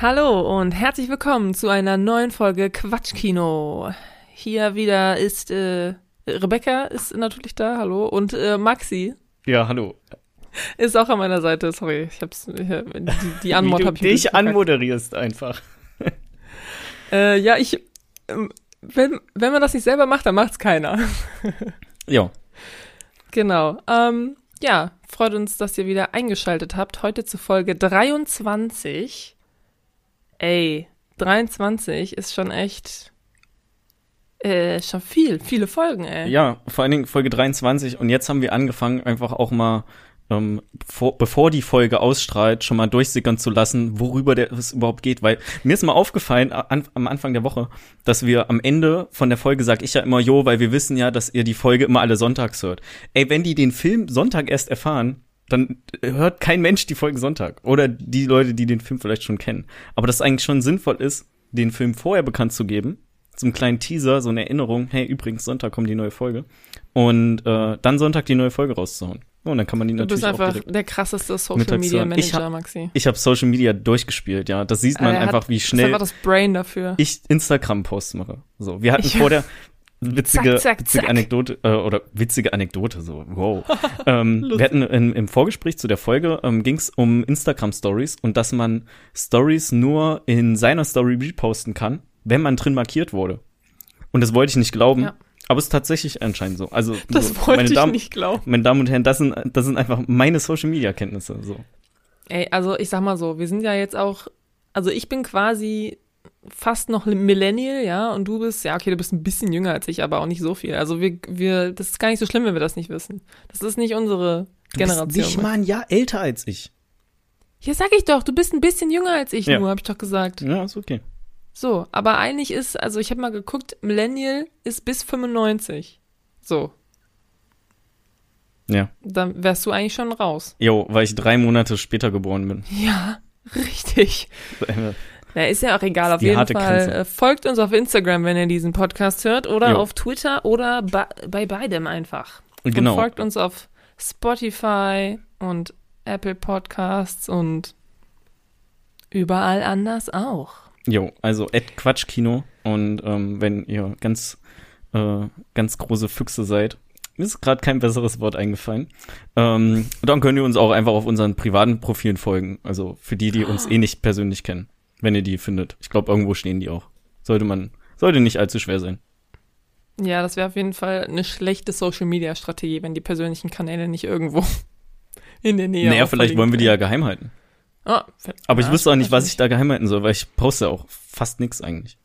Hallo und herzlich willkommen zu einer neuen Folge Quatschkino. Hier wieder ist äh, Rebecca ist natürlich da, hallo und äh, Maxi Ja, hallo. ist auch an meiner Seite. Sorry, ich hab's ich, die, die Anmod Wie du hab ich dich anmoderierst einfach. Äh, ja, ich ähm, wenn wenn man das nicht selber macht, dann macht's keiner. Ja. Genau. Ähm, ja, freut uns, dass ihr wieder eingeschaltet habt. Heute zu Folge 23. Ey, 23 ist schon echt äh, schon viel, viele Folgen, ey. Ja, vor allen Dingen Folge 23 und jetzt haben wir angefangen, einfach auch mal, ähm, vor, bevor die Folge ausstrahlt, schon mal durchsickern zu lassen, worüber der, es überhaupt geht. Weil mir ist mal aufgefallen an, am Anfang der Woche, dass wir am Ende von der Folge, sag ich ja immer, jo, weil wir wissen ja, dass ihr die Folge immer alle sonntags hört. Ey, wenn die den Film Sonntag erst erfahren, dann hört kein Mensch die Folge Sonntag. Oder die Leute, die den Film vielleicht schon kennen. Aber dass es eigentlich schon sinnvoll ist, den Film vorher bekannt zu geben. Einen kleinen Teaser, so eine Erinnerung, hey, übrigens, Sonntag kommt die neue Folge. Und äh, dann Sonntag die neue Folge rauszuhauen. Oh, und dann kann man die Du bist natürlich einfach der krasseste Social Media hören. Ich Manager, hab- Maxi. Ich habe Social Media durchgespielt, ja. Das sieht man hat- einfach, wie Ist schnell einfach das Brain dafür. ich Instagram-Posts mache. So, wir hatten Ich- vor der witzige, Zack, zack, witzige zack. Anekdote äh, oder witzige Anekdote so. Wow. ähm, wir hatten in, im Vorgespräch zu der Folge ähm, ging es um Instagram Stories und dass man Stories nur in seiner Story reposten kann, wenn man drin markiert wurde. Und das wollte ich nicht glauben, Ja. aber es ist tatsächlich anscheinend so. Also das so, wollte meine ich Damen, nicht glauben. meine Damen und Herren, das sind das sind einfach meine Social Media Kenntnisse so. Ey, also ich sag mal so, wir sind ja jetzt auch, also ich bin quasi fast noch Millennial, ja, und du bist, ja, okay, du bist ein bisschen jünger als ich, aber auch nicht so viel. Also wir, wir, das ist gar nicht so schlimm, wenn wir das nicht wissen. Das ist nicht unsere Du Generation. bist nicht mal ein Jahr älter als ich. ja, sag ich doch, du bist ein bisschen jünger als ich Ja. nur, hab ich doch gesagt. Ja, ist okay. So, aber eigentlich ist, also ich habe mal geguckt, Millennial ist bis 95. So, Ja. dann wärst du eigentlich schon raus. Jo, weil ich drei Monate später geboren bin. Ja, richtig. Na, ist ja auch egal. Auf jeden Fall Grenze. äh, folgt uns auf Instagram, wenn ihr diesen Podcast hört, oder Jo. auf Twitter oder bei beidem einfach. Genau. Und folgt uns auf Spotify und Apple Podcasts und überall anders auch. Jo, also at Quatschkino und ähm, wenn ihr ganz äh, ganz große Füchse seid, mir ist gerade kein besseres Wort eingefallen, ähm, dann könnt ihr uns auch einfach auf unseren privaten Profilen folgen. Also für die, die uns eh nicht persönlich kennen, wenn ihr die findet. Ich glaube, irgendwo stehen die auch. Sollte man, sollte nicht allzu schwer sein. Ja, das wäre auf jeden Fall eine schlechte Social Media Strategie, wenn die persönlichen Kanäle nicht irgendwo in der Nähe naja, vielleicht wollen wir die ja geheim halten. Ah, Aber ich wüsste auch nicht, was ich da geheim halten soll, weil ich poste auch fast nix eigentlich.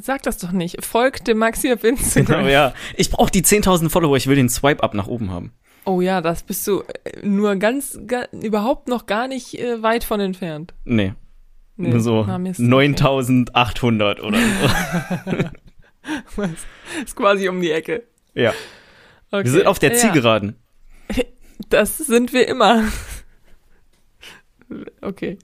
Sag das doch nicht. Folgt dem Maxi auf Instagram. Aber ja, ich brauche die 10.000 Follower, ich will den Swipe-Up nach oben haben. Oh ja, das bist du äh, nur ganz, ga, überhaupt noch gar nicht äh, weit von entfernt. Nee, Nee, so na, Mist, 9.800 oder so. okay. Ist quasi um die Ecke. ja. Okay. Wir sind auf der Ja, Zielgeraden. Das sind wir immer. Okay.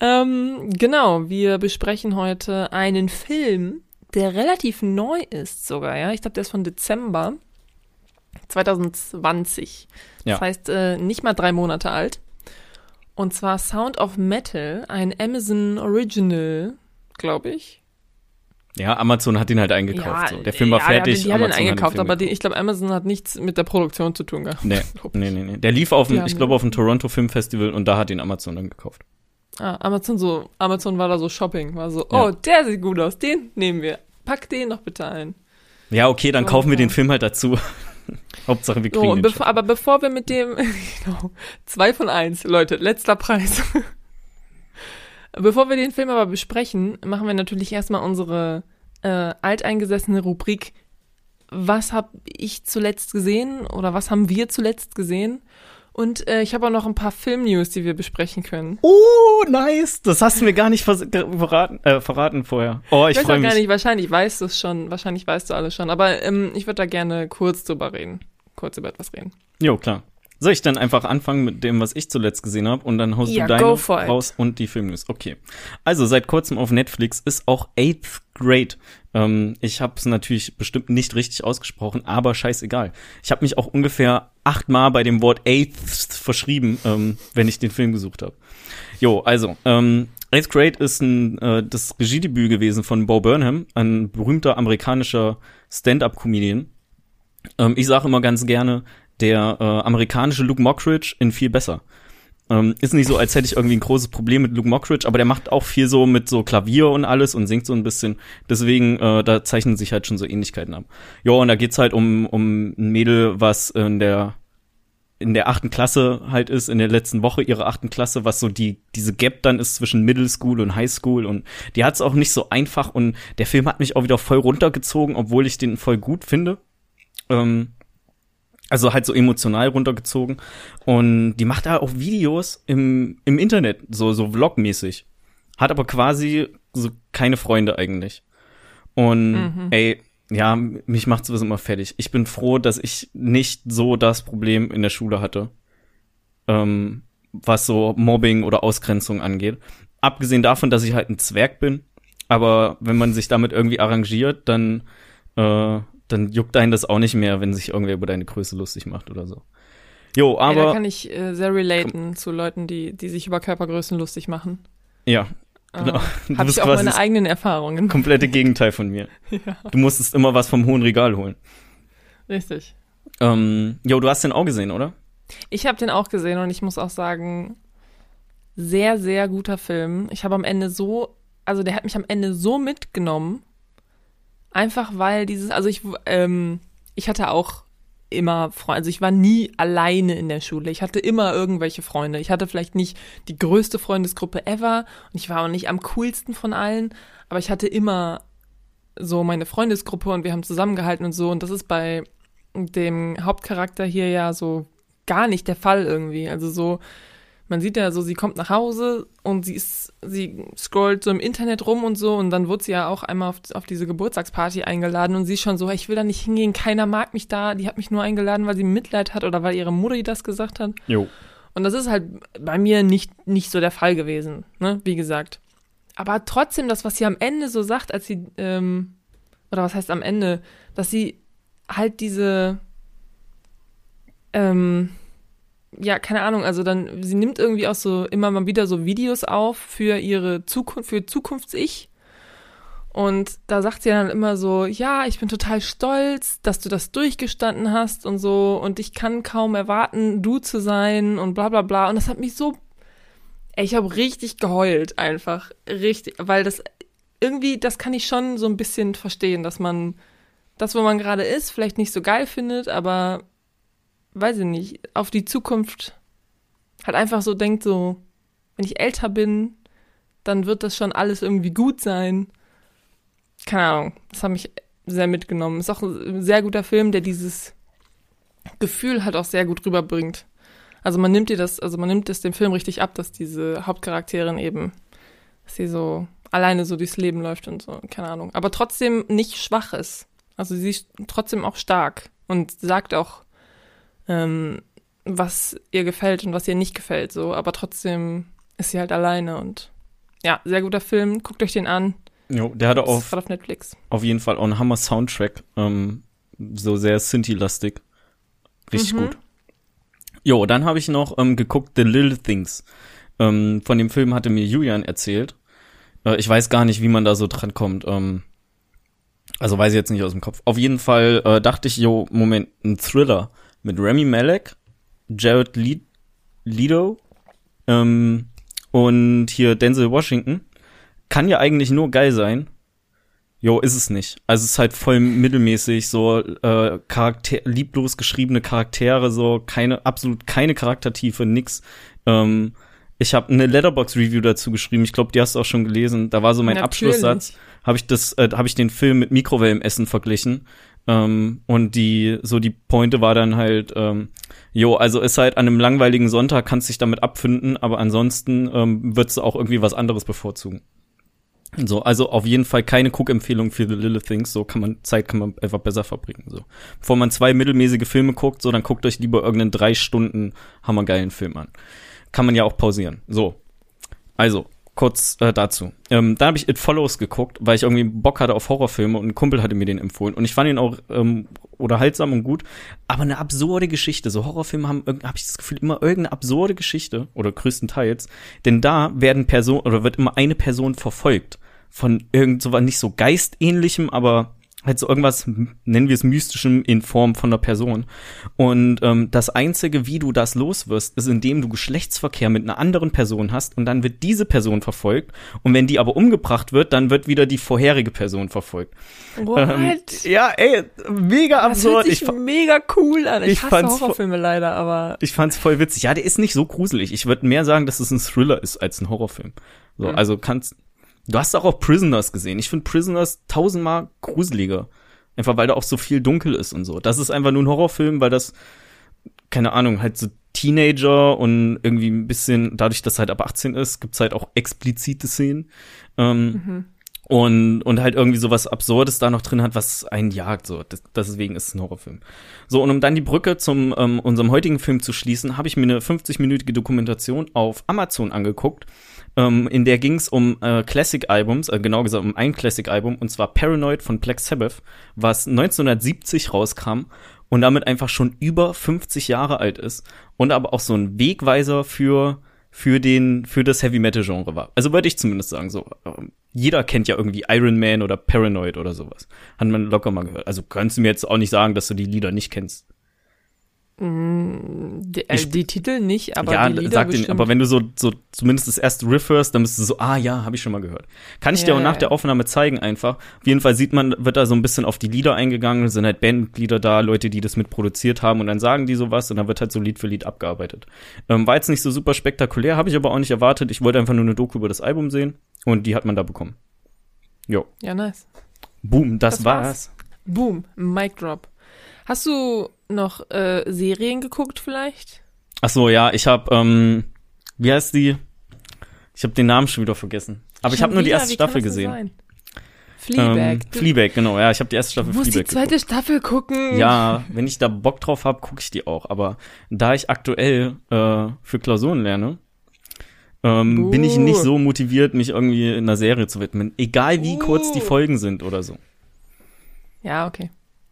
Ähm, genau, wir besprechen heute einen Film, der relativ neu ist sogar, ja. Ich glaube, der ist von Dezember 2020. Das Ja. heißt, äh, nicht mal drei Monate alt. Und zwar Sound of Metal, ein Amazon Original, glaube ich. Ja, Amazon hat den halt eingekauft. so. Der Film war ja, fertig. Die, den Amazon hat eingekauft, Film aber gekauft. ich glaube, Amazon hat nichts mit der Produktion zu tun gehabt. Nee, nee, nee, nee. Der lief auf dem, haben ich glaube, den- auf dem Toronto Film Festival und da hat den Amazon dann gekauft. Ah, Amazon so, Amazon war da so Shopping, war so, Ja. oh, der sieht gut aus, den nehmen wir. Pack den noch bitte ein. Ja, okay, dann kaufen wir ja. den Film halt dazu. Hauptsache, wir So, kriegen und den. bevor, aber bevor wir mit dem, genau, zwei von eins, Leute, letzter Preis. bevor wir den Film aber besprechen, machen wir natürlich erstmal unsere äh, alteingesessene Rubrik, was habe ich zuletzt gesehen oder was haben wir zuletzt gesehen? Und äh, ich habe auch noch ein paar Film-News, die wir besprechen können. Oh, nice. Das hast du mir gar nicht verraten, äh, verraten vorher. Oh, ich Ich weiß freue auch gar mich. nicht, wahrscheinlich weißt du es schon, wahrscheinlich weißt du alles schon, aber ähm, ich würde da gerne kurz drüber reden. Kurz über etwas reden. Jo, klar. Soll ich dann einfach anfangen mit dem, was ich zuletzt gesehen habe und dann haust Ja, du deine raus und die Filmnews. Okay. Also seit kurzem auf Netflix ist auch Eighth Grade. Ähm, ich habe es natürlich bestimmt nicht richtig ausgesprochen, aber scheißegal. Ich habe mich auch ungefähr achtmal bei dem Wort Eighth verschrieben, ähm, wenn ich den Film gesucht habe. Jo, also ähm, Eighth Grade ist ein, äh, das Regiedebüt gewesen von Bo Burnham, ein berühmter amerikanischer Stand-up-Comedian. Ähm, ich sage immer ganz gerne, der äh, amerikanische Luke Mockridge in viel besser. Ähm, ist nicht so, als hätte ich irgendwie ein großes Problem mit Luke Mockridge, aber der macht auch viel so mit so Klavier und alles und singt so ein bisschen. Deswegen, äh, da zeichnen sich halt schon so Ähnlichkeiten ab. Ja, und da geht's halt um, um ein Mädel, was in der in der achten Klasse halt ist, in der letzten Woche ihrer achten Klasse, was so die, diese Gap dann ist zwischen Middle School und High School und die hat's auch nicht so einfach und der Film hat mich auch wieder voll runtergezogen, obwohl ich den voll gut finde. Ähm, also halt so emotional runtergezogen. Und die macht da auch Videos im, im Internet, so, so Vlog-mäßig. Hat aber quasi so keine Freunde eigentlich. Und mhm. ey, ja, mich macht sowas immer fertig. Ich bin froh, dass ich nicht so das Problem in der Schule hatte, ähm, was so Mobbing oder Ausgrenzung angeht. Abgesehen davon, dass ich halt ein Zwerg bin, aber wenn man sich damit irgendwie arrangiert, dann, äh, dann juckt einen das auch nicht mehr, wenn sich irgendwer über deine Größe lustig macht oder so. Jo, aber. Ja, da kann ich äh, sehr relaten zu Leuten, die, die sich über Körpergrößen lustig machen. Ja, Genau. Oh, Habe ich auch meine eigenen Erfahrungen. Komplette Gegenteil von mir. ja. Du musstest immer was vom hohen Regal holen. Richtig. Ähm, jo, du hast den auch gesehen, oder? Ich habe den auch gesehen und ich muss auch sagen, sehr, sehr guter Film. Ich habe am Ende so, also der hat mich am Ende so mitgenommen, einfach weil dieses, also ich, ähm, ich hatte auch immer Freunde. Also ich war nie alleine in der Schule. Ich hatte immer irgendwelche Freunde. Ich hatte vielleicht nicht die größte Freundesgruppe ever und ich war auch nicht am coolsten von allen, aber ich hatte immer so meine Freundesgruppe und wir haben zusammengehalten und so und das ist bei dem Hauptcharakter hier ja so gar nicht der Fall irgendwie. Also so man sieht ja so, sie kommt nach Hause und sie ist, sie scrollt so im Internet rum und so und dann wurde sie ja auch einmal auf, auf diese Geburtstagsparty eingeladen und sie ist schon so, ich will da nicht hingehen, keiner mag mich da, die hat mich nur eingeladen, weil sie Mitleid hat oder weil ihre Mutter das gesagt hat. Jo. Und das ist halt bei mir nicht, nicht so der Fall gewesen, ne, wie gesagt. Aber trotzdem, das, was sie am Ende so sagt, als sie, ähm, oder was heißt am Ende, dass sie halt diese, ähm, ja, keine Ahnung, also dann, sie nimmt irgendwie auch so immer mal wieder so Videos auf für ihre Zukunft, für Zukunfts-Ich. Und da sagt sie dann immer so, ja, ich bin total stolz, dass du das durchgestanden hast und so, und ich kann kaum erwarten, du zu sein und bla bla bla. Und das hat mich so, ey, ich habe richtig geheult einfach. Richtig, weil das irgendwie, das kann ich schon so ein bisschen verstehen, dass man das, wo man gerade ist, vielleicht nicht so geil findet, aber weiß ich nicht, auf die Zukunft halt einfach so denkt, so, wenn ich älter bin, dann wird das schon alles irgendwie gut sein. Keine Ahnung, das hat mich sehr mitgenommen. Ist auch ein sehr guter Film, der dieses Gefühl halt auch sehr gut rüberbringt. Also man nimmt dir das, also man nimmt es dem Film richtig ab, dass diese Hauptcharakterin eben, dass sie so alleine so durchs Leben läuft und so, keine Ahnung. Aber trotzdem nicht schwach ist. Also sie ist trotzdem auch stark und sagt auch, ähm, was ihr gefällt und was ihr nicht gefällt, so, aber trotzdem ist sie halt alleine und ja, sehr guter Film, guckt euch den an. Jo, der hatte auf, auf Netflix. Auf jeden Fall auch einen Hammer Soundtrack, ähm, so sehr Synthi-lastig. Richtig mhm. gut. Jo, dann habe ich noch ähm, geguckt The Little Things. Ähm, von dem Film hatte mir Julian erzählt. Äh, ich weiß gar nicht, wie man da so dran kommt. Ähm, also weiß ich jetzt nicht aus dem Kopf. Auf jeden Fall äh, dachte ich, jo, Moment, ein Thriller mit Remy Malek, Jared Leto ähm, und hier Denzel Washington. Kann ja eigentlich nur geil sein. Jo, ist es nicht. Also es ist halt voll mittelmäßig, so äh, Charakter lieblos geschriebene Charaktere, so keine, absolut keine Charaktertiefe, nix. Ähm, ich habe eine Letterbox Review dazu geschrieben. Ich glaube, die hast du auch schon gelesen. Da war so mein Natürlich. Abschlusssatz. Habe ich das, äh, habe ich den Film mit Mikrowellenessen verglichen. Ähm, und die, so die Pointe war dann halt, ähm, jo, also ist halt an einem langweiligen Sonntag, kannst dich damit abfinden, aber ansonsten ähm, würdest du auch irgendwie was anderes bevorzugen. So, also auf jeden Fall keine Cook-Empfehlung für The Little Things. So kann man, Zeit kann man einfach besser verbringen. So. Bevor man zwei mittelmäßige Filme guckt, so, dann guckt euch lieber irgendeinen drei Stunden hammergeilen Film an. Kann man ja auch pausieren. So. Also, kurz äh, dazu. Ähm, dann habe ich It Follows geguckt, weil ich irgendwie Bock hatte auf Horrorfilme und ein Kumpel hatte mir den empfohlen. Und ich fand ihn auch ähm, unterhaltsam und gut, aber eine absurde Geschichte. So Horrorfilme haben, habe ich das Gefühl, immer irgendeine absurde Geschichte oder größtenteils. Denn da werden Person oder wird immer eine Person verfolgt von irgend so nicht so geistähnlichem, aber halt so irgendwas, nennen wir es mystischem in Form von einer Person. Und ähm, das Einzige, wie du das loswirst, ist, indem du Geschlechtsverkehr mit einer anderen Person hast und dann wird diese Person verfolgt. Und wenn die aber umgebracht wird, dann wird wieder die vorherige Person verfolgt. What? Ähm, ja, ey, mega das hört absurd. sich Ich, mega cool an. Ich, ich hasse Horrorfilme leider, aber ich fand's voll witzig. Ja, der ist nicht so gruselig. Ich würde mehr sagen, dass es ein Thriller ist als ein Horrorfilm. So, Mhm. also kannst. Du hast auch, auch Prisoners gesehen. Ich finde Prisoners tausendmal gruseliger. Einfach weil da auch so viel dunkel ist und so. Das ist einfach nur ein Horrorfilm, weil das, keine Ahnung, halt so Teenager und irgendwie ein bisschen, dadurch, dass halt ab 18 ist, gibt's halt auch explizite Szenen. Ähm, und, und halt irgendwie sowas Absurdes da noch drin hat, was einen jagt. So, das, deswegen ist es ein Horrorfilm. So, und um dann die Brücke zum ähm, unserem heutigen Film zu schließen, habe ich mir eine 50-minütige Dokumentation auf Amazon angeguckt. Ähm, in der ging es um äh, Classic-Albums, äh, genau gesagt um ein Classic-Album, und zwar Paranoid von Black Sabbath, was 1970 rauskam und damit einfach schon über 50 Jahre alt ist und aber auch so ein Wegweiser für für den für das Heavy Metal Genre war. Also würde ich zumindest sagen so. ähm, Jeder kennt ja irgendwie Iron Man oder Paranoid oder sowas. Hat man locker mal gehört. Also kannst du mir jetzt auch nicht sagen, dass du die Lieder nicht kennst. Die, äh, die Titel nicht, aber ja, die Lieder sag den, aber wenn du so, so zumindest das erste Riff hörst, dann bist du so, ah ja, habe ich schon mal gehört. Kann ich dir Ja, auch nach ja, der. Aufnahme zeigen einfach. Auf jeden Fall sieht man, wird da so ein bisschen auf die Lieder eingegangen, sind halt Bandmitglieder da, Leute, die das mitproduziert haben und dann sagen die sowas und dann wird halt so Lied für Lied abgearbeitet. Ähm, war jetzt nicht so super spektakulär, habe ich aber auch nicht erwartet. Ich wollte einfach nur eine Doku über das Album sehen und die hat man da bekommen. Jo. ja, nice. Boom, das, Das war's. war's. Boom, Mic Drop. Hast du noch äh, Serien geguckt vielleicht? Ach so, ja, ich habe, ähm, wie heißt die? Ich habe den Namen schon wieder vergessen. Aber ich Schon habe nur die erste Staffel gesehen. sein? Fleabag. Ähm, Du- Fleabag, genau, ja, ich habe die erste Du Staffel musst die zweite geguckt. Staffel gucken. Ja, wenn ich da Bock drauf habe, gucke ich die auch. Aber da ich aktuell äh, für Klausuren lerne, ähm, bin ich Uh. nicht so motiviert, mich irgendwie in einer Serie zu widmen. Egal wie Uh. kurz die Folgen sind oder so. Ja, okay.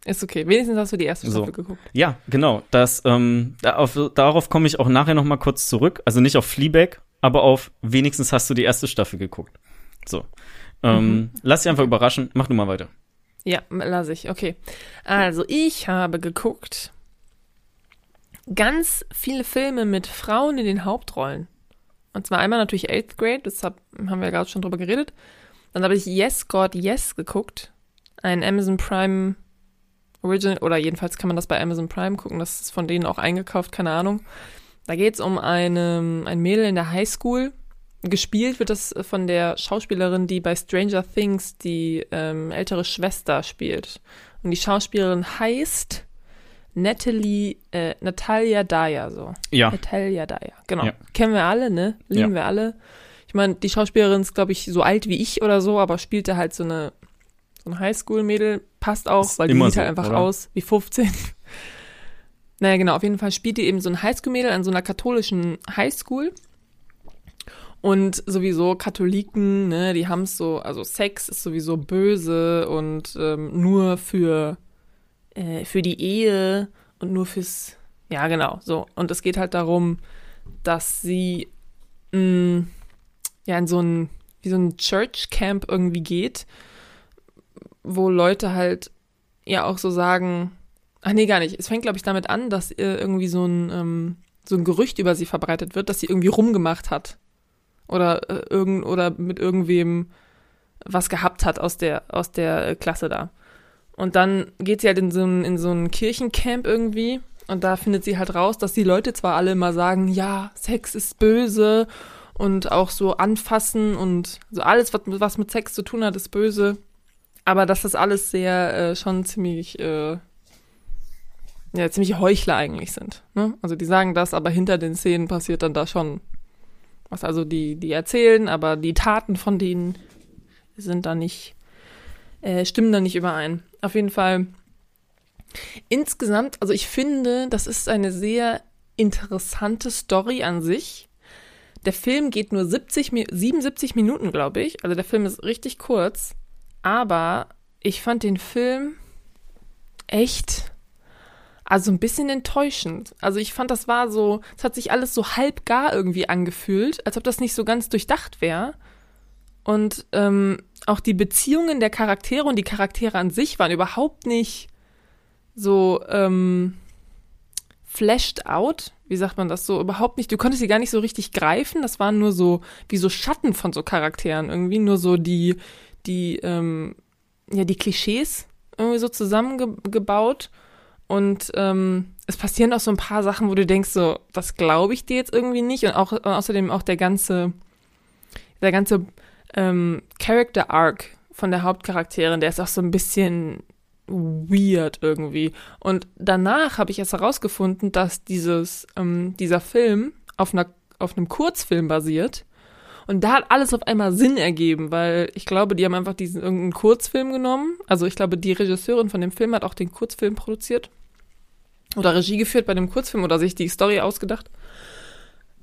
Ist okay. Wenigstens hast du die erste So. Staffel geguckt. Ja, genau. Das, ähm, auf, darauf komme ich auch nachher noch mal kurz zurück. Also nicht auf Fleabag, aber auf wenigstens hast du die erste Staffel geguckt. So. Ähm, Mhm. Lass dich einfach überraschen. Mach du mal weiter. Ja, lasse ich. Okay. Also, ich habe geguckt ganz viele Filme mit Frauen in den Hauptrollen. Und zwar einmal natürlich Eighth Grade, das hab, haben wir gerade schon drüber geredet. Dann habe ich Yes God Yes geguckt. Ein Amazon Prime Original, oder jedenfalls kann man das bei Amazon Prime gucken, das ist von denen auch eingekauft, keine Ahnung. Da geht es um eine, ein Mädel in der Highschool. Gespielt wird das von der Schauspielerin, die bei Stranger Things die ähm, ältere Schwester spielt. Und die Schauspielerin heißt Natalie, äh, Natalia Dyer, so. Ja. Natalia Dyer, genau. Ja. Kennen wir alle, ne? Lieben Ja. wir alle. Ich meine, die Schauspielerin ist, glaube ich, so alt wie ich oder so, aber spielte halt so eine, so ein Highschool-Mädel. Passt auch, Ist weil die sieht so, halt einfach oder? aus wie 15. naja, genau, auf jeden Fall spielt die eben so ein Highschool-Mädel an so einer katholischen Highschool. Und sowieso Katholiken, ne, die haben es so, also Sex ist sowieso böse und ähm, nur für, äh, für die Ehe und nur fürs, ja genau, so. Und es geht halt darum, dass sie mh, ja in so ein, wie so ein Church Camp irgendwie geht, wo Leute halt ja auch so sagen, ach nee, gar nicht. Es fängt, glaube ich, damit an, dass irgendwie so ein, ähm, so ein Gerücht über sie verbreitet wird, dass sie irgendwie rumgemacht hat. Oder äh, irgend, oder mit irgendwem was gehabt hat aus der, aus der äh, Klasse da. Und dann geht sie halt in so ein, in so ein Kirchencamp irgendwie und da findet sie halt raus, dass die Leute zwar alle immer sagen, ja, Sex ist böse und auch so anfassen und so alles, was, was mit Sex zu tun hat, ist böse. Aber dass das alles sehr äh, schon ziemlich, äh, ja, ziemlich Heuchler eigentlich sind. Ne? Also die sagen das, aber hinter den Szenen passiert dann da schon was. Also die, die erzählen, aber die Taten von denen sind da nicht, äh, stimmen da nicht überein. Auf jeden Fall insgesamt, also ich finde, das ist eine sehr interessante Story an sich. Der Film geht nur 70, 77 Minuten, glaube ich. Also der Film ist richtig kurz. Aber ich fand den Film echt, also ein bisschen enttäuschend. Also ich fand, das war so, es hat sich alles so halb gar irgendwie angefühlt, als ob das nicht so ganz durchdacht wäre. Und ähm, auch die Beziehungen der Charaktere und die Charaktere an sich waren überhaupt nicht so ähm, flashed out. Wie sagt man das so? Überhaupt nicht. Du konntest sie gar nicht so richtig greifen. Das waren nur so wie so Schatten von so Charakteren irgendwie. Nur so die, die, ähm, ja, die Klischees irgendwie so zusammengebaut. Und ähm, es passieren auch so ein paar Sachen, wo du denkst, so, das glaube ich dir jetzt irgendwie nicht. Und auch außerdem auch der ganze, der ganze ähm, Character Arc von der Hauptcharakterin, der ist auch so ein bisschen weird irgendwie. Und danach habe ich erst herausgefunden, dass dieses, ähm, dieser Film auf, einer, auf einem Kurzfilm basiert. Und da hat alles auf einmal Sinn ergeben, weil ich glaube, die haben einfach diesen irgendeinen Kurzfilm genommen. Also ich glaube, die Regisseurin von dem Film hat auch den Kurzfilm produziert. Oder Regie geführt bei dem Kurzfilm oder sich die Story ausgedacht.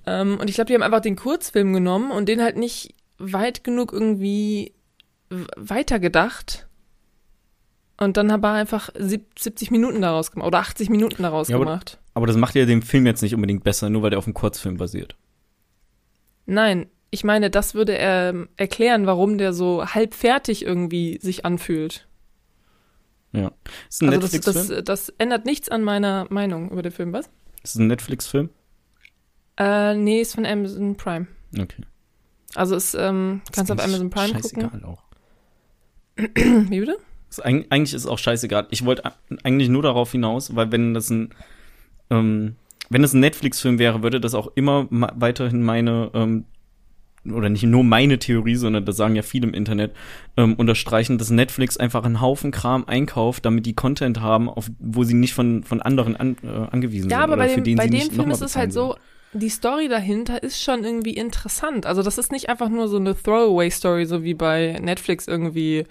Ähm, und ich glaube, die haben einfach den Kurzfilm genommen und den halt nicht weit genug irgendwie weitergedacht. Und dann habe er einfach 70 Minuten daraus gemacht oder 80 Minuten daraus Ja, aber- gemacht. Aber das macht ja den Film jetzt nicht unbedingt besser, nur weil der auf einem Kurzfilm basiert. Nein, ich meine, das würde er erklären, warum der so halb fertig irgendwie sich anfühlt. Ja. Ist ein Also das, Netflix-Film? das, das ändert nichts an meiner Meinung über den Film, was? Ist ein Netflix-Film? Äh, nee, ist von Amazon Prime. Okay. Also ist, ähm, kannst auf Ist Amazon Prime scheißegal gucken. auch. Wie bitte? Ist, eig- eigentlich ist auch scheißegal. Ich wollte eigentlich nur darauf hinaus, weil wenn das ein ähm, wenn es ein Netflix-Film wäre, würde das auch immer weiterhin meine ähm, oder nicht nur meine Theorie, sondern das sagen ja viele im Internet, ähm, unterstreichen, dass Netflix einfach einen Haufen Kram einkauft, damit die Content haben, auf, wo sie nicht von, von anderen an, äh, angewiesen Ja, sind. aber oder bei dem, den bei dem Film ist es halt bezahlen so, die Story dahinter ist schon irgendwie interessant. Also das ist nicht einfach nur so eine Throwaway-Story, so wie bei Netflix irgendwie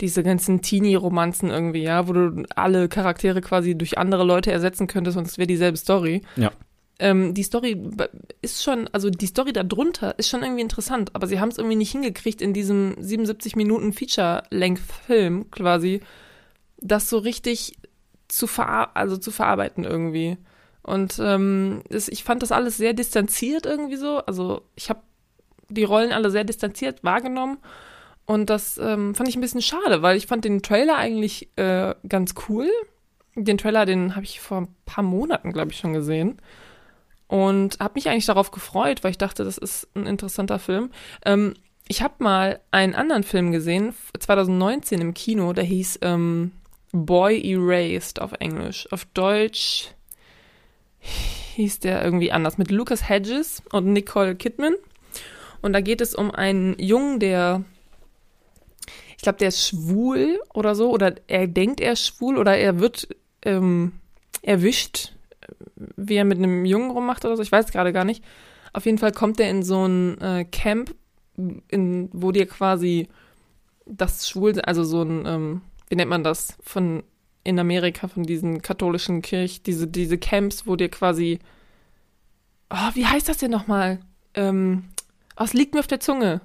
diese ganzen Teenie-Romanzen irgendwie, ja, wo du alle Charaktere quasi durch andere Leute ersetzen könntest und es wäre dieselbe Story. Ja. Ähm, die Story ist schon, also die Story darunter ist schon irgendwie interessant, aber sie haben es irgendwie nicht hingekriegt in diesem 77 Minuten Feature-Length-Film quasi, das so richtig zu, verar also zu verarbeiten irgendwie. Und ähm, das, ich fand das alles sehr distanziert irgendwie so. Also ich habe die Rollen alle sehr distanziert wahrgenommen. Und das ähm, fand ich ein bisschen schade, weil ich fand den Trailer eigentlich äh, ganz cool. Den Trailer, den habe ich vor ein paar Monaten, glaube ich, schon gesehen. Und habe mich eigentlich darauf gefreut, weil ich dachte, das ist ein interessanter Film. Ähm, ich habe mal einen anderen Film gesehen, 2019 im Kino, der hieß ähm, Boy Erased auf Englisch. Auf Deutsch hieß der irgendwie anders, mit Lucas Hedges und Nicole Kidman. Und da geht es um einen Jungen, der, ich glaube, der ist schwul oder so, oder er denkt, er ist schwul, oder er wird ähm, erwischt, wie er mit einem Jungen rummacht oder so, ich weiß gerade gar nicht. Auf jeden Fall kommt er in so ein äh, Camp, in, wo dir quasi das Schwul, also so ein, ähm, wie nennt man das, von in Amerika, von diesen katholischen Kirchen, diese, diese Camps, wo dir quasi, oh, wie heißt das denn nochmal? Ähm, oh, es liegt mir auf der Zunge.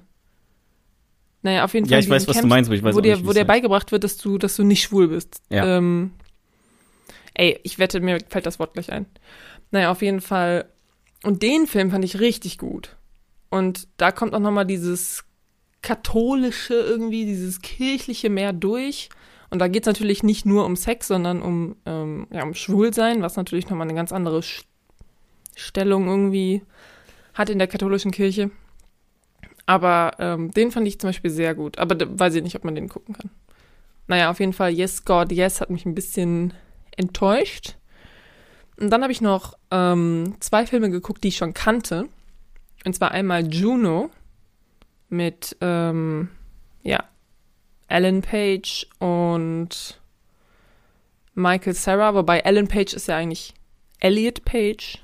Naja, auf jeden Fall. Ja, ich weiß, diesen was du Camps, meinst, aber ich weiß wo dir, nicht, wo dir heißt. beigebracht wird, dass du, dass du nicht schwul bist. Ja. Ähm, ey, ich wette, mir fällt das Wort gleich ein. Naja, auf jeden Fall. Und den Film fand ich richtig gut. Und da kommt auch nochmal dieses katholische irgendwie, dieses kirchliche mehr durch. Und da geht es natürlich nicht nur um Sex, sondern um, ähm, ja, um Schwulsein, was natürlich nochmal eine ganz andere Sch- Stellung irgendwie hat in der katholischen Kirche. Aber ähm, den fand ich zum Beispiel sehr gut. Aber weiß ich nicht, ob man den gucken kann. Naja, auf jeden Fall Yes, God, Yes hat mich ein bisschen enttäuscht. Und dann habe ich noch ähm, zwei Filme geguckt, die ich schon kannte. Und zwar einmal Juno mit, ähm, ja, Ellen Page und Michael Sarah, wobei Ellen Page ist ja eigentlich Elliot Page.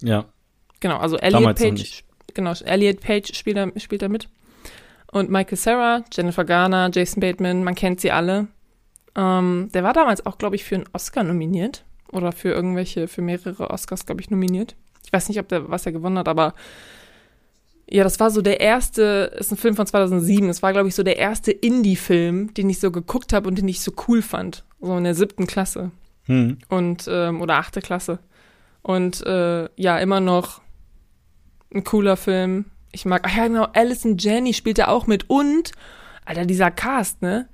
Ja. Genau, also Elliot Damals Page, genau, Elliot Page spielt da, spielt da mit. Und Michael Sarah, Jennifer Garner, Jason Bateman, man kennt sie alle. Ähm, der war damals auch, glaube ich, für einen Oscar nominiert. Oder für irgendwelche, für mehrere Oscars, glaube ich, nominiert. Ich weiß nicht, ob der, was er gewonnen hat, aber Ja, das war so der erste, ist ein Film von 2007. Das war, glaube ich, so der erste Indie-Film, den ich so geguckt habe und den ich so cool fand. So in der siebten Klasse. Hm. Und, ähm, oder achte Klasse. Und äh, ja, immer noch ein cooler Film. Ich mag, ach ja, genau, Alison Janney spielt da auch mit. Und, Alter, dieser Cast, ne?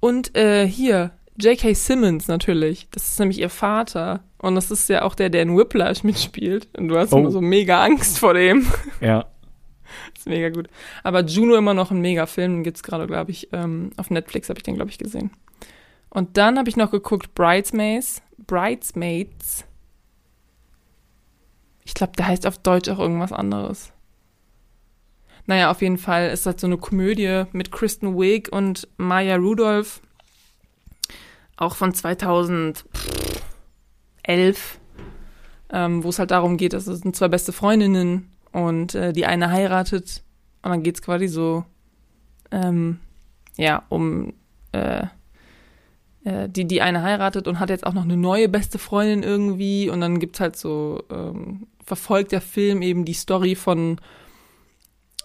Und äh, hier, J.K. Simmons natürlich. Das ist nämlich ihr Vater. Und das ist ja auch der, der in Whiplash mitspielt. Und du hast Oh. immer so mega Angst vor dem. Ja. ist mega gut. Aber Juno immer noch ein mega Film. Den gibt's gerade, glaube ich, ähm, auf Netflix habe ich den, glaube ich, gesehen. Und dann habe ich noch geguckt Bridesmaids. Bridesmaids. Ich glaube, der heißt auf Deutsch auch irgendwas anderes. Naja, auf jeden Fall ist das so eine Komödie mit Kristen Wiig und Maya Rudolph. Auch von 2011. Ähm, wo es halt darum geht, dass es sind zwei beste Freundinnen und äh, die eine heiratet. Und dann geht's quasi so, ähm, ja, um äh, äh, die, die eine heiratet und hat jetzt auch noch eine neue beste Freundin irgendwie. Und dann gibt's halt so, ähm, verfolgt der Film eben die Story von,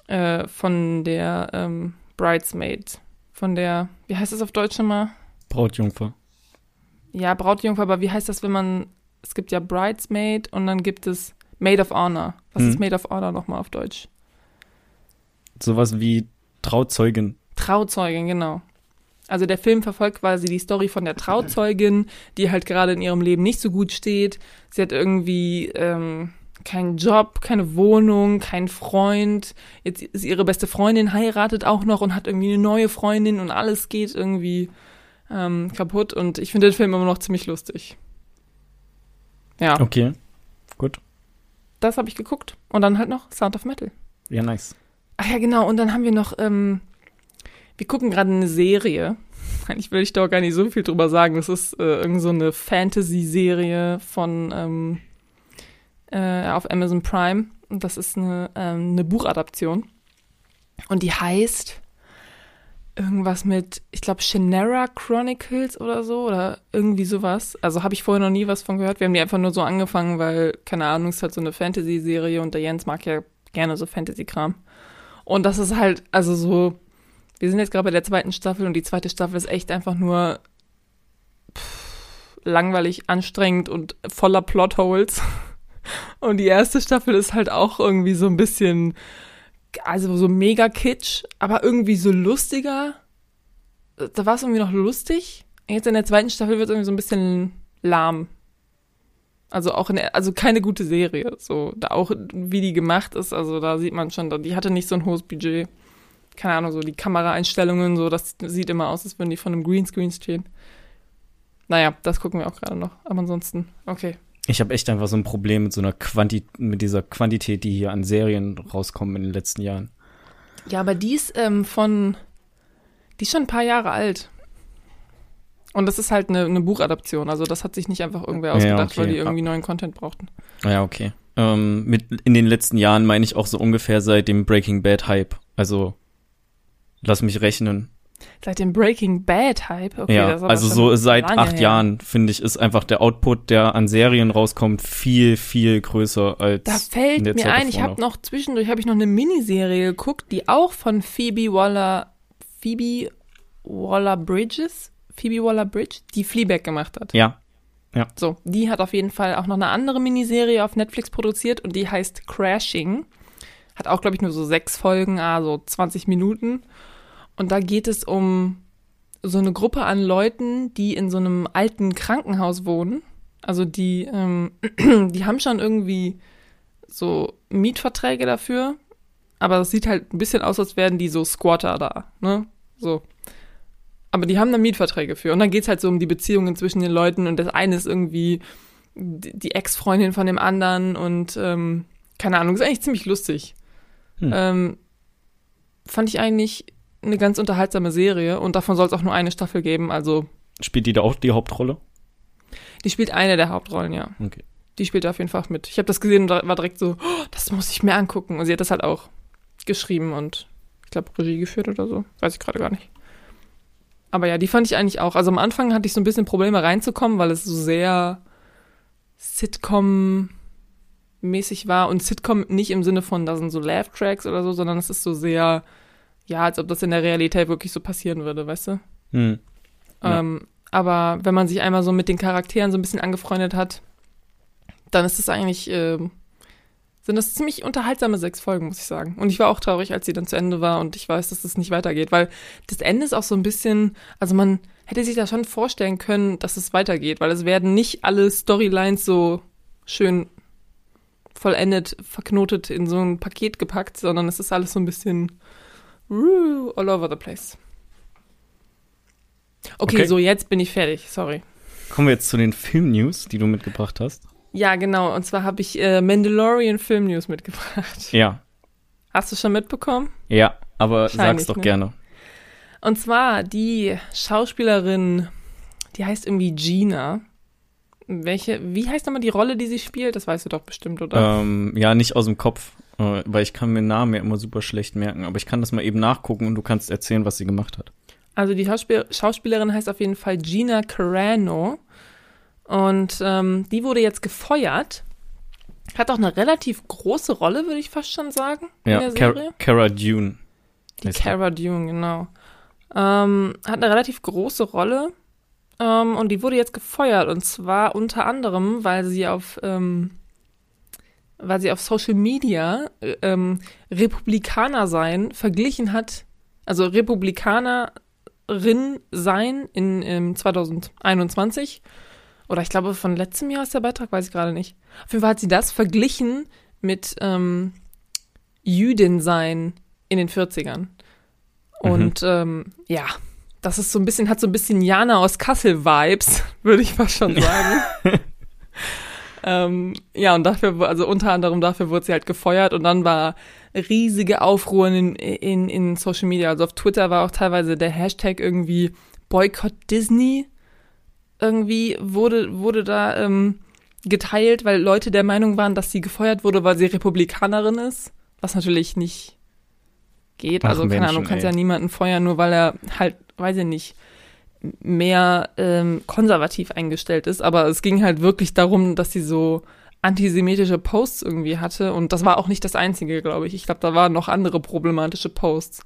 äh, von der ähm, Bridesmaid. Von der, wie heißt das auf Deutsch nochmal? Brautjungfer. Ja, Brautjungfer, aber wie heißt das, wenn man, es gibt ja Bridesmaid und dann gibt es Maid of Honor. Was Hm. ist Maid of Honor nochmal auf Deutsch? Sowas wie Trauzeugin. Trauzeugin, genau. Also der Film verfolgt quasi die Story von der Trauzeugin, die halt gerade in ihrem Leben nicht so gut steht. Sie hat irgendwie ähm, keinen Job, keine Wohnung, keinen Freund. Jetzt ist ihre beste Freundin heiratet auch noch und hat irgendwie eine neue Freundin und alles geht irgendwie ähm, kaputt. Und ich finde den Film immer noch ziemlich lustig. Ja, Okay. Gut. das habe ich geguckt. Und dann halt noch Sound of Metal. Ja, nice. Ach ja, genau. Und dann haben wir noch, ähm, wir gucken gerade eine Serie. Eigentlich will ich da auch gar nicht so viel drüber sagen. Das ist äh, irgend so eine Fantasy-Serie von ähm, äh, auf Amazon Prime. Und das ist eine, ähm, eine Buchadaption. Und die heißt irgendwas mit, ich glaube, Shannara Chronicles oder so oder irgendwie sowas. Also habe ich vorher noch nie was von gehört. Wir haben die einfach nur so angefangen, weil, keine Ahnung, es ist halt so eine Fantasy-Serie und der Jens mag ja gerne so Fantasy-Kram. Und das ist halt, also so, wir sind jetzt gerade bei der zweiten Staffel und die zweite Staffel ist echt einfach nur pff, langweilig, anstrengend und voller Plotholes. Und die erste Staffel ist halt auch irgendwie so ein bisschen, also so mega kitsch, aber irgendwie so lustiger. Da war es irgendwie noch lustig. Jetzt in der zweiten Staffel wird es irgendwie so ein bisschen lahm. Also auch in also keine gute Serie. So, da auch wie die gemacht ist, also da sieht man schon, die hatte nicht so ein hohes Budget. Keine Ahnung, so die Kameraeinstellungen, so, das sieht immer aus, als würden die von einem Greenscreen stehen. Naja, das gucken wir auch gerade noch. Aber ansonsten, okay. Ich habe echt einfach so ein Problem mit so einer Quanti mit dieser Quantität, die hier an Serien rauskommen in den letzten Jahren. Ja, aber die ist ähm, von, die ist schon ein paar Jahre alt. Und das ist halt eine, eine Buchadaption. Also das hat sich nicht einfach irgendwer Ja, ausgedacht, okay. weil die irgendwie neuen Content brauchten. Ja, okay. Ähm, mit in den letzten Jahren meine ich auch so ungefähr seit dem Breaking Bad Hype. Also lass mich rechnen. Seit dem Breaking Bad Hype. Okay, ja, also so seit acht her. Jahren finde ich ist einfach der Output, der an Serien rauskommt, viel viel größer als Da fällt mir Zeit ein, ich habe noch zwischendurch habe ich noch eine Miniserie geguckt, die auch von Phoebe Waller Phoebe Waller Bridges, Phoebe Waller Bridge, die Fleabag gemacht hat. Ja, So, die hat auf jeden Fall auch noch eine andere Miniserie auf Netflix produziert und die heißt Crashing. Hat auch, glaube ich, nur so sechs Folgen, also 20 Minuten. Und da geht es um so eine Gruppe an Leuten, die in so einem alten Krankenhaus wohnen. Also die, ähm, die haben schon irgendwie so Mietverträge dafür, aber das sieht halt ein bisschen aus, als wären die so Squatter da, ne? So. Aber die haben da Mietverträge für. Und dann geht's halt so um die Beziehungen zwischen den Leuten und das eine ist irgendwie die Ex-Freundin von dem anderen und ähm, keine Ahnung, ist eigentlich ziemlich lustig. Hm. Ähm, fand ich eigentlich eine ganz unterhaltsame Serie und davon soll es auch nur eine Staffel geben. Also spielt die da auch die Hauptrolle? die spielt eine der Hauptrollen, ja. Okay. Die spielt da auf jeden Fall mit. Ich habe das gesehen und war direkt so, oh, das muss ich mir angucken. Und sie hat das halt auch geschrieben und ich glaube Regie geführt oder so. Weiß ich gerade gar nicht. Aber ja, die fand ich eigentlich auch. Also am Anfang hatte ich so ein bisschen Probleme reinzukommen, weil es so sehr Sitcom-mäßig mäßig war und Sitcom nicht im Sinne von, da sind so Laugh-Tracks oder so, sondern es ist so sehr, ja, als ob das in der Realität wirklich so passieren würde, weißt du? Hm. Ja. Ähm, aber wenn man sich einmal so mit den Charakteren so ein bisschen angefreundet hat, dann ist es eigentlich, ähm, sind das ziemlich unterhaltsame sechs Folgen, muss ich sagen. Und ich war auch traurig, als sie dann zu Ende war und ich weiß, dass das nicht weitergeht, weil das Ende ist auch so ein bisschen, also man hätte sich da schon vorstellen können, dass es weitergeht, weil es werden nicht alle Storylines so schön vollendet, verknotet in so ein Paket gepackt, sondern es ist alles so ein bisschen all over the place. Okay, Okay. so jetzt bin ich fertig, sorry. Kommen wir jetzt zu den Film-News, die du mitgebracht hast. Ja, genau, und zwar habe ich äh, Mandalorian Film News mitgebracht. Ja, Hast du schon mitbekommen? ja, aber sag's doch ne? gerne. Und zwar die Schauspielerin, die heißt irgendwie Gina. Welche, wie heißt nochmal die Rolle, die sie spielt? Das weißt du doch bestimmt, oder? Ähm, ja, nicht aus dem Kopf, äh, weil ich kann mir Namen ja immer super schlecht merken. Aber ich kann das mal eben nachgucken und du kannst erzählen, was sie gemacht hat. Also die Schauspiel Schauspielerin heißt auf jeden Fall Gina Carano. Und ähm, die wurde jetzt gefeuert. Hat auch eine relativ große Rolle, würde ich fast schon sagen, in Ja, der Car Serie. Cara Dune. Die. Cara Dune, genau. Ähm, hat eine relativ große Rolle. Ähm, und die wurde jetzt gefeuert. Und zwar unter anderem, weil sie auf, ähm, weil sie auf Social Media äh, ähm, Republikaner sein verglichen hat. Also Republikanerin sein in ähm, 2021. Oder ich glaube, von letztem Jahr ist der Beitrag, weiß ich gerade nicht. Auf jeden Fall hat sie das verglichen mit ähm, Jüdin sein in den 40ern. Und ähm, ja, das ist so ein bisschen, hat so ein bisschen Jana aus Kassel-Vibes, würde ich fast schon sagen. Ähm, ja, und dafür, also unter anderem dafür wurde sie halt gefeuert und dann war riesige Aufruhr in, in, in Social Media. Also auf Twitter war auch teilweise der Hashtag irgendwie Boycott Disney irgendwie wurde, wurde da ähm, geteilt, weil Leute der Meinung waren, dass sie gefeuert wurde, weil sie Republikanerin ist. Was natürlich nicht geht. Ach, also, keine Menschen, Ahnung, kannst ey. ja niemanden feuern, nur weil er halt, weiß ich nicht, mehr ähm, konservativ eingestellt ist. Aber es ging halt wirklich darum, dass sie so antisemitische Posts irgendwie hatte. Und das war auch nicht das Einzige, glaube ich. Ich glaube, da waren noch andere problematische Posts.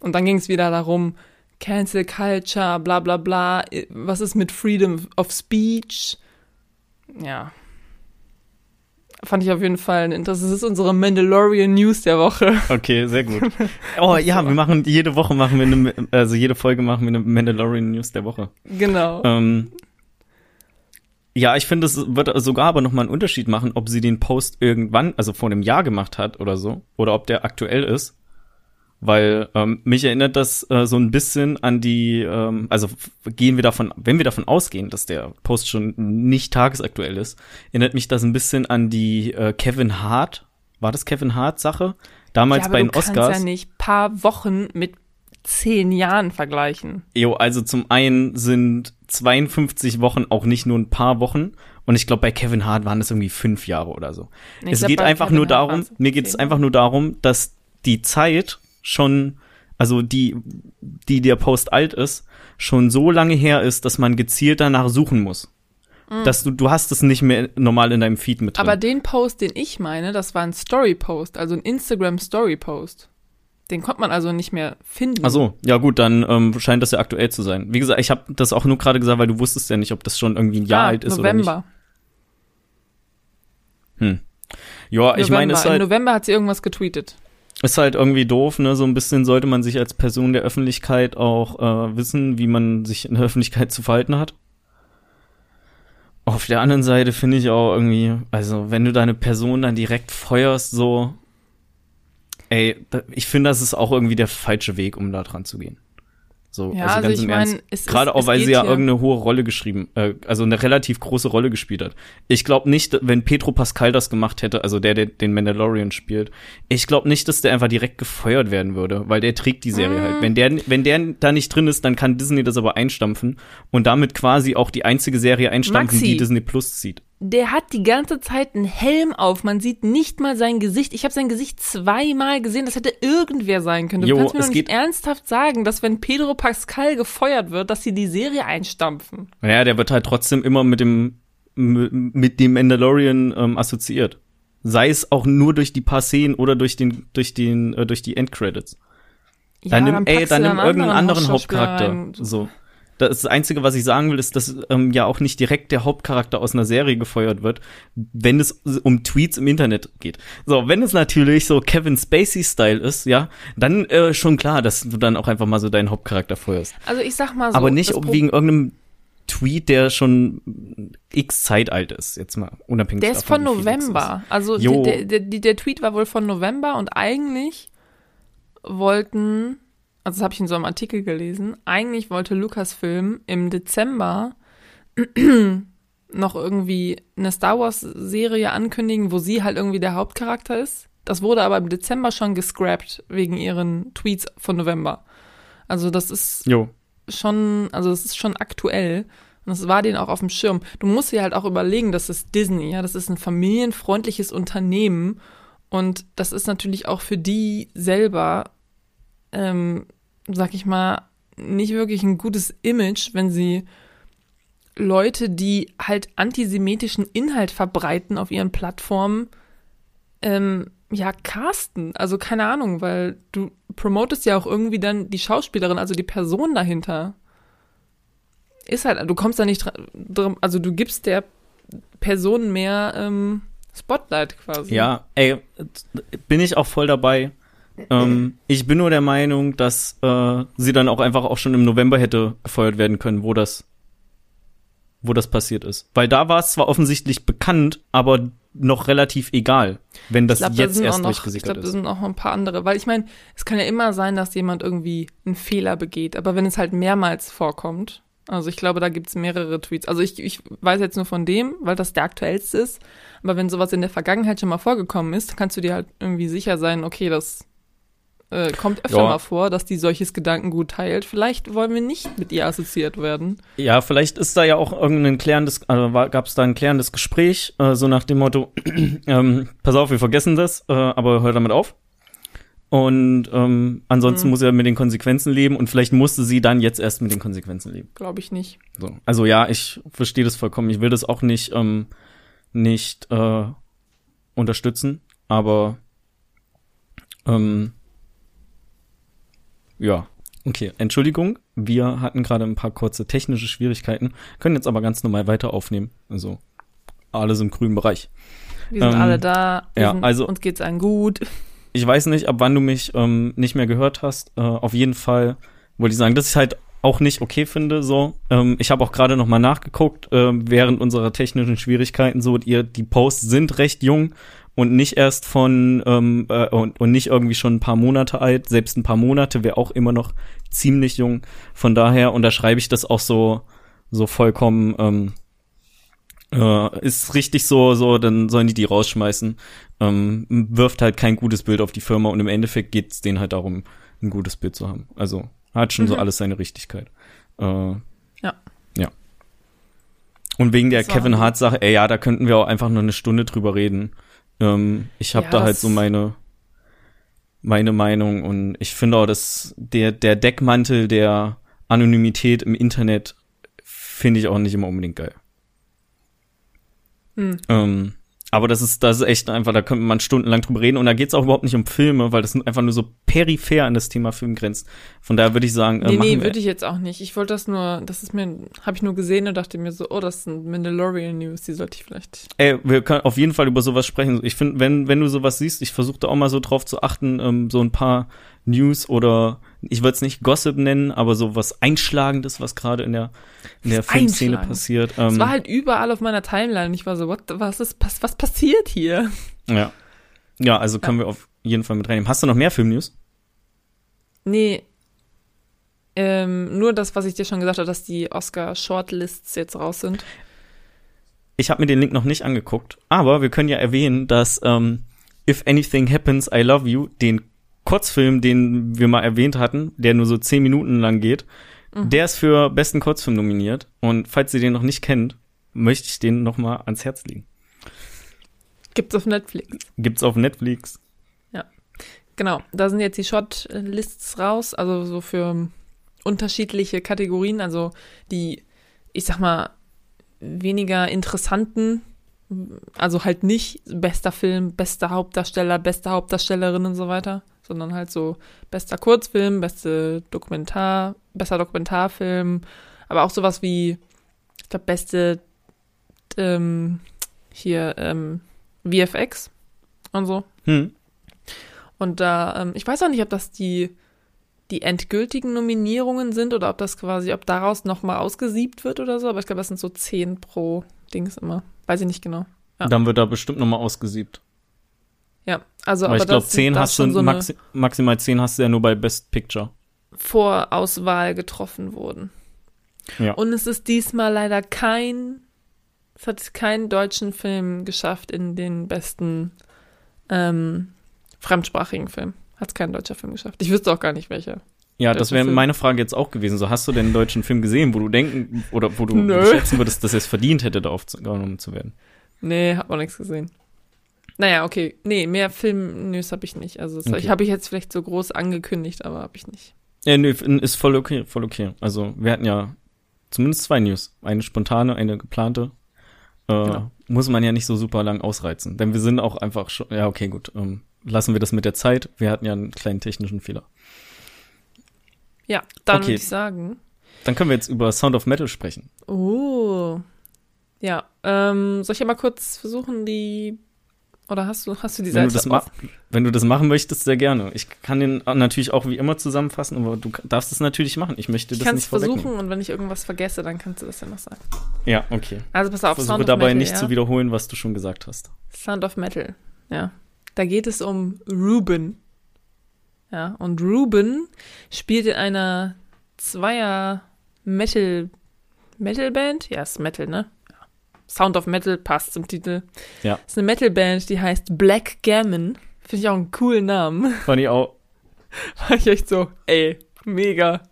Und dann ging es wieder darum, Cancel Culture, bla bla bla. Was ist mit Freedom of Speech? Ja. Fand ich auf jeden Fall interessant. Das ist unsere Mandalorian News der Woche. Okay, sehr gut. Oh ja, wir machen jede Woche machen wir eine, also jede Folge machen wir eine Mandalorian News der Woche. Genau. Ähm, ja, ich finde, es wird sogar aber noch mal einen Unterschied machen, ob sie den Post irgendwann, also vor einem Jahr gemacht hat oder so, oder ob der aktuell ist. Weil ähm, mich erinnert das äh, so ein bisschen an die, ähm, also gehen wir davon, wenn wir davon ausgehen, dass der Post schon nicht tagesaktuell ist, erinnert mich das ein bisschen an die äh, Kevin Hart, war das Kevin Hart Sache? Damals ja, aber bei den du kannst Oscars. ja nicht paar Wochen mit zehn Jahren vergleichen. Jo, also zum einen sind 52 Wochen auch nicht nur ein paar Wochen. Und ich glaube, bei Kevin Hart waren es irgendwie fünf Jahre oder so. Ich es glaub, geht einfach Kevin nur Hart darum, mir geht es einfach nur darum, dass die Zeit schon, also die, die der Post alt ist, schon so lange her ist, dass man gezielt danach suchen muss. Dass du, du hast es nicht mehr normal in deinem Feed mit drin. Mhm. Aber den Post, den ich meine, das war ein Story-Post, also ein Instagram-Story-Post. Den konnte man also nicht mehr finden. Ach so, ja gut, dann ähm, scheint das ja aktuell zu sein. Wie gesagt, ich habe das auch nur gerade gesagt, weil du wusstest ja nicht, ob das schon irgendwie ein Jahr ah, alt ist November. oder nicht. Ja, ich November. meine, es ist Im halt, November hat sie irgendwas getweetet. Ist halt irgendwie doof, ne? So ein bisschen sollte man sich als Person der Öffentlichkeit auch äh, wissen, wie man sich in der Öffentlichkeit zu verhalten hat. Auf der anderen Seite finde ich auch irgendwie, also wenn du deine Person dann direkt feuerst, so, ey, ich finde, das ist auch irgendwie der falsche Weg, um da dran zu gehen. So, Ja, also also ganz im Ernst. meine, es Gerade ist- auch, es weil sie ja hier- irgendeine hohe Rolle geschrieben, äh, also eine relativ große Rolle gespielt hat. Ich glaube nicht, wenn Pedro Pascal das gemacht hätte, also der, der den Mandalorian spielt, ich glaube nicht, dass der einfach direkt gefeuert werden würde, weil der trägt die Serie Mm. halt. Wenn der, wenn der da nicht drin ist, dann kann Disney das aber einstampfen und damit quasi auch die einzige Serie einstampfen, Maxi. die Disney Plus zieht. Der hat die ganze Zeit einen Helm auf. Man sieht nicht mal sein Gesicht. Ich habe sein Gesicht zweimal gesehen. Das hätte irgendwer sein können. Du Jo, kannst mir nicht ernsthaft sagen, dass wenn Pedro Pascal gefeuert wird, dass sie die Serie einstampfen. Naja, der wird halt trotzdem immer mit dem, mit dem Mandalorian ähm, assoziiert. Sei es auch nur durch die paar Szenen oder durch den, durch den, äh, durch die Endcredits. dann nimm, ey, dann nimm irgendeinen anderen Hauptcharakter. Rein. So. Das, Einzige, was ich sagen will, ist, dass ähm, ja auch nicht direkt der Hauptcharakter aus einer Serie gefeuert wird, wenn es um Tweets im Internet geht. So, wenn es natürlich so Kevin Spacey-Style ist, ja, dann äh, schon klar, dass du dann auch einfach mal so deinen Hauptcharakter feuerst. Also ich sag mal so. Aber nicht wegen irgendeinem Tweet, der schon x Zeit alt ist, jetzt mal unabhängig Der ist von November. Also der, der, der, der Tweet war wohl von November und eigentlich wollten also das habe ich in so einem Artikel gelesen, eigentlich wollte Lucasfilm im Dezember noch irgendwie eine Star Wars Serie ankündigen, wo sie halt irgendwie der Hauptcharakter ist. Das wurde aber im Dezember schon gescrapped wegen ihren Tweets von November. Also das ist jo. schon, also das ist schon aktuell. Und das war denen auch auf dem Schirm. Du musst dir halt auch überlegen, das ist Disney, ja, das ist ein familienfreundliches Unternehmen. Und das ist natürlich auch für die selber ähm, sag ich mal, nicht wirklich ein gutes Image, wenn sie Leute, die halt antisemitischen Inhalt verbreiten auf ihren Plattformen, ähm, ja, casten. Also keine Ahnung, weil du promotest ja auch irgendwie dann die Schauspielerin, also die Person dahinter. Ist halt, du kommst da nicht dran, also du gibst der Person mehr ähm, Spotlight quasi. Ja, ey, bin ich auch voll dabei. Ähm, ich bin nur der Meinung, dass äh, sie dann auch einfach auch schon im November hätte gefeuert werden können, wo das, wo das passiert ist. Weil da war es zwar offensichtlich bekannt, aber noch relativ egal, wenn das glaub, jetzt da erst noch, durchgesickert ist. Ich glaube, da sind noch ein paar andere, weil ich meine, es kann ja immer sein, dass jemand irgendwie einen Fehler begeht, aber wenn es halt mehrmals vorkommt, also ich glaube, da gibt es mehrere Tweets. Also ich, ich weiß jetzt nur von dem, weil das der aktuellste ist, aber wenn sowas in der Vergangenheit schon mal vorgekommen ist, kannst du dir halt irgendwie sicher sein, okay, das äh, kommt öfter ja. mal vor, dass die solches Gedankengut teilt. Vielleicht wollen wir nicht mit ihr assoziiert werden. Ja, vielleicht ist da ja auch irgendein klärendes, also gab es da ein klärendes Gespräch, äh, so nach dem Motto, ähm, pass auf, wir vergessen das, äh, aber hör damit auf. Und ähm, ansonsten mhm. muss er mit den Konsequenzen leben und vielleicht musste sie dann jetzt erst mit den Konsequenzen leben. Glaube ich nicht. So. Also ja, ich verstehe das vollkommen. Ich will das auch nicht, ähm, nicht äh, unterstützen, aber ähm, ja, okay. Entschuldigung, wir hatten gerade ein paar kurze technische Schwierigkeiten, können jetzt aber ganz normal weiter aufnehmen. Also alles im grünen Bereich. Wir sind ähm, alle da. ja, sind, also uns geht's allen gut. Ich weiß nicht, ab wann du mich ähm, nicht mehr gehört hast. Äh, auf jeden Fall wollte ich sagen, dass ich halt auch nicht okay finde. So, ähm, ich habe auch gerade noch mal nachgeguckt äh, während unserer technischen Schwierigkeiten. So, ihr die Posts sind recht jung und nicht erst von ähm, äh, und, und nicht irgendwie schon ein paar Monate alt. Selbst ein paar Monate wäre auch immer noch ziemlich jung. Von daher unterschreibe ich das auch so so vollkommen. Ähm, äh, ist richtig so, so, dann sollen die die rausschmeißen. Ähm, wirft halt kein gutes Bild auf die Firma und im Endeffekt geht es denen halt darum, ein gutes Bild zu haben. Also hat schon mhm. so alles seine Richtigkeit. Äh, ja. Ja. Und wegen der Kevin Hart Sache, ey, ja, da könnten wir auch einfach nur eine Stunde drüber reden. Ähm, ich habe ja, da halt so meine meine Meinung und ich finde auch, dass der der Deckmantel der Anonymität im Internet finde ich auch nicht immer unbedingt geil. Hm. Ähm, aber das ist, das ist echt einfach, da könnte man stundenlang drüber reden. Und da geht's auch überhaupt nicht um Filme, weil das einfach nur so peripher an das Thema Film grenzt. Von daher würde ich sagen, äh, nee, nee, würde ich jetzt auch nicht. Ich wollte das nur, das ist mir, habe ich nur gesehen und dachte mir so, oh, das sind Mandalorian News, die sollte ich vielleicht. Ey, wir können auf jeden Fall über sowas sprechen. Ich finde, wenn, wenn du sowas siehst, ich versuche da auch mal so drauf zu achten, ähm, so ein paar News oder ich würde es nicht Gossip nennen, aber so was Einschlagendes, was gerade in der, in der Filmszene passiert. Ähm, es war halt überall auf meiner Timeline. Ich war so, what, was ist, was, was passiert hier? Ja. Ja, also können ja. wir auf jeden Fall mit reinnehmen. Hast du noch mehr Filmnews? Nee. Ähm, nur das, was ich dir schon gesagt habe, dass die Oscar-Shortlists jetzt raus sind. Ich habe mir den Link noch nicht angeguckt, aber wir können ja erwähnen, dass ähm, If Anything Happens, I Love You, den Kurzfilm, den wir mal erwähnt hatten, der nur so zehn Minuten lang geht, mhm. der ist für besten Kurzfilm nominiert. Und falls ihr den noch nicht kennt, möchte ich den noch mal ans Herz legen. Gibt's auf Netflix. Gibt's auf Netflix. Ja. Genau, da sind jetzt die Shotlists raus, also so für unterschiedliche Kategorien, also die, ich sag mal, weniger interessanten Also halt nicht bester Film, bester Hauptdarsteller, beste Hauptdarstellerin und so weiter, sondern halt so bester Kurzfilm, beste Dokumentar, bester Dokumentarfilm, aber auch sowas wie, ich glaube, beste ähm, hier ähm, VFX und so. Hm. Und da, ähm, ich weiß auch nicht, ob das die, die endgültigen Nominierungen sind oder ob das quasi, ob daraus nochmal ausgesiebt wird oder so, aber ich glaube, das sind so zehn pro Dings immer. Weiß ich nicht genau. Ja. Dann wird da bestimmt nochmal ausgesiebt. Ja, also Aber aber ich glaube, das- 10 das hast du, so maxi maximal 10 hast du ja nur bei Best Picture. Vorauswahl getroffen wurden. Ja. Und es ist diesmal leider kein, es hat keinen deutschen Film geschafft in den besten ähm, fremdsprachigen Film. Hat es kein deutscher Film geschafft. Ich wüsste auch gar nicht welcher. Ja, das wäre meine Frage jetzt auch gewesen. So, hast du denn einen deutschen Film gesehen, wo du denken oder wo du, Nö. schätzen würdest, dass er es verdient hätte, da aufgenommen zu werden? Nee, hab auch nichts gesehen. Naja, okay. Nee, mehr Film-News habe ich nicht. Also Okay. ich habe ich jetzt vielleicht so groß angekündigt, aber habe ich nicht. Ja, nö, ist voll okay, voll okay. Also, wir hatten ja zumindest zwei News. Eine spontane, eine geplante. Äh, Genau. Muss man ja nicht so super lang ausreizen. Denn wir sind auch einfach schon, ja, okay, gut. Ähm, lassen wir das mit der Zeit. Wir hatten ja einen kleinen technischen Fehler. Ja, dann Okay. würde ich sagen. Dann können wir jetzt über Sound of Metal sprechen. Oh. Ja, ähm, soll ich ja mal kurz versuchen, die. Oder hast du, hast du die Wenn du, Seite das ma auf? wenn du das machen möchtest, sehr gerne. Ich kann den natürlich auch wie immer zusammenfassen, aber du darfst es natürlich machen. Ich möchte Ich das kann nicht es versuchen und wenn ich irgendwas vergesse, dann kannst du das ja noch sagen. Ja, okay. Also pass auf, Versuche Sound of dabei Metal, nicht ja? zu wiederholen, was du schon gesagt hast. Sound of Metal, ja. Da geht es um Ruben. Ja, und Ruben spielt in einer Zweier Metal Metalband? Ja, ist Metal, ne? Sound of Metal passt zum Titel. Ja. Ist eine Metalband, die heißt Black Gammon. Finde ich auch einen coolen Namen. Fand ich auch. War ich echt so, ey, mega.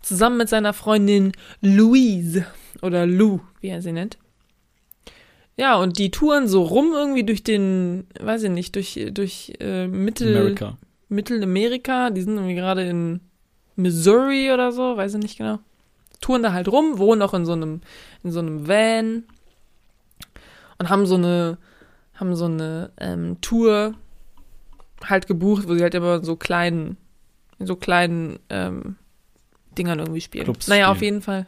Zusammen mit seiner Freundin Louise oder Lou, wie er sie nennt. Ja, und die touren so rum irgendwie durch den, weiß ich nicht, durch, durch äh, Mittel, America. Mittelamerika. Die sind irgendwie gerade in Missouri oder so, weiß ich nicht genau. Touren da halt rum, wohnen auch in so einem, in so einem Van und haben so eine, haben so eine ähm, Tour halt gebucht, wo sie halt immer so kleinen, in so kleinen ähm, Dingern irgendwie spielen. Clubs naja, auf spielen. jeden Fall.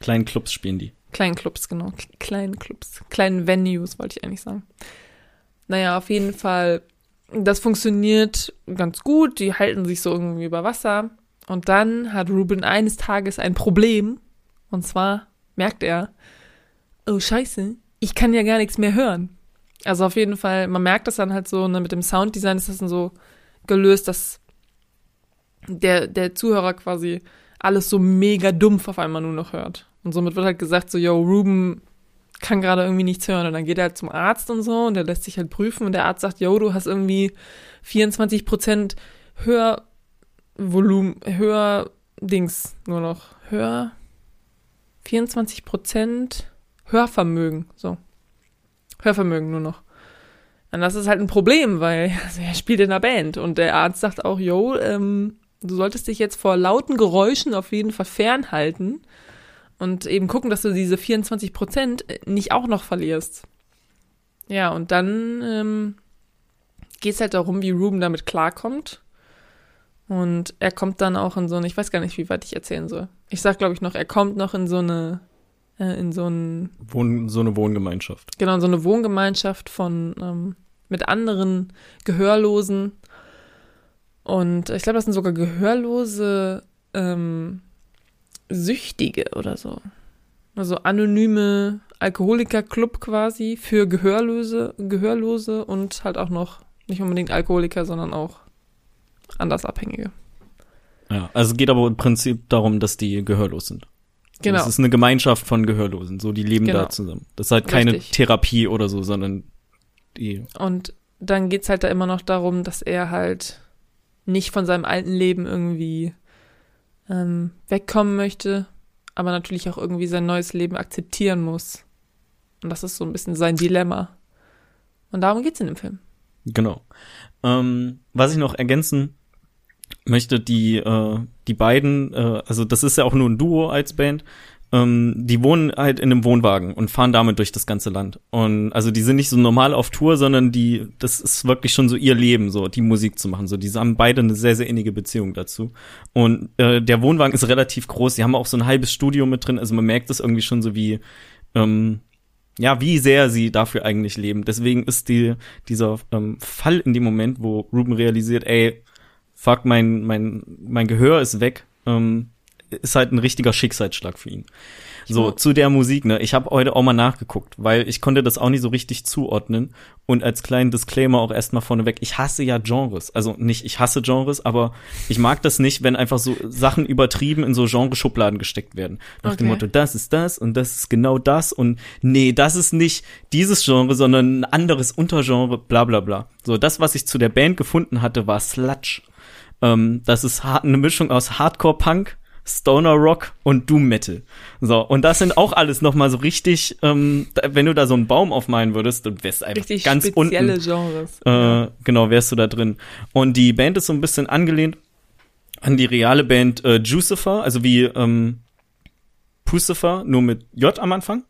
Kleinen Clubs spielen die. Kleinen Clubs, genau. Kleinen Clubs. Kleinen Venues, wollte ich eigentlich sagen. Naja, auf jeden Fall, das funktioniert ganz gut. Die halten sich so irgendwie über Wasser. Und dann hat Ruben eines Tages ein Problem. Und zwar merkt er, oh scheiße, ich kann ja gar nichts mehr hören. Also auf jeden Fall, man merkt das dann halt so, ne, mit dem Sounddesign ist das dann so gelöst, dass der, der Zuhörer quasi alles so mega dumpf auf einmal nur noch hört. Und somit wird halt gesagt, so, yo, Ruben kann gerade irgendwie nichts hören. Und dann geht er halt zum Arzt und so und der lässt sich halt prüfen und der Arzt sagt, yo, du hast irgendwie 24 Prozent Hörvolumen, Hör-Dings nur noch. Hör, 24 Prozent Hörvermögen, so. Hörvermögen nur noch. Und das ist halt ein Problem, weil also er spielt in einer Band und der Arzt sagt auch, yo, ähm, du solltest dich jetzt vor lauten Geräuschen auf jeden Fall fernhalten und eben gucken, dass du diese 24 Prozent nicht auch noch verlierst. Ja, und dann ähm, geht es halt darum, wie Ruben damit klarkommt. Und er kommt dann auch in so eine, ich weiß gar nicht, wie weit ich erzählen soll. Ich sag, glaube ich, noch, er kommt noch in so eine, äh, in so ein Wohn so eine Wohngemeinschaft. Genau, so eine Wohngemeinschaft von ähm, mit anderen Gehörlosen. Und ich glaube, das sind sogar gehörlose ähm, Süchtige oder so. Also anonyme Alkoholiker-Club quasi für Gehörlose, Gehörlose und halt auch noch nicht unbedingt Alkoholiker, sondern auch Andersabhängige. Ja, also es geht aber im Prinzip darum, dass die gehörlos sind. Genau. Es ist eine Gemeinschaft von Gehörlosen, so die leben Genau. da zusammen. Das ist halt keine Richtig. Therapie oder so, sondern die Und dann geht's halt da immer noch darum, dass er halt nicht von seinem alten Leben irgendwie ähm, wegkommen möchte, aber natürlich auch irgendwie sein neues Leben akzeptieren muss. Und das ist so ein bisschen sein Dilemma. Und darum geht's in dem Film. Genau. Ähm, was ich noch ergänzen möchte, die, äh, die beiden, äh, also das ist ja auch nur ein Duo als Band, ähm, die wohnen halt in einem Wohnwagen und fahren damit durch das ganze Land. Und also die sind nicht so normal auf Tour, sondern die, das ist wirklich schon so ihr Leben, so die Musik zu machen. So, die haben beide eine sehr, sehr innige Beziehung dazu. Und äh, der Wohnwagen ist relativ groß. Die haben auch so ein halbes Studio mit drin. Also man merkt das irgendwie schon so wie, ähm, ja, wie sehr sie dafür eigentlich leben. Deswegen ist die, dieser ähm, Fall in dem Moment, wo Ruben realisiert, ey, fuck, mein, mein, mein Gehör ist weg, ähm, ist halt ein richtiger Schicksalsschlag für ihn. So, zu der Musik, ne? Ich habe heute auch mal nachgeguckt, weil ich konnte das auch nicht so richtig zuordnen. Und als kleinen Disclaimer auch erstmal vorneweg, ich hasse ja Genres. Also nicht, ich hasse Genres, aber ich mag das nicht, wenn einfach so Sachen übertrieben in so Genreschubladen gesteckt werden. Nach dem Okay. Motto, das ist das und das ist genau das und nee, das ist nicht dieses Genre, sondern ein anderes Untergenre, bla bla bla. So, das, was ich zu der Band gefunden hatte, war Sludge. Ähm, das ist eine Mischung aus Hardcore-Punk, Stoner Rock und Doom Metal. So, und das sind auch alles nochmal so richtig, ähm, wenn du da so einen Baum aufmalen würdest, dann wärst du einfach Richtig ganz spezielle unten. Genres. Äh, genau, wärst du da drin. Und die Band ist so ein bisschen angelehnt an die reale Band äh, Jucifer, also wie ähm, Pucifer, nur mit J am Anfang.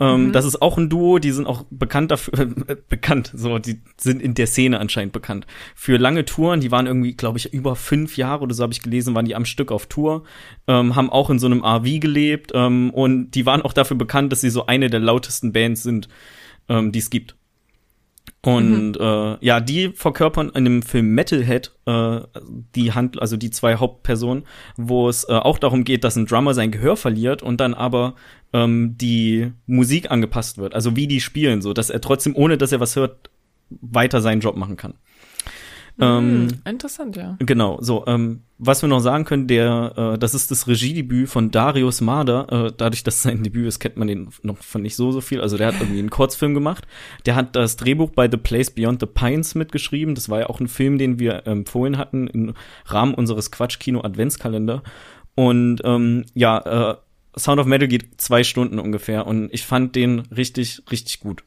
Ähm, Mhm. Das ist auch ein Duo, die sind auch bekannt dafür, äh, bekannt, so, die sind in der Szene anscheinend bekannt. Für lange Touren, die waren irgendwie, glaube ich, über fünf Jahre oder so habe ich gelesen, waren die am Stück auf Tour, ähm, haben auch in so einem RV gelebt ähm, und die waren auch dafür bekannt, dass sie so eine der lautesten Bands sind, ähm, die es gibt. Und äh, ja, die verkörpern in dem Film Metalhead äh, die Hand, also die zwei Hauptpersonen, wo es äh, auch darum geht, dass ein Drummer sein Gehör verliert und dann aber ähm, die Musik angepasst wird, also wie die spielen, so dass er trotzdem, ohne dass er was hört, weiter seinen Job machen kann. Ähm, Hm, interessant, ja. Genau, so, ähm, was wir noch sagen können, der, äh, das ist das Regiedebüt von Darius Marder. Äh, dadurch, dass sein Debüt ist, kennt man den noch von nicht so, so viel. Also der hat irgendwie einen Kurzfilm gemacht. Der hat das Drehbuch bei The Place Beyond the Pines mitgeschrieben. Das war ja auch ein Film, den wir empfohlen hatten im Rahmen unseres Quatsch-Kino-Adventskalender. Und ähm, ja, äh, Sound of Metal geht zwei Stunden ungefähr und ich fand den richtig, richtig gut.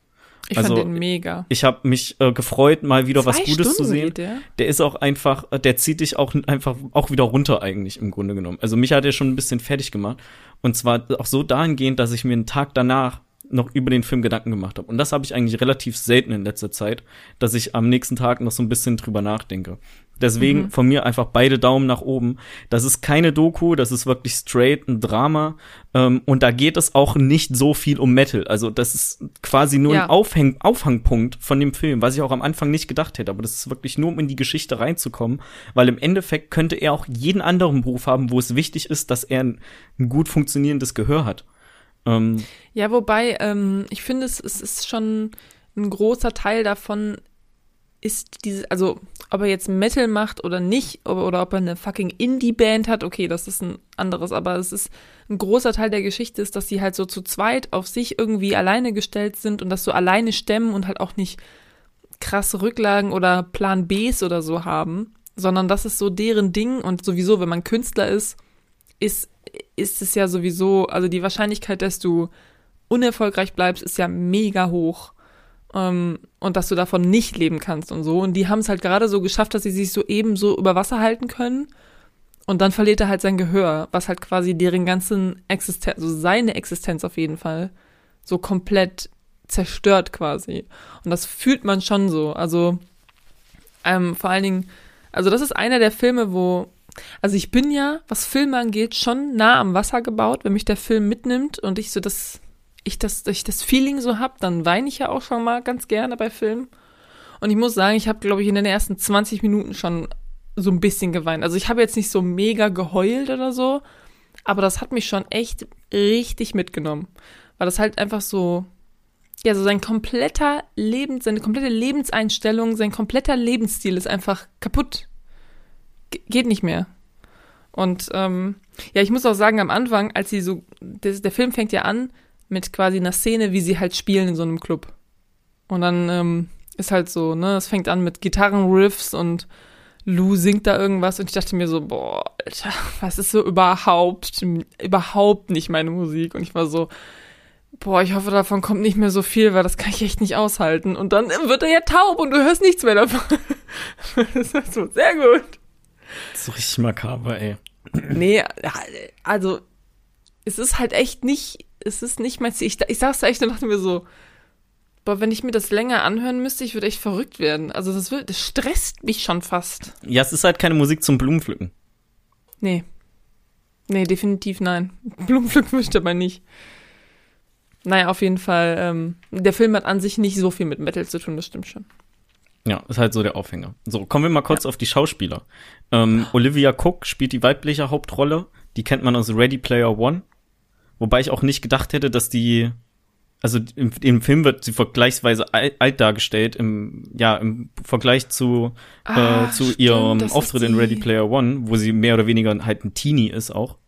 Ich also, fand den mega. Ich habe mich äh, gefreut, mal wieder was Zwei Gutes zu Stunden sehen geht der? der ist auch einfach, äh, der zieht dich auch einfach auch wieder runter eigentlich im Grunde genommen. Also mich hat er schon ein bisschen fertig gemacht. Und zwar auch so dahingehend, dass ich mir einen Tag danach noch über den Film Gedanken gemacht habe. Und das habe ich eigentlich relativ selten in letzter Zeit, dass ich am nächsten Tag noch so ein bisschen drüber nachdenke. Deswegen von mir einfach beide Daumen nach oben. Das ist keine Doku, das ist wirklich straight ein Drama. Ähm, und da geht es auch nicht so viel um Metal. Also das ist quasi nur Ja. ein Aufhäng Auffangpunkt von dem Film, was ich auch am Anfang nicht gedacht hätte. Aber das ist wirklich nur, um in die Geschichte reinzukommen, weil im Endeffekt könnte er auch jeden anderen Beruf haben, wo es wichtig ist, dass er ein, ein gut funktionierendes Gehör hat. Ähm, Ja, wobei, ähm, ich finde, es, es ist schon ein großer Teil davon, ist diese, also ob er jetzt Metal macht oder nicht, oder, oder ob er eine fucking Indie-Band hat, okay, das ist ein anderes, aber es ist ein großer Teil der Geschichte ist, dass sie halt so zu zweit auf sich irgendwie alleine gestellt sind und das so alleine stemmen und halt auch nicht krasse Rücklagen oder Plan Bs oder so haben, sondern das ist so deren Ding und sowieso, wenn man Künstler ist, ist, ist es ja sowieso, also die Wahrscheinlichkeit, dass du unerfolgreich bleibst, ist ja mega hoch. Ähm, und dass du davon nicht leben kannst und so. Und die haben es halt gerade so geschafft, dass sie sich so eben so über Wasser halten können. Und dann verliert er halt sein Gehör, was halt quasi deren ganzen Existenz, also seine Existenz auf jeden Fall, so komplett zerstört quasi. Und das fühlt man schon so. Also ähm, vor allen Dingen, also das ist einer der Filme, wo, also ich bin ja, was Filme angeht, schon nah am Wasser gebaut. Wenn mich der Film mitnimmt und ich so das, ich das, ich das Feeling so hab, dann weine ich ja auch schon mal ganz gerne bei Filmen. Und ich muss sagen, ich habe, glaube ich, in den ersten 20 Minuten schon so ein bisschen geweint. Also ich habe jetzt nicht so mega geheult oder so, aber das hat mich schon echt richtig mitgenommen. Weil das halt einfach so, ja, so sein kompletter Leben, seine komplette Lebenseinstellung, sein kompletter Lebensstil ist einfach kaputt. Ge geht nicht mehr. Und ähm, ja, ich muss auch sagen, am Anfang, als sie so, der, der Film fängt ja an mit quasi einer Szene, wie sie halt spielen in so einem Club. Und dann ähm, ist halt so, ne, es fängt an mit Gitarrenriffs und Lou singt da irgendwas und ich dachte mir so, boah, Alter, was ist so überhaupt, überhaupt nicht meine Musik? Und ich war so, boah, ich hoffe, davon kommt nicht mehr so viel, weil das kann ich echt nicht aushalten. Und dann wird er ja taub und du hörst nichts mehr davon. das ist so, sehr gut. so richtig makaber, ey. Nee, also es ist halt echt nicht, es ist nicht mein Ziel. Ich, ich saß da echt und dachte mir so, boah, wenn ich mir das länger anhören müsste, ich würde echt verrückt werden. Also das, wird, das stresst mich schon fast. Ja, es ist halt keine Musik zum Blumenpflücken. Nee. Nee, definitiv nein. Blumenpflücken möchte aber nicht. Naja, auf jeden Fall, ähm, der Film hat an sich nicht so viel mit Metal zu tun, das stimmt schon. Ja, ist halt so der Aufhänger. So, kommen wir mal kurz ja. auf die Schauspieler. Ähm, Olivia Cook spielt die weibliche Hauptrolle. Die kennt man aus Ready Player One. Wobei ich auch nicht gedacht hätte, dass die, also im, im Film wird sie vergleichsweise alt, dargestellt, im, ja, im Vergleich zu, ah, äh, zu stimmt, ihrem Auftritt in Ready Player One, wo sie mehr oder weniger halt ein Teenie ist auch.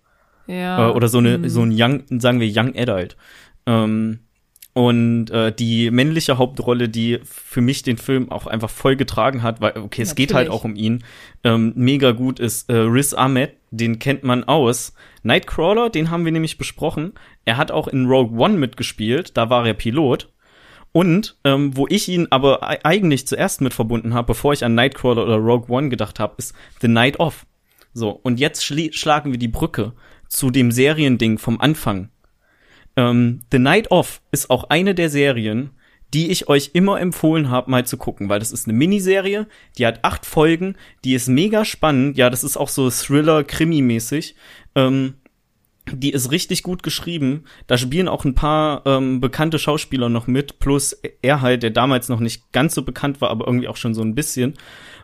Ja. Äh, oder so eine, mhm. so ein Young, sagen wir Young Adult. Ähm, und äh, die männliche Hauptrolle, die für mich den Film auch einfach voll getragen hat, weil, okay, es Natürlich. geht halt auch um ihn, ähm, mega gut ist äh, Riz Ahmed, den kennt man aus. Nightcrawler, den haben wir nämlich besprochen. Er hat auch in Rogue One mitgespielt, da war er Pilot. Und ähm, wo ich ihn aber eigentlich zuerst mit verbunden habe, bevor ich an Nightcrawler oder Rogue One gedacht habe, ist The Night Of. So, und jetzt schlagen wir die Brücke zu dem Seriending vom Anfang ähm, The Night Of ist auch eine der Serien, die ich euch immer empfohlen habe, mal zu gucken, weil das ist eine Miniserie, die hat acht Folgen, die ist mega spannend. Ja, das ist auch so Thriller-Krimi-mäßig. Ähm, die ist richtig gut geschrieben. Da spielen auch ein paar ähm, bekannte Schauspieler noch mit, plus er halt, der damals noch nicht ganz so bekannt war, aber irgendwie auch schon so ein bisschen.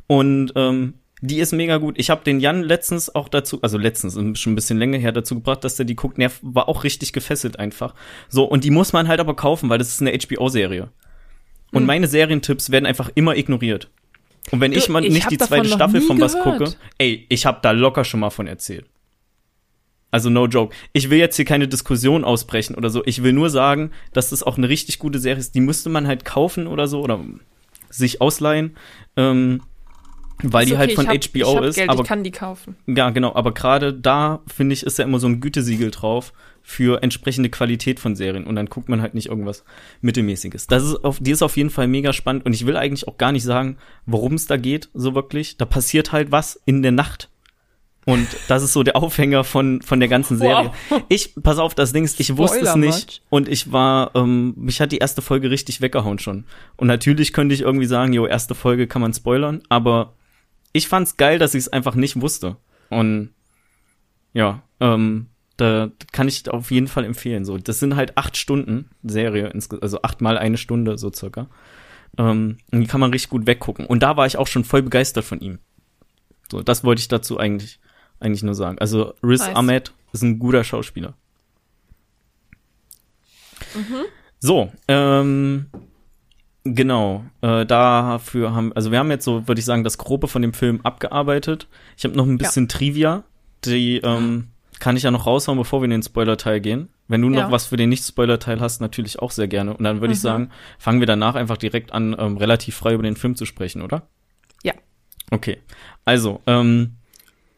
Und ähm, die ist mega gut. Ich habe den Jan letztens auch dazu, also letztens, schon ein bisschen länger her, dazu gebracht, dass der die guckt. Der war auch richtig gefesselt einfach. So, und die muss man halt aber kaufen, weil das ist eine HBO-Serie. Und hm. meine Serientipps werden einfach immer ignoriert. Und wenn du, ich mal nicht die zweite Staffel von was gucke, ey, ich habe da locker schon mal von erzählt. Also no joke. Ich will jetzt hier keine Diskussion ausbrechen oder so. Ich will nur sagen, dass das auch eine richtig gute Serie ist. Die müsste man halt kaufen oder so oder sich ausleihen. Ähm, weil die halt okay, halt von hab, HBO ist. Geld, aber ich kann die kaufen. Ja, genau. Aber gerade da finde ich ist ja immer so ein Gütesiegel drauf für entsprechende Qualität von Serien und dann guckt man halt nicht irgendwas mittelmäßiges. Das ist auf, die ist auf jeden Fall mega spannend und ich will eigentlich auch gar nicht sagen, worum es da geht, so wirklich. Da passiert halt was in der Nacht. Und das ist so der Aufhänger von, von der ganzen Serie. Wow. Ich, pass auf, das Ding ist, ich wusste es nicht. Und ich war, ähm, mich hat die erste Folge richtig weggehauen schon. Und natürlich könnte ich irgendwie sagen, jo, erste Folge kann man spoilern, aber ich fand's geil, dass ich es einfach nicht wusste. Und ja, ähm, da kann ich auf jeden Fall empfehlen. So, das sind halt acht Stunden Serie, also achtmal eine Stunde so circa. Ähm, und die kann man richtig gut weggucken. Und da war ich auch schon voll begeistert von ihm. So, das wollte ich dazu eigentlich eigentlich nur sagen. Also Riz nice. Ahmed ist ein guter Schauspieler. Mhm. So, ähm, Genau, äh, dafür haben, also wir haben jetzt so, würde ich sagen, das Grobe von dem Film abgearbeitet. Ich habe noch ein bisschen ja. Trivia, die ähm, kann ich ja noch raushauen, bevor wir in den Spoiler-Teil gehen. Wenn du ja. noch was für den Nicht-Spoiler-Teil hast, natürlich auch sehr gerne. Und dann würde mhm. ich sagen, fangen wir danach einfach direkt an, ähm, relativ frei über den Film zu sprechen, oder? Ja. Okay, also, ähm,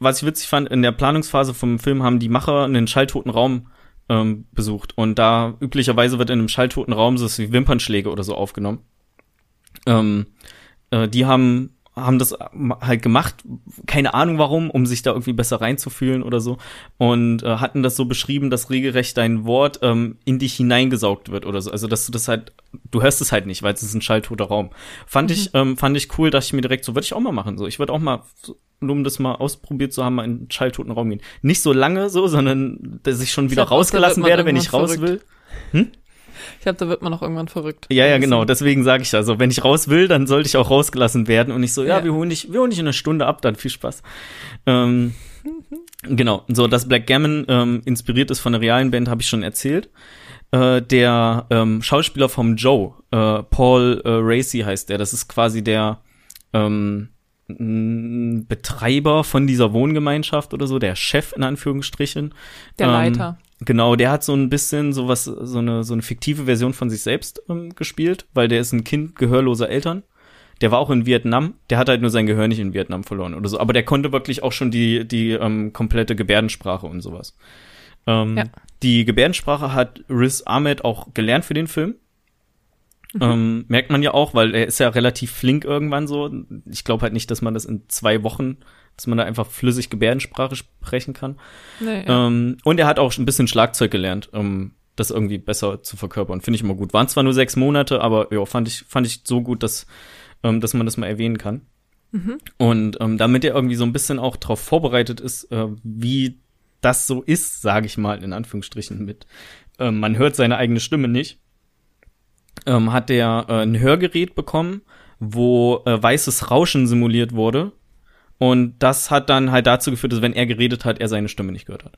was ich witzig fand, in der Planungsphase vom Film haben die Macher einen schalltoten Raum ähm, besucht. Und da üblicherweise wird in einem schalltoten Raum so wie Wimpernschläge oder so aufgenommen. Ähm, äh, die haben haben das halt gemacht, keine Ahnung warum, um sich da irgendwie besser reinzufühlen oder so und äh, hatten das so beschrieben, dass regelrecht dein Wort ähm, in dich hineingesaugt wird oder so, also dass du das halt, du hörst es halt nicht, weil es ist ein schalltoter Raum. Fand mhm. ich, ähm, fand ich cool, dachte ich mir direkt so, würde ich auch mal machen, so, ich würde auch mal um das mal ausprobiert zu haben, mal in einen schalltoten Raum gehen. Nicht so lange so, sondern dass ich schon wieder ich rausgelassen werde, wenn ich raus will. Hm? Ich glaube, da wird man noch irgendwann verrückt. Ja, ja, genau. Deswegen sage ich also, wenn ich raus will, dann sollte ich auch rausgelassen werden und nicht so, ja, ja. wir holen dich, wir holen dich in einer Stunde ab, dann viel Spaß. Ähm, genau. So, dass Black Gammon ähm, inspiriert ist von der realen Band, habe ich schon erzählt. Äh, der ähm, Schauspieler vom Joe, äh, Paul äh, Racy heißt der. Das ist quasi der ähm, Betreiber von dieser Wohngemeinschaft oder so, der Chef in Anführungsstrichen. Der ähm, Leiter. Genau, der hat so ein bisschen so was, so eine, so eine fiktive Version von sich selbst ähm, gespielt, weil der ist ein Kind gehörloser Eltern. Der war auch in Vietnam, der hat halt nur sein Gehör nicht in Vietnam verloren oder so, aber der konnte wirklich auch schon die, die ähm, komplette Gebärdensprache und sowas. Ähm, ja. Die Gebärdensprache hat Riz Ahmed auch gelernt für den Film. Mhm. Ähm, merkt man ja auch, weil er ist ja relativ flink irgendwann so. Ich glaube halt nicht, dass man das in zwei Wochen, dass man da einfach flüssig Gebärdensprache sprechen kann. Nee, ja. ähm, und er hat auch ein bisschen Schlagzeug gelernt, um das irgendwie besser zu verkörpern. Finde ich immer gut. Waren zwar nur sechs Monate, aber ja, fand ich, fand ich so gut, dass, ähm, dass man das mal erwähnen kann. Mhm. Und ähm, damit er irgendwie so ein bisschen auch darauf vorbereitet ist, äh, wie das so ist, sage ich mal in Anführungsstrichen mit. Ähm, man hört seine eigene Stimme nicht ähm, hat er äh, ein Hörgerät bekommen, wo äh, weißes Rauschen simuliert wurde. Und das hat dann halt dazu geführt, dass wenn er geredet hat, er seine Stimme nicht gehört hat.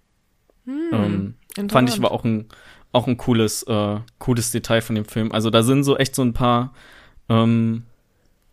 Hm, ähm, fand ich war auch ein auch ein cooles äh, cooles Detail von dem Film. Also da sind so echt so ein paar ähm,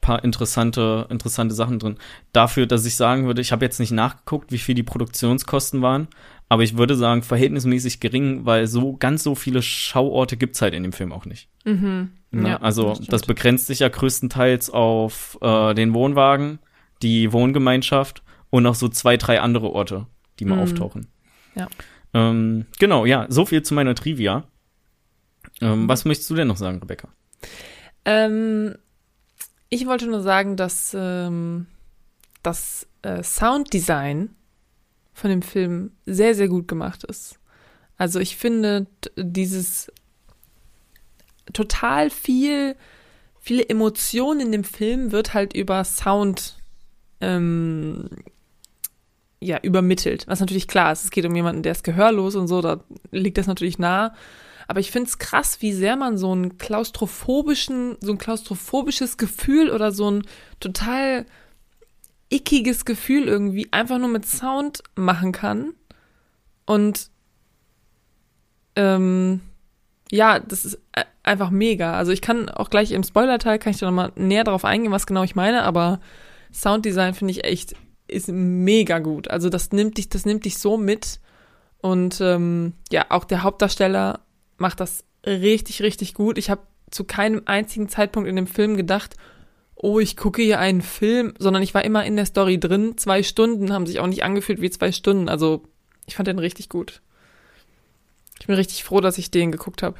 paar interessante interessante Sachen drin. Dafür, dass ich sagen würde, ich habe jetzt nicht nachgeguckt, wie viel die Produktionskosten waren, aber ich würde sagen, verhältnismäßig gering, weil so ganz so viele Schauorte gibt's halt in dem Film auch nicht. Mhm. Ne? Ja, also das, das, begrenzt sich ja größtenteils auf äh, den Wohnwagen, die Wohngemeinschaft und noch so zwei, drei andere Orte, die mal mhm. auftauchen. Ja. Ähm, genau, ja, so viel zu meiner Trivia. Ähm, mhm. Was möchtest du denn noch sagen, Rebecca? Ähm, ich wollte nur sagen, dass ähm, das äh, Sounddesign von dem Film sehr, sehr gut gemacht ist. Also ich finde dieses total viel, viele Emotionen in dem Film wird halt über Sound ähm, ja, übermittelt. Was natürlich klar ist, es geht um jemanden, der ist gehörlos und so, da liegt das natürlich nah. Aber ich finde es krass, wie sehr man so einen klaustrophobischen, so ein klaustrophobisches Gefühl oder so ein total ickiges Gefühl irgendwie einfach nur mit Sound machen kann. Und ähm, ja, das ist einfach mega. Also ich kann auch gleich im Spoiler-Teil, kann ich da nochmal näher darauf eingehen, was genau ich meine, aber Sounddesign finde ich echt, ist mega gut. Also das nimmt dich, das nimmt dich so mit. Und ähm, ja, auch der Hauptdarsteller macht das richtig, richtig gut. Ich habe zu keinem einzigen Zeitpunkt in dem Film gedacht, oh, ich gucke hier einen Film, sondern ich war immer in der Story drin. Zwei Stunden haben sich auch nicht angefühlt wie zwei Stunden. Also ich fand den richtig gut. Ich bin richtig froh, dass ich den geguckt habe.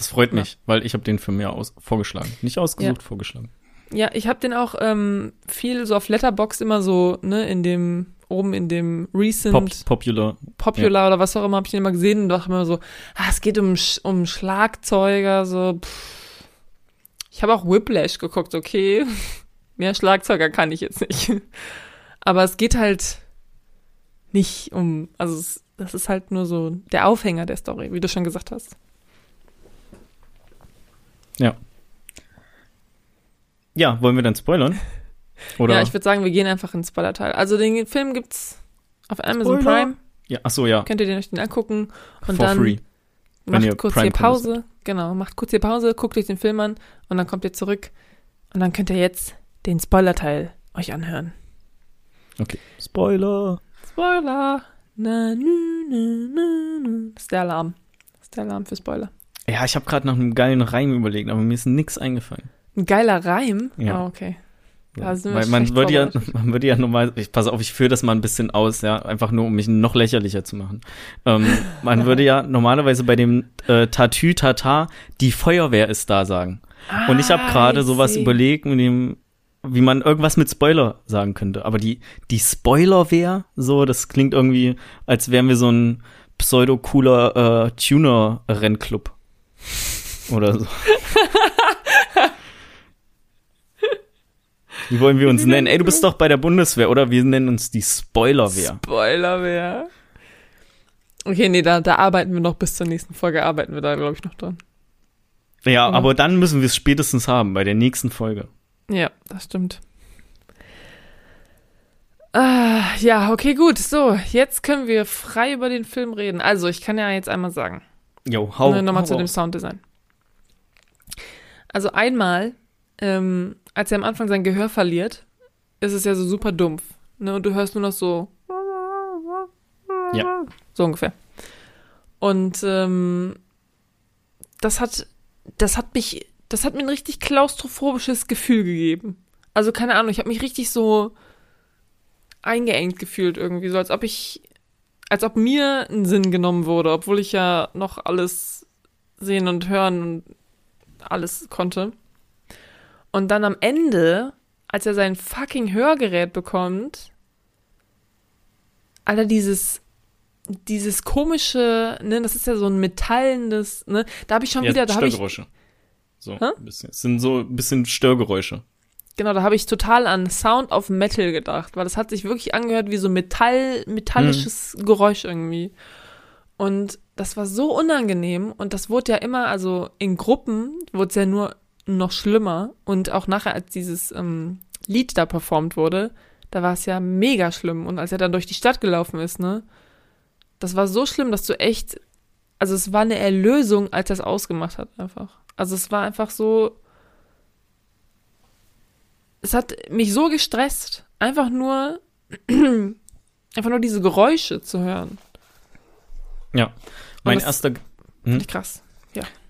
Das freut mich, ja. weil ich habe den Film ja aus vorgeschlagen. Nicht ausgesucht, ja. vorgeschlagen. Ja, ich habe den auch ähm, viel so auf Letterbox immer so, ne, in dem, oben in dem Recent. Pop, popular. Popular ja. oder was auch immer, habe ich den immer gesehen und dachte immer so, ah, es geht um, um Schlagzeuger, so, pff ich habe auch Whiplash geguckt, okay. Mehr Schlagzeuger kann ich jetzt nicht. Aber es geht halt nicht um, also es, das ist halt nur so der Aufhänger der Story, wie du schon gesagt hast. Ja. Ja, wollen wir dann spoilern? Oder? Ja, ich würde sagen, wir gehen einfach ins Spoiler-Teil. Also den Film gibt's auf Amazon Spoiler. Prime. Ja, ach so, ja. Könnt ihr den euch den angucken und For dann free. macht kurz Prime hier Pause Genau, macht kurz die Pause, guckt euch den Film an und dann kommt ihr zurück und dann könnt ihr jetzt den Spoiler-Teil euch anhören. Okay. Spoiler. Spoiler. Na, nü, nü, nü, nü. Das ist der Alarm. Das ist der Alarm für Spoiler. Ja, ich habe gerade nach einem geilen Reim überlegt, aber mir ist nix eingefallen. Ein geiler Reim? Ja. Oh, okay. Ja, weil man würde ja, man würde ja normal, ich pass auf, ich führe das mal ein bisschen aus, ja, einfach nur, um mich noch lächerlicher zu machen. Ähm, man würde ja normalerweise bei dem äh, Tatü Tata die Feuerwehr ist da sagen. Ah, Und ich habe ah, gerade sowas überlegt, mit dem, wie man irgendwas mit Spoiler sagen könnte. Aber die, die Spoilerwehr, so, das klingt irgendwie, als wären wir so ein pseudo-cooler äh, Tuner-Rennclub. Oder so. Wie wollen wir uns nennen? Ey, du bist doch bei der Bundeswehr, oder? Wir nennen uns die Spoilerwehr. Spoilerwehr. Okay, nee, da, da arbeiten wir noch bis zur nächsten Folge, arbeiten wir da, glaube ich, noch dran. Ja, oder? aber dann müssen wir es spätestens haben, bei der nächsten Folge. Ja, das stimmt. Ah, ja, okay, gut. So, jetzt können wir frei über den Film reden. Also, ich kann ja jetzt einmal sagen. Jo, hau, ne, Nochmal zu dem Sounddesign. Also einmal ähm, als er am Anfang sein Gehör verliert, ist es ja so super dumpf. Ne? Und du hörst nur noch so. Ja. So ungefähr. Und ähm, das hat, das hat mich, das hat mir ein richtig klaustrophobisches Gefühl gegeben. Also keine Ahnung, ich habe mich richtig so eingeengt gefühlt irgendwie, so als ob ich, als ob mir ein Sinn genommen wurde, obwohl ich ja noch alles sehen und hören und alles konnte. Und dann am Ende, als er sein fucking Hörgerät bekommt, Alter, dieses, dieses komische, ne, das ist ja so ein metallendes, ne, da habe ich schon Ja, wieder, da habe ich, Störgeräusche. So, ein bisschen. Es sind so ein bisschen Störgeräusche. Genau, da habe ich total an Sound of Metal gedacht, weil das hat sich wirklich angehört wie so Metall, metallisches Geräusch irgendwie. Und das war so unangenehm und das wurde ja immer, also in Gruppen wurde es ja nur noch schlimmer und auch nachher, als dieses ähm, Lied da performt wurde, da war es ja mega schlimm und als er dann durch die Stadt gelaufen ist, ne, das war so schlimm, dass du echt, also es war eine Erlösung, als er es ausgemacht hat einfach. Also es war einfach so, es hat mich so gestresst, einfach nur, einfach nur diese Geräusche zu hören. Ja. Mein erster, Finde ich krass.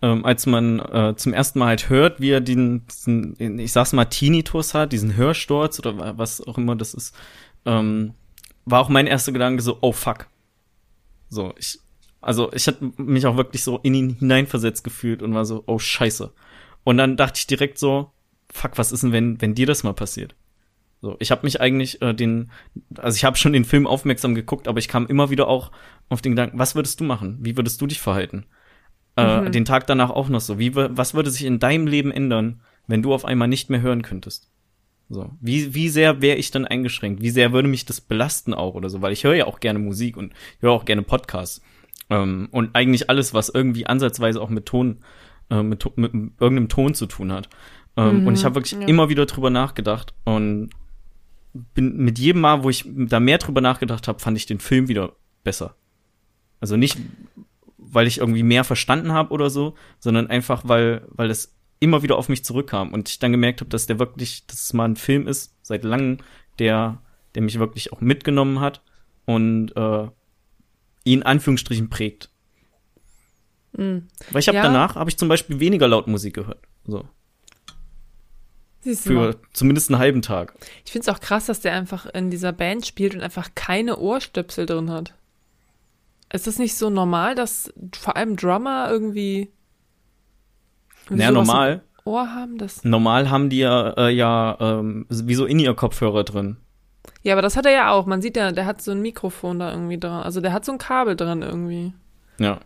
ähm, als man äh, zum ersten Mal halt hört, wie er den, diesen, ich sag's mal, Tinnitus hat, diesen Hörsturz oder wa- was auch immer das ist, ähm, war auch mein erster Gedanke so, oh fuck. So, ich, also ich hatte mich auch wirklich so in ihn hineinversetzt gefühlt und war so, oh scheiße. Und dann dachte ich direkt so, fuck, was ist denn, wenn, wenn dir das mal passiert? So, ich habe mich eigentlich äh, den, also ich habe schon den Film aufmerksam geguckt, aber ich kam immer wieder auch auf den Gedanken, was würdest du machen? Wie würdest du dich verhalten? Äh, Mhm. Den Tag danach auch noch so. Wie, was würde sich in deinem Leben ändern, wenn du auf einmal nicht mehr hören könntest? So, wie, wie sehr wäre ich dann eingeschränkt? Wie sehr würde mich das belasten auch oder so? Weil ich höre ja auch gerne Musik und höre auch gerne Podcasts. Ähm, und eigentlich alles, was irgendwie ansatzweise auch mit Ton, äh, mit, To- mit irgendeinem Ton zu tun hat. Ähm, Mhm, und ich habe wirklich ja. immer wieder drüber nachgedacht und bin mit jedem Mal, wo ich da mehr drüber nachgedacht habe, fand ich den Film wieder besser. Also nicht, weil ich irgendwie mehr verstanden habe oder so, sondern einfach, weil, weil es immer wieder auf mich zurückkam und ich dann gemerkt habe, dass der wirklich, dass es mal ein Film ist, seit langem, der, der mich wirklich auch mitgenommen hat und äh, ihn in Anführungsstrichen prägt. Mhm. Weil ich habe Ja. danach, habe ich zum Beispiel weniger laut Musik gehört. So. Für zumindest einen halben Tag. Ich finde es auch krass, dass der einfach in dieser Band spielt und einfach keine Ohrstöpsel drin hat. Ist das nicht so normal, dass vor allem Drummer irgendwie, Naja, normal. Ohr haben? Das Normal haben die ja, äh, ja ähm, wie so in ihr Kopfhörer drin. ja, aber das hat er ja auch. Man sieht ja, der hat so ein Mikrofon da irgendwie dran. Also der hat so ein Kabel dran irgendwie. Ja.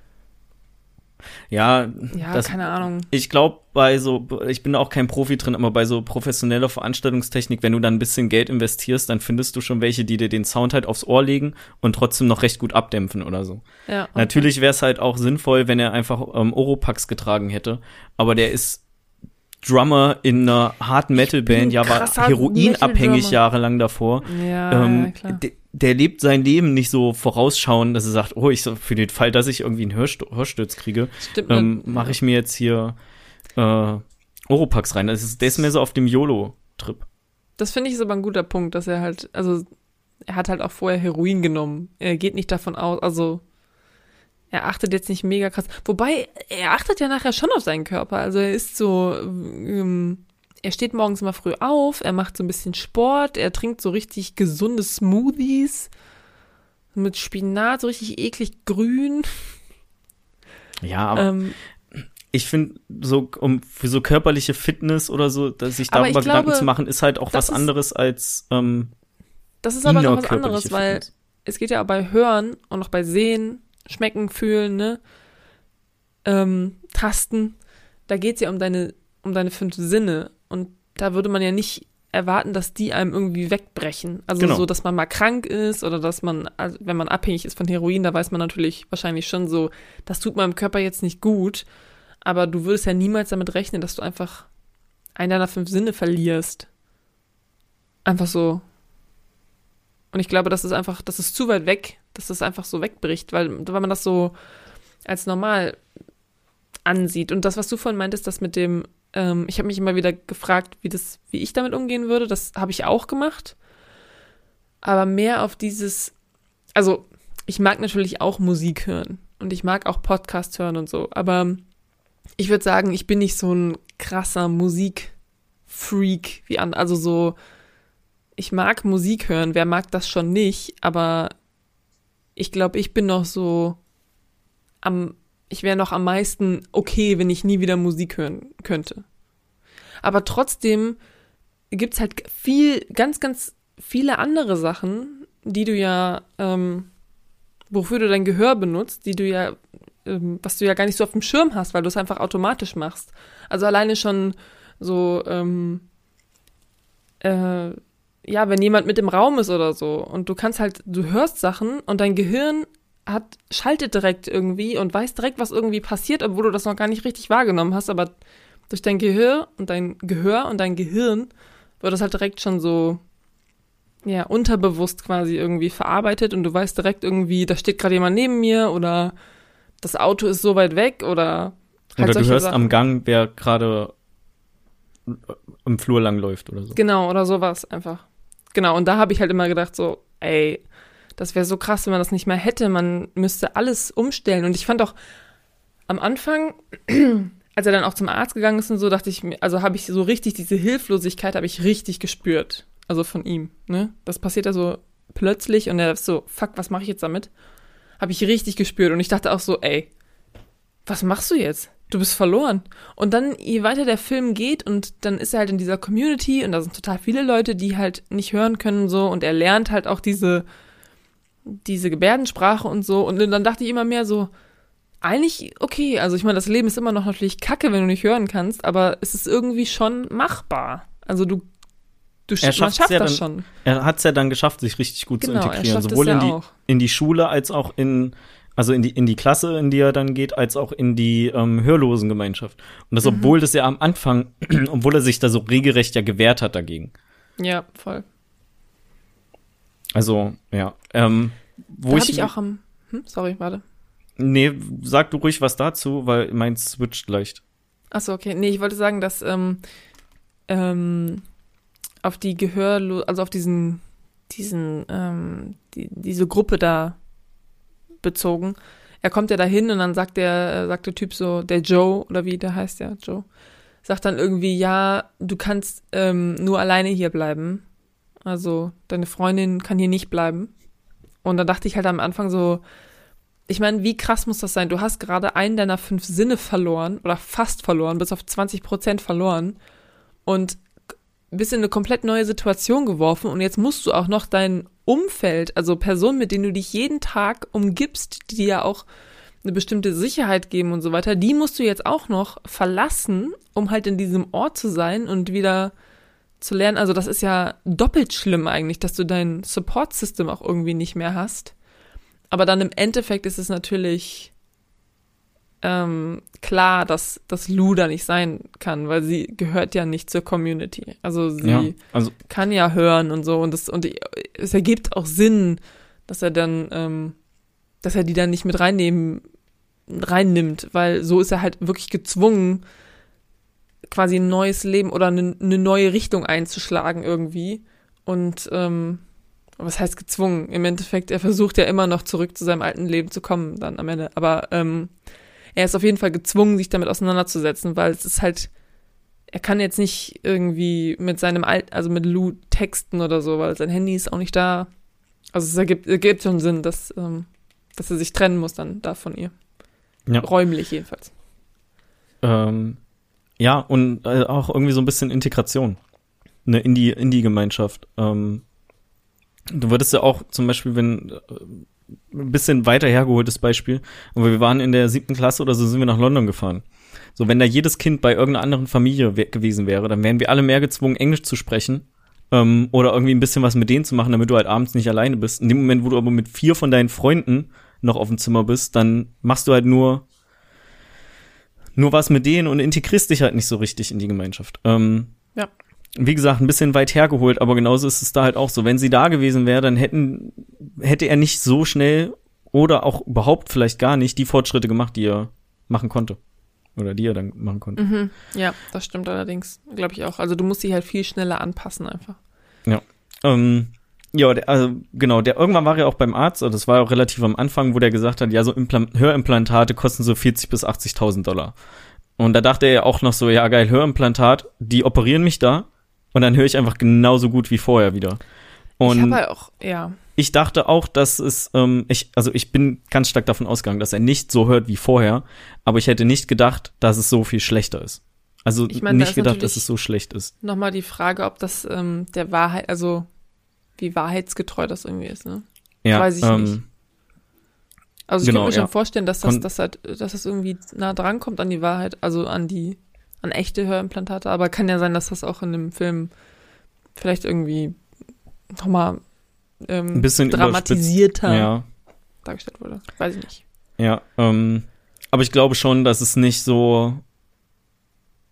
Ja, Ja, das, keine Ahnung. ich glaube, bei so, ich bin auch kein Profi drin, aber bei so professioneller Veranstaltungstechnik, wenn du dann ein bisschen Geld investierst, dann findest du schon welche, die dir den Sound halt aufs Ohr legen und trotzdem noch recht gut abdämpfen oder so. Ja, okay. Natürlich wäre es halt auch sinnvoll, wenn er einfach ähm, Oropax getragen hätte, aber der ist Drummer in einer harten Metal-Band, ja, war heroinabhängig jahrelang davor. Ja, ähm, ja, klar. de- der lebt sein Leben nicht so vorausschauen, dass er sagt, oh, ich für den Fall, dass ich irgendwie einen Hörst Hörsturz kriege, Stimmt. ähm, ne? mache ich mir jetzt hier äh, Oropax rein. Das ist, der ist mehr so auf dem YOLO-Trip. Das finde ich ist aber ein guter Punkt, dass er halt, also er hat halt auch vorher Heroin genommen. Er geht nicht davon aus, also er achtet jetzt nicht mega krass. Wobei, er achtet ja nachher schon auf seinen Körper. Also er ist so, ähm, er steht morgens mal früh auf, er macht so ein bisschen Sport, er trinkt so richtig gesunde Smoothies mit Spinat, so richtig eklig grün. Ja, aber Ähm, ich finde, so, um für so körperliche Fitness oder so, dass sich darüber Gedanken glaube, zu machen, ist halt auch was ist- anderes als ähm, das ist aber noch was anderes, weil Fitness. es geht ja auch bei Hören und auch bei Sehen, Schmecken, Fühlen, ne? Ähm, Tasten. Da geht's ja um deine, um deine fünf Sinne. Und da würde man ja nicht erwarten, dass die einem irgendwie wegbrechen. Also Genau. so, dass man mal krank ist oder dass man, also wenn man abhängig ist von Heroin, da weiß man natürlich wahrscheinlich schon so, das tut meinem Körper jetzt nicht gut. Aber du würdest ja niemals damit rechnen, dass du einfach einen deiner fünf Sinne verlierst. Einfach so. Und ich glaube, das ist einfach, das ist zu weit weg, dass das einfach so wegbricht, weil, weil man das so als normal ansieht. Und das, was du vorhin meintest, das mit dem, ähm, ich habe mich immer wieder gefragt, wie das, wie ich damit umgehen würde, das habe ich auch gemacht. Aber mehr auf dieses, also ich mag natürlich auch Musik hören und ich mag auch Podcasts hören und so, aber ich würde sagen, ich bin nicht so ein krasser Musikfreak wie an, also so, ich mag Musik hören, wer mag das schon nicht, aber ich glaube, ich bin noch so am, ich wäre noch am meisten okay, wenn ich nie wieder Musik hören könnte. Aber trotzdem gibt's halt viel, ganz, ganz viele andere Sachen, die du ja, ähm, wofür du dein Gehör benutzt, die du ja, ähm, was du ja gar nicht so auf dem Schirm hast, weil du es einfach automatisch machst. Also alleine schon so, ähm, äh, ja, wenn jemand mit im Raum ist oder so und du kannst halt, du hörst Sachen und dein Gehirn hat, schaltet direkt irgendwie und weiß direkt, was irgendwie passiert, obwohl du das noch gar nicht richtig wahrgenommen hast, aber durch dein Gehör und dein Gehör und dein Gehirn wird das halt direkt schon so, ja, unterbewusst quasi irgendwie verarbeitet und du weißt direkt irgendwie, da steht gerade jemand neben mir oder das Auto ist so weit weg oder halt Oder du hörst Sachen. am Gang, wer gerade im Flur lang läuft oder so. Genau, oder sowas einfach. Genau, und da habe ich halt immer gedacht, so, ey, das wäre so krass, wenn man das nicht mehr hätte. Man müsste alles umstellen. Und ich fand auch am Anfang, als er dann auch zum Arzt gegangen ist und so, dachte ich also habe ich so richtig diese Hilflosigkeit, habe ich richtig gespürt. Also von ihm, ne? Das passiert ja so plötzlich und er ist so, fuck, was mache ich jetzt damit? Habe ich richtig gespürt. Und ich dachte auch so, ey, was machst du jetzt? Du bist verloren. Und dann, je weiter der Film geht und dann ist er halt in dieser Community und da sind total viele Leute, die halt nicht hören können so und er lernt halt auch diese, diese Gebärdensprache und so und dann dachte ich immer mehr so, eigentlich okay, also ich meine, das Leben ist immer noch natürlich kacke, wenn du nicht hören kannst, aber es ist irgendwie schon machbar. Also du Du er schafft ja das dann, schon. Er hat es ja dann geschafft, sich richtig gut genau, zu integrieren, sowohl in die, in die Schule als auch in also in die, in die Klasse, in die er dann geht, als auch in die ähm, Hörlosengemeinschaft. Und das, mhm. obwohl das ja am Anfang, obwohl er sich da so regelrecht ja gewehrt hat dagegen. Ja, voll. Also, ja. Ähm, wo da ich, ich auch am. Hm, sorry, warte. Nee, sag du ruhig was dazu, weil meins switcht leicht. Achso, okay. Nee, ich wollte sagen, dass ähm, ähm, auf die Gehörlo also auf diesen, diesen, ähm, die, diese Gruppe da bezogen. Er kommt ja dahin und dann sagt der, äh, sagt der Typ so, der Joe, oder wie der heißt ja, Joe, sagt dann irgendwie, ja, du kannst ähm, nur alleine hier bleiben. Also deine Freundin kann hier nicht bleiben. Und dann dachte ich halt am Anfang so, ich meine, wie krass muss das sein? Du hast gerade einen deiner fünf Sinne verloren oder fast verloren, bis auf 20 Prozent verloren und bist in eine komplett neue Situation geworfen und jetzt musst du auch noch dein Umfeld, also Personen, mit denen du dich jeden Tag umgibst, die dir ja auch eine bestimmte Sicherheit geben und so weiter, die musst du jetzt auch noch verlassen, um halt in diesem Ort zu sein und wieder zu lernen. Also das ist ja doppelt schlimm eigentlich, dass du dein Support-System auch irgendwie nicht mehr hast. Aber dann im Endeffekt ist es natürlich ähm, klar, dass, dass Lou da nicht sein kann, weil sie gehört ja nicht zur Community. Also sie ja, also kann ja hören und so und das und es ergibt auch Sinn, dass er dann, ähm, dass er die dann nicht mit reinnehmen, reinnimmt, weil so ist er halt wirklich gezwungen, quasi ein neues Leben oder eine, eine neue Richtung einzuschlagen irgendwie. Und ähm, was heißt gezwungen? Im Endeffekt, er versucht ja immer noch zurück zu seinem alten Leben zu kommen, dann am Ende. Aber ähm, er ist auf jeden Fall gezwungen, sich damit auseinanderzusetzen, weil es ist halt, er kann jetzt nicht irgendwie mit seinem Alt, also mit Lou texten oder so, weil sein Handy ist auch nicht da. Also es ergibt, ergibt schon Sinn, dass, ähm, dass er sich trennen muss dann da von ihr. Ja. Räumlich jedenfalls. Ähm, ja, und äh, auch irgendwie so ein bisschen Integration. Eine Indie-Gemeinschaft. Indie ähm, du würdest ja auch zum Beispiel, wenn äh, ein bisschen weiter hergeholtes Beispiel. Aber wir waren in der siebten Klasse oder so sind wir nach London gefahren. So, wenn da jedes Kind bei irgendeiner anderen Familie gewesen wäre, dann wären wir alle mehr gezwungen, Englisch zu sprechen. Ähm, oder irgendwie ein bisschen was mit denen zu machen, damit du halt abends nicht alleine bist. In dem Moment, wo du aber mit vier von deinen Freunden noch auf dem Zimmer bist, dann machst du halt nur nur was mit denen und integrierst dich halt nicht so richtig in die Gemeinschaft. Ähm, ja wie gesagt, ein bisschen weit hergeholt, aber genauso ist es da halt auch so. Wenn sie da gewesen wäre, dann hätten, hätte er nicht so schnell oder auch überhaupt vielleicht gar nicht die Fortschritte gemacht, die er machen konnte. Oder die er dann machen konnte. Mhm. Ja, das stimmt allerdings, glaube ich auch. Also du musst dich halt viel schneller anpassen einfach. Ja. Ähm, ja, der, also genau, der irgendwann war ja auch beim Arzt, und das war auch relativ am Anfang, wo der gesagt hat, ja, so Implan Hörimplantate kosten so 40 bis 80.000 Dollar. Und da dachte er ja auch noch so, ja geil, Hörimplantat, die operieren mich da, und dann höre ich einfach genauso gut wie vorher wieder. Und ich habe halt auch, ja. ich dachte auch, dass es, ähm, ich, also ich bin ganz stark davon ausgegangen, dass er nicht so hört wie vorher, aber ich hätte nicht gedacht, dass es so viel schlechter ist. Also Ich meine, da nicht ist gedacht, dass es so schlecht ist. Nochmal die Frage, ob das ähm, der Wahrheit, also wie wahrheitsgetreu das irgendwie ist, ne? Ja, Weiß ich ähm, nicht. Also ich Genau, könnte mir ja. schon vorstellen, dass das, Kon- dass, halt, dass das irgendwie nah dran kommt an die Wahrheit, also an die, an echte Hörimplantate, aber kann ja sein, dass das auch in dem Film vielleicht irgendwie nochmal ähm, Ein bisschen dramatisierter Ja, dargestellt wurde. Weiß ich nicht. ja. Ähm, aber ich glaube schon, dass es nicht so,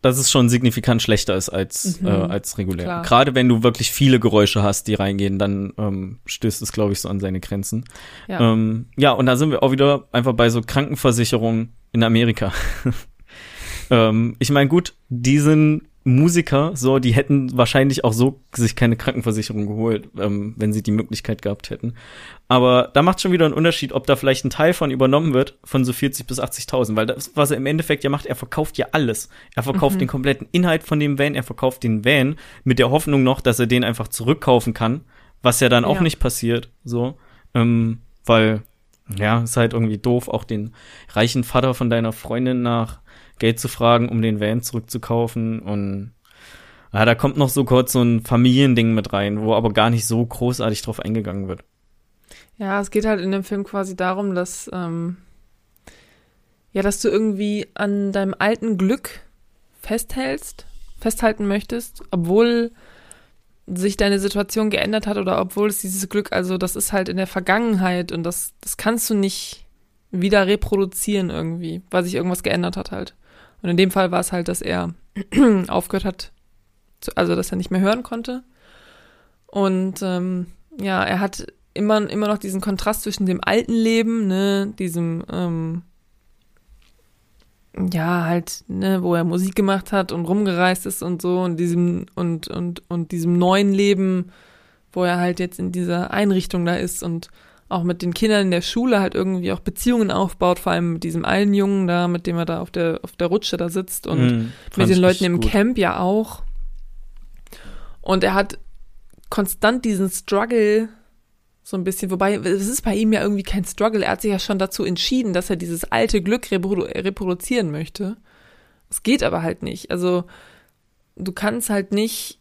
dass es schon signifikant schlechter ist als, Mhm, äh, als regulär. klar. Gerade wenn du wirklich viele Geräusche hast, die reingehen, dann ähm, stößt es, glaube ich, so an seine Grenzen. Ja. Ähm, ja, und da sind wir auch wieder einfach bei so Krankenversicherungen in Amerika. ähm, ich meine, gut, die sind Musiker, so, die hätten wahrscheinlich auch so sich keine Krankenversicherung geholt, ähm, wenn sie die Möglichkeit gehabt hätten. Aber da macht schon wieder einen Unterschied, ob da vielleicht ein Teil von übernommen wird, von so 40 bis 80.000, weil das, was er im Endeffekt ja macht, er verkauft ja alles. Er verkauft Mhm. den kompletten Inhalt von dem Van, er verkauft den Van mit der Hoffnung noch, dass er den einfach zurückkaufen kann, was ja dann auch Ja. nicht passiert, so, ähm, weil, ja, ist halt irgendwie doof, auch den reichen Vater von deiner Freundin nach Geld zu fragen, um den Van zurückzukaufen und ja, da kommt noch so kurz so ein Familiending mit rein, wo aber gar nicht so großartig drauf eingegangen wird. Ja, es geht halt in dem Film quasi darum, dass, ähm, ja, dass du irgendwie an deinem alten Glück festhältst, festhalten möchtest, obwohl sich deine Situation geändert hat oder obwohl es dieses Glück, also das ist halt in der Vergangenheit und das, das kannst du nicht wieder reproduzieren irgendwie, weil sich irgendwas geändert hat halt. Und in dem Fall war es halt, dass er aufgehört hat, zu, also dass er nicht mehr hören konnte. Und ähm, ja, er hat immer, immer noch diesen Kontrast zwischen dem alten Leben, ne, diesem, ähm, ja, halt, ne, wo er Musik gemacht hat und rumgereist ist und so, und diesem, und, und, und diesem neuen Leben, wo er halt jetzt in dieser Einrichtung da ist und auch mit den Kindern in der Schule halt irgendwie auch Beziehungen aufbaut, vor allem mit diesem einen Jungen da, mit dem er da auf der, auf der Rutsche da sitzt und Mhm, mit den Leuten im gut. Camp ja auch. Und er hat konstant diesen Struggle so ein bisschen, wobei es ist bei ihm ja irgendwie kein Struggle. Er hat sich ja schon dazu entschieden, dass er dieses alte Glück reprodu reproduzieren möchte. Es geht aber halt nicht. Also du kannst halt nicht,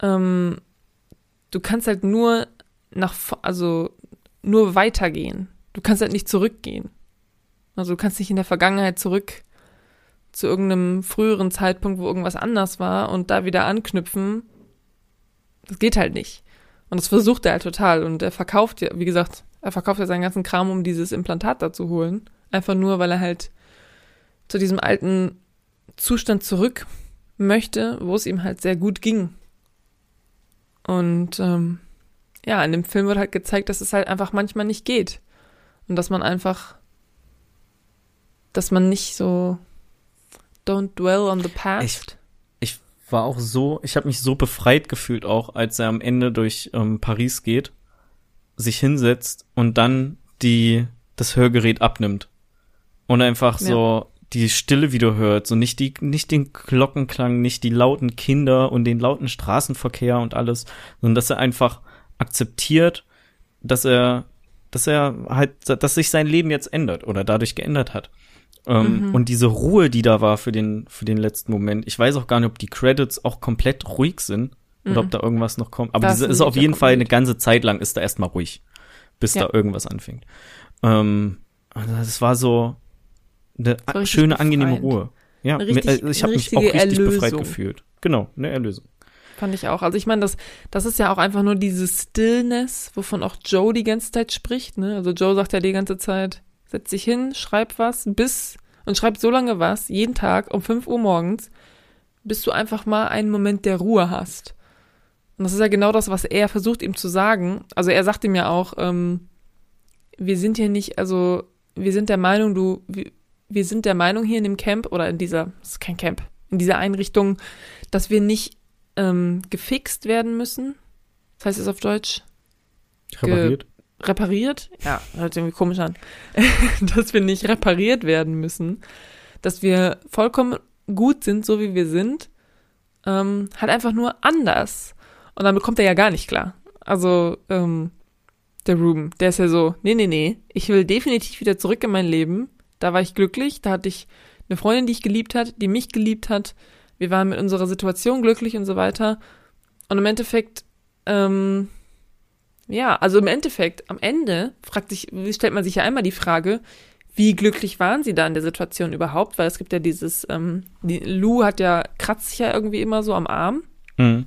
ähm, du kannst halt nur nach, also nur weitergehen. Du kannst halt nicht zurückgehen. Also du kannst nicht in der Vergangenheit zurück zu irgendeinem früheren Zeitpunkt, wo irgendwas anders war und da wieder anknüpfen. Das geht halt nicht. Und das versucht er halt total. Und er verkauft ja, wie gesagt, er verkauft ja seinen ganzen Kram, um dieses Implantat da zu holen. Einfach nur, weil er halt zu diesem alten Zustand zurück möchte, wo es ihm halt sehr gut ging. Und ähm, ja, in dem Film wird halt gezeigt, dass es halt einfach manchmal nicht geht. Und dass man einfach, dass man nicht so don't dwell on the past. Ich war auch so, ich habe mich so befreit gefühlt auch, als er am Ende durch ähm, Paris geht, sich hinsetzt und dann die das Hörgerät abnimmt und einfach Ja. so die Stille wieder hört, so nicht die nicht den Glockenklang, nicht die lauten Kinder und den lauten Straßenverkehr und alles, sondern dass er einfach akzeptiert, dass er dass er halt, dass sich sein Leben jetzt ändert oder dadurch geändert hat. Ähm, Mhm. Und diese Ruhe, die da war für den, für den letzten Moment, ich weiß auch gar nicht, ob die Credits auch komplett ruhig sind oder ob da irgendwas noch kommt. Aber Da diese ist auf jeden Fall eine ganze Zeit lang ist da erstmal ruhig, bis Ja. da irgendwas anfängt. Ähm, also das war so eine richtig schöne, angenehme befreiend. Ruhe. Ja, richtig- äh, ich habe mich auch richtig befreit Erlösung. gefühlt. Genau, eine Erlösung. Fand ich auch. Also ich meine, das, das ist ja auch einfach nur diese Stillness, wovon auch Joe die ganze Zeit spricht. Ne? Also Joe sagt ja die ganze Zeit, setz dich hin, schreib was, bis und schreib so lange was, jeden Tag um 5 Uhr morgens, bis du einfach mal einen Moment der Ruhe hast. Und das ist ja genau das, was er versucht ihm zu sagen. Also er sagt ihm ja auch, ähm, wir sind hier nicht, also wir sind der Meinung, du, wir, wir sind der Meinung hier in dem Camp oder in dieser, das ist kein Camp, in dieser Einrichtung, dass wir nicht ähm, gefixt werden müssen. Das heißt es auf Deutsch? Repariert. repariert? Ja, hört sich irgendwie komisch an. dass wir nicht repariert werden müssen. Dass wir vollkommen gut sind, so wie wir sind. Ähm, halt einfach nur anders. Und damit kommt er ja gar nicht klar. Also, ähm, Der Ruben, der ist ja so, nee, nee, nee, ich will definitiv wieder zurück in mein Leben. Da war ich glücklich, da hatte ich eine Freundin, die ich geliebt hat, die mich geliebt hat. Wir waren mit unserer Situation glücklich und so weiter. Und im Endeffekt, ähm, ja, also im Endeffekt, am Ende fragt sich, stellt man sich ja einmal die Frage, wie glücklich waren sie da in der Situation überhaupt? Weil es gibt ja dieses, ähm, die, Lou hat ja, kratzt sich ja irgendwie immer so am Arm. Mhm.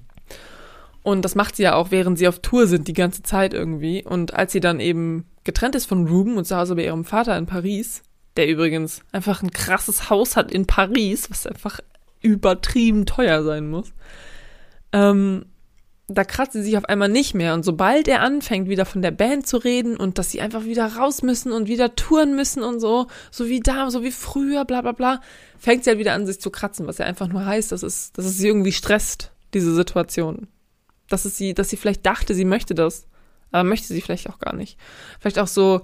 Und das macht sie ja auch, während sie auf Tour sind, die ganze Zeit irgendwie. Und als sie dann eben getrennt ist von Ruben und zu Hause bei ihrem Vater in Paris, der übrigens einfach ein krasses Haus hat in Paris, was einfach übertrieben teuer sein muss, ähm, da kratzt sie sich auf einmal nicht mehr. Und sobald er anfängt, wieder von der Band zu reden und dass sie einfach wieder raus müssen und wieder touren müssen und so, so wie da, so wie früher, bla bla bla, fängt sie halt wieder an, sich zu kratzen, was ja einfach nur heißt, dass es, dass es sie irgendwie stresst, diese Situation. Dass es sie, dass sie vielleicht dachte, sie möchte das, aber möchte sie vielleicht auch gar nicht. Vielleicht auch so,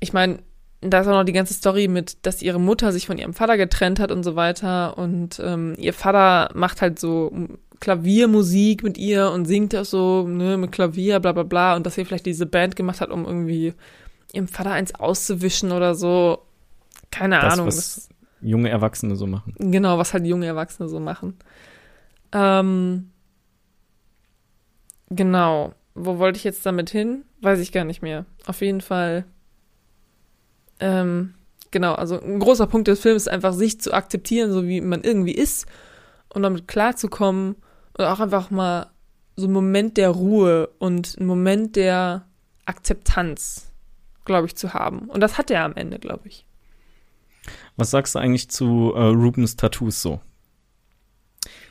ich meine, da ist auch noch die ganze Story mit, dass ihre Mutter sich von ihrem Vater getrennt hat und so weiter. Und ähm, ihr Vater macht halt so Klaviermusik mit ihr und singt das so, ne, mit Klavier, bla bla bla. Und dass sie vielleicht diese Band gemacht hat, um irgendwie ihrem Vater eins auszuwischen oder so. Keine Das, Ahnung. was junge Erwachsene so machen. Genau, was halt junge Erwachsene so machen. Ähm, genau. Wo wollte ich jetzt damit hin? Weiß ich gar nicht mehr. Auf jeden Fall. Ähm, genau, also ein großer Punkt des Films ist einfach, sich zu akzeptieren, so wie man irgendwie ist und damit klarzukommen und auch einfach mal so einen Moment der Ruhe und einen Moment der Akzeptanz, glaube ich, zu haben. Und das hat er am Ende, glaube ich. Was sagst du eigentlich zu äh, Rubens Tattoos so?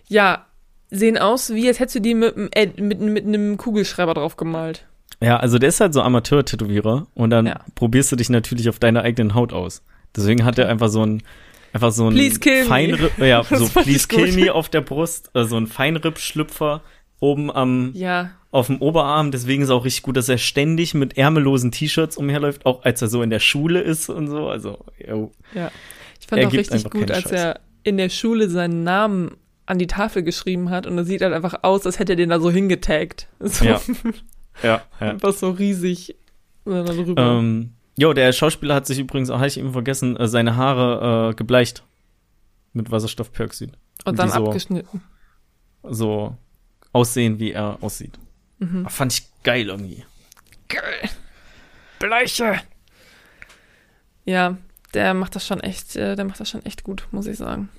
Ja, sehen aus, wie als hättest du die mit, Ed- mit, mit einem Kugelschreiber drauf gemalt. Ja, also der ist halt so Amateur-Tätowierer und dann Ja. probierst du dich natürlich auf deiner eigenen Haut aus. Deswegen hat er einfach so ein einfach so ein. Feinripp, ja, Das so Please kill me auf der Brust, äh, so ein Feinripp-Schlüpfer oben am Ja, auf dem Oberarm. Deswegen ist auch richtig gut, dass er ständig mit ärmellosen T-Shirts umherläuft, auch als er so in der Schule ist und so. Also, yo. ja. Ich fand Er auch richtig gut, als Scheiß. er in der Schule seinen Namen an die Tafel geschrieben hat und es sieht halt einfach aus, als hätte er den da so hingetaggt. So, Ja. Ja, ja. einfach so riesig äh. Ähm, jo, der Schauspieler hat sich übrigens, auch habe ich eben vergessen, äh, seine Haare äh, gebleicht mit Wasserstoffperoxid. und dann so- abgeschnitten. So aussehen, wie er aussieht. Mhm. Fand ich geil irgendwie. Geil. Bleiche. Ja, der macht das schon echt, äh, der macht das schon echt gut, muss ich sagen.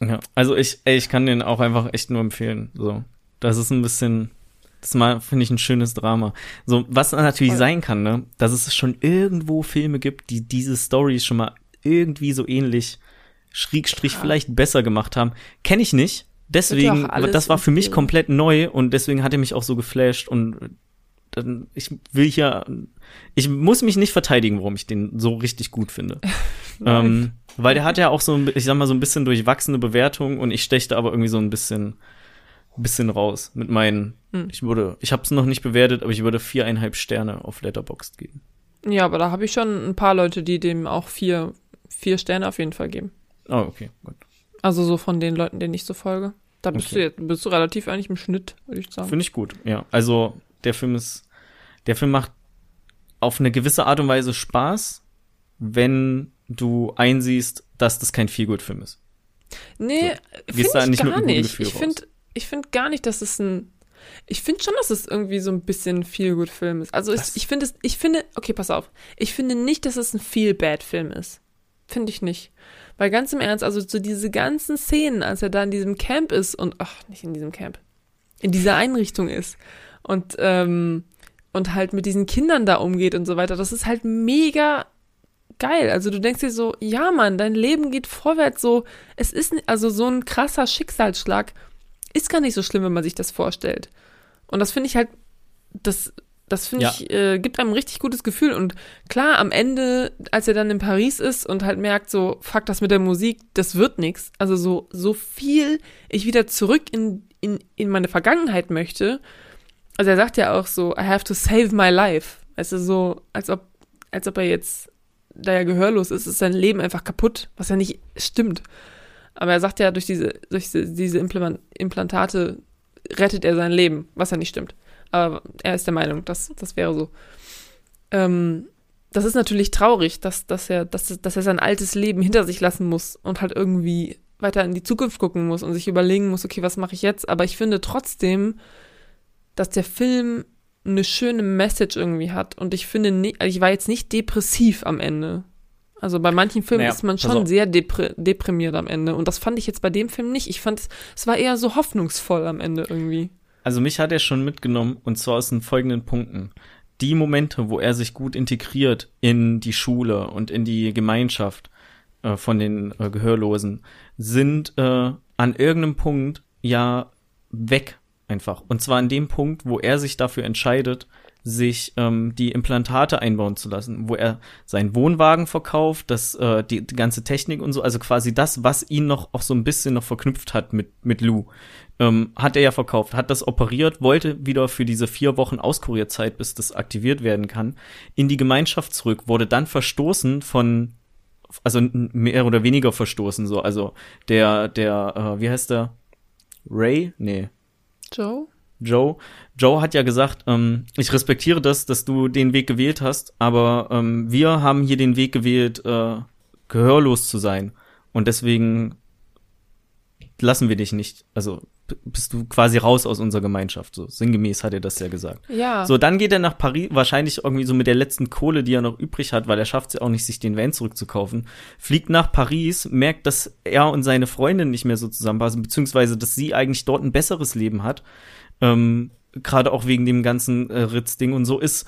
Ja, also ich, ey, ich kann den auch einfach echt nur empfehlen. So, das ist ein bisschen, das mal finde ich ein schönes Drama. So, was natürlich Voll. sein kann, ne, dass es schon irgendwo Filme gibt, die diese Stories schon mal irgendwie so ähnlich, Schrägstrich Ja. vielleicht besser gemacht haben. Kenne ich nicht. Deswegen, alles das war für mich komplett neu und deswegen hat er mich auch so geflasht und dann, ich will hier, ich muss mich nicht verteidigen, warum ich den so richtig gut finde. ähm, weil der hat ja auch so, ich sag mal, so ein bisschen durchwachsene Bewertungen und ich steche da aber irgendwie so ein bisschen, bisschen raus mit meinen, Hm. ich würde, ich habe es noch nicht bewertet, aber ich würde viereinhalb Sterne auf Letterboxd geben. Ja, aber da habe ich schon ein paar Leute, die dem auch vier, vier Sterne auf jeden Fall geben. Oh, okay, gut. Also so von den Leuten, denen ich so folge. Da bist Okay. du jetzt, bist du relativ eigentlich im Schnitt, würde ich sagen. Finde ich gut, ja. Also, der Film ist, der Film macht auf eine gewisse Art und Weise Spaß, wenn du einsiehst, dass das kein Feelgood-Film ist. Nee, Gehst finde ich gar nicht. Gefühl Ich finde ich find gar nicht, dass es ein ich finde schon, dass es irgendwie so ein bisschen feel good Film ist. Also ich, ich finde es ich finde okay, pass auf. Ich finde nicht, dass es ein feel bad Film ist. Finde ich nicht. Weil ganz im Ernst, also so diese ganzen Szenen, als er da in diesem Camp ist und ach, nicht in diesem Camp. In dieser Einrichtung ist und ähm, und halt mit diesen Kindern da umgeht und so weiter, das ist halt mega geil. Also du denkst dir so, ja Mann, dein Leben geht vorwärts so. Es ist also so ein krasser Schicksalsschlag ist gar nicht so schlimm, wenn man sich das vorstellt. Und das finde ich halt, das, das finde Ja. ich, äh, gibt einem ein richtig gutes Gefühl. Und klar, am Ende, als er dann in Paris ist und halt merkt, so, fuck, das mit der Musik, das wird nix. Also so, so viel ich wieder zurück in, in, in meine Vergangenheit möchte. Also er sagt ja auch so, I have to save my life. Also so, als ob, als ob er jetzt, da er gehörlos ist, ist sein Leben einfach kaputt, was ja nicht stimmt. Aber er sagt ja, durch diese, durch diese, Implantate rettet er sein Leben, was ja nicht stimmt. Aber er ist der Meinung, dass das wäre so. Ähm, das ist natürlich traurig, dass, dass, er, dass, dass er sein altes Leben hinter sich lassen muss und halt irgendwie weiter in die Zukunft gucken muss und sich überlegen muss, okay, was mache ich jetzt? Aber ich finde trotzdem, dass der Film eine schöne Message irgendwie hat. Und ich finde, nicht, also ich war jetzt nicht depressiv am Ende. Also bei manchen Filmen naja, ist man schon sehr depri deprimiert am Ende. Und das fand ich jetzt bei dem Film nicht. Ich fand, es war eher so hoffnungsvoll am Ende irgendwie. Also mich hat er schon mitgenommen und zwar aus den folgenden Punkten. Die Momente, wo er sich gut integriert in die Schule und in die Gemeinschaft äh, von den äh, Gehörlosen, sind äh, an irgendeinem Punkt ja weg einfach. Und zwar an dem Punkt, wo er sich dafür entscheidet, sich ähm, die Implantate einbauen zu lassen, wo er seinen Wohnwagen verkauft, das äh, die, die ganze Technik und so, also quasi das, was ihn noch auch so ein bisschen noch verknüpft hat mit mit Lou, ähm, hat er ja verkauft, hat das operiert, wollte wieder für diese vier Wochen Auskurierzeit, bis das aktiviert werden kann, in die Gemeinschaft zurück, wurde dann verstoßen von also mehr oder weniger verstoßen so, also der der äh, wie heißt der Ray? Nee. Joe? Joe. Joe hat ja gesagt, ähm, ich respektiere das, dass du den Weg gewählt hast, aber ähm, wir haben hier den Weg gewählt, äh, gehörlos zu sein. Und deswegen lassen wir dich nicht. Also bist du quasi raus aus unserer Gemeinschaft. So sinngemäß hat er das ja gesagt. Ja. So, dann geht er nach Paris, wahrscheinlich irgendwie so mit der letzten Kohle, die er noch übrig hat, weil er schafft es ja auch nicht, sich den Van zurückzukaufen. Fliegt nach Paris, merkt, dass er und seine Freundin nicht mehr so zusammenpassen, beziehungsweise dass sie eigentlich dort ein besseres Leben hat. Ähm, Gerade auch wegen dem ganzen äh, Ritz-Ding und so ist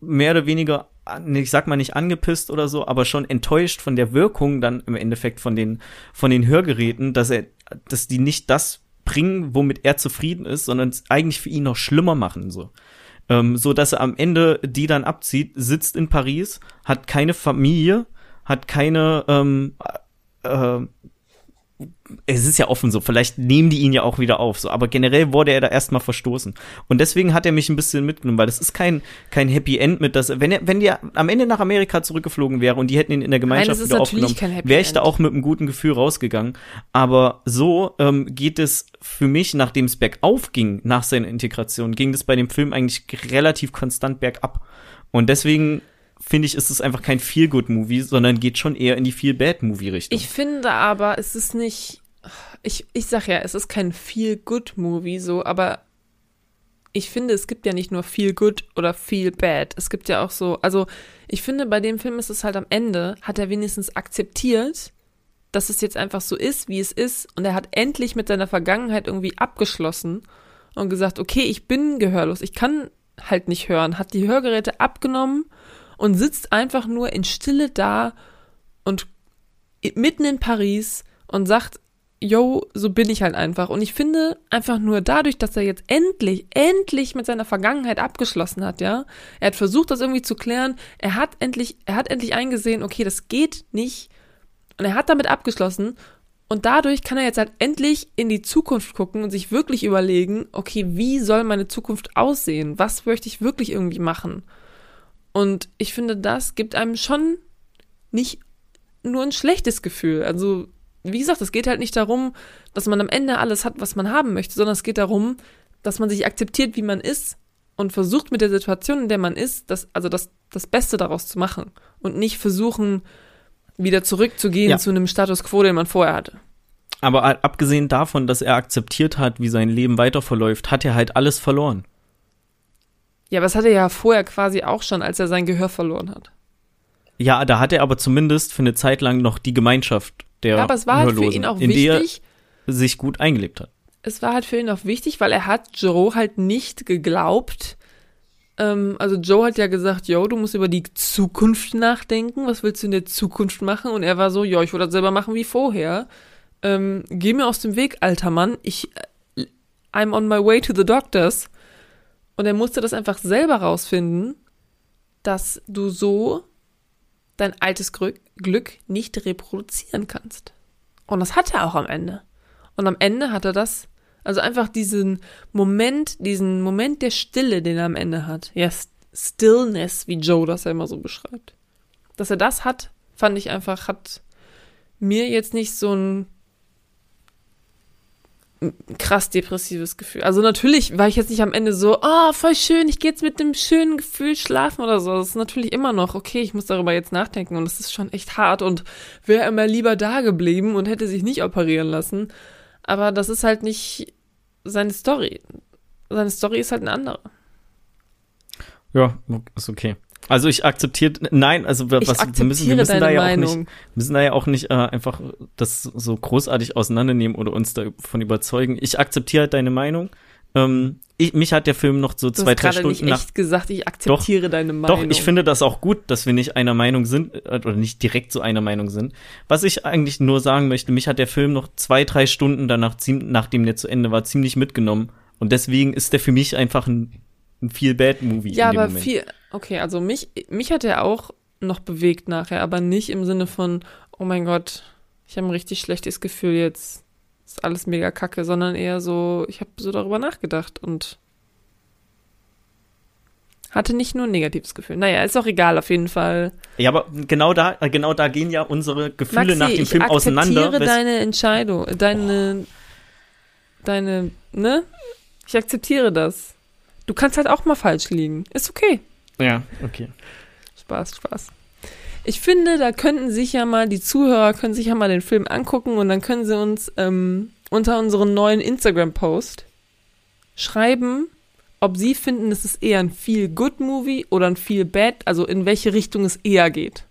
mehr oder weniger, ich sag mal nicht angepisst oder so, aber schon enttäuscht von der Wirkung dann im Endeffekt von den, von den Hörgeräten, dass er, dass die nicht das bringen, womit er zufrieden ist, sondern es eigentlich für ihn noch schlimmer machen, so. Ähm, so dass er am Ende die dann abzieht, sitzt in Paris, hat keine Familie, hat keine ähm, äh, es ist ja offen so, vielleicht nehmen die ihn ja auch wieder auf, so, aber generell wurde er da erstmal verstoßen. Und deswegen hat er mich ein bisschen mitgenommen, weil das ist kein, kein Happy End mit, dass, wenn er, wenn der am Ende nach Amerika zurückgeflogen wäre und die hätten ihn in der Gemeinschaft Nein, wieder aufgenommen, wäre ich da auch mit einem guten Gefühl rausgegangen. Aber so ähm, geht es für mich, nachdem es bergauf ging, nach seiner Integration, ging es bei dem Film eigentlich relativ konstant bergab. Und deswegen finde ich, ist es einfach kein Feel-Good-Movie, sondern geht schon eher in die Feel-Bad-Movie-Richtung. Ich finde aber, es ist nicht, ich, ich sag ja, es ist kein Feel-Good-Movie so, aber ich finde, es gibt ja nicht nur Feel Good oder Feel Bad. Es gibt ja auch so, also ich finde, bei dem Film ist es halt am Ende, hat er wenigstens akzeptiert, dass es jetzt einfach so ist, wie es ist. Und er hat endlich mit seiner Vergangenheit irgendwie abgeschlossen und gesagt, okay, ich bin gehörlos, ich kann halt nicht hören, hat die Hörgeräte abgenommen und sitzt einfach nur in Stille da und mitten in Paris und sagt, yo, so bin ich halt einfach. Und ich finde einfach nur dadurch, dass er jetzt endlich, endlich mit seiner Vergangenheit abgeschlossen hat, ja. Er hat versucht, das irgendwie zu klären. Er hat endlich, er hat endlich eingesehen, okay, das geht nicht. Und er hat damit abgeschlossen. Und dadurch kann er jetzt halt endlich in die Zukunft gucken und sich wirklich überlegen, okay, wie soll meine Zukunft aussehen? Was möchte ich wirklich irgendwie machen? Und ich finde, das gibt einem schon nicht nur ein schlechtes Gefühl. Also, wie gesagt, es geht halt nicht darum, dass man am Ende alles hat, was man haben möchte, sondern es geht darum, dass man sich akzeptiert, wie man ist und versucht mit der Situation, in der man ist, das, also das, das Beste daraus zu machen und nicht versuchen, wieder zurückzugehen ja. zu einem Status quo, den man vorher hatte. Aber abgesehen davon, dass er akzeptiert hat, wie sein Leben weiter verläuft, hat er halt alles verloren. Ja, aber das hatte er ja vorher quasi auch schon, als er sein Gehör verloren hat. Ja, da hat er aber zumindest für eine Zeit lang noch die Gemeinschaft der ja, aber es war halt für ihn auch in wichtig, der sich gut eingelebt hat. Es war halt für ihn auch wichtig, weil er hat Joe halt nicht geglaubt. Ähm, also Joe hat ja gesagt, yo, du musst über die Zukunft nachdenken. Was willst du in der Zukunft machen? Und er war so, ja, ich wollte das selber machen wie vorher. Ähm, geh mir aus dem Weg, alter Mann. Ich, äh, I'm on my way to the doctors. Und er musste das einfach selber rausfinden, dass du so dein altes Glück nicht reproduzieren kannst. Und das hat er auch am Ende. Und am Ende hat er das, also einfach diesen Moment, diesen Moment der Stille, den er am Ende hat. Ja, Stillness, wie Joe das ja immer so beschreibt. Dass er das hat, fand ich einfach, hat mir jetzt nicht so ein krass depressives Gefühl. Also natürlich war ich jetzt nicht am Ende so, oh, voll schön, ich gehe jetzt mit dem schönen Gefühl schlafen oder so. Das ist natürlich immer noch, okay, ich muss darüber jetzt nachdenken und es ist schon echt hart und wäre immer lieber da geblieben und hätte sich nicht operieren lassen. Aber das ist halt nicht seine Story. Seine Story ist halt eine andere. Ja, ist okay. Also ich akzeptiere, nein, also was, wir müssen, wir müssen da ja auch Meinung. nicht, müssen da ja auch nicht äh, einfach das so großartig auseinandernehmen oder uns davon überzeugen. Ich akzeptiere halt deine Meinung. Ähm, ich, mich hat der Film noch so Du zwei, drei Stunden nicht nach. echt gesagt, ich akzeptiere deine Meinung. Doch, ich finde das auch gut, dass wir nicht einer Meinung sind äh, oder nicht direkt so einer Meinung sind. Was ich eigentlich nur sagen möchte, mich hat der Film noch zwei, drei Stunden danach, nachdem der zu Ende war, ziemlich mitgenommen. Und deswegen ist der für mich einfach ein, ein Feel Bad Movie. Ja, aber Moment. viel, okay, also mich, mich hat er auch noch bewegt nachher, aber nicht im Sinne von, oh mein Gott, ich habe ein richtig schlechtes Gefühl jetzt, ist alles mega kacke, sondern eher so, ich habe so darüber nachgedacht und hatte nicht nur ein negatives Gefühl. Naja, ist auch egal, auf jeden Fall. Ja, aber genau da, äh, genau da gehen ja unsere Gefühle nach dem ich Film auseinander. akzeptiere wes- deine Entscheidung, deine, deine, ne? Ich akzeptiere das. Du kannst halt auch mal falsch liegen. Ist okay. Ja, okay. Spaß, Spaß. Ich finde, da könnten sich ja mal, die Zuhörer können sich ja mal den Film angucken und dann können sie uns ähm, unter unseren neuen Instagram-Post schreiben, ob sie finden, es ist eher ein Feel-Good-Movie oder ein Feel-Bad, also in welche Richtung es eher geht.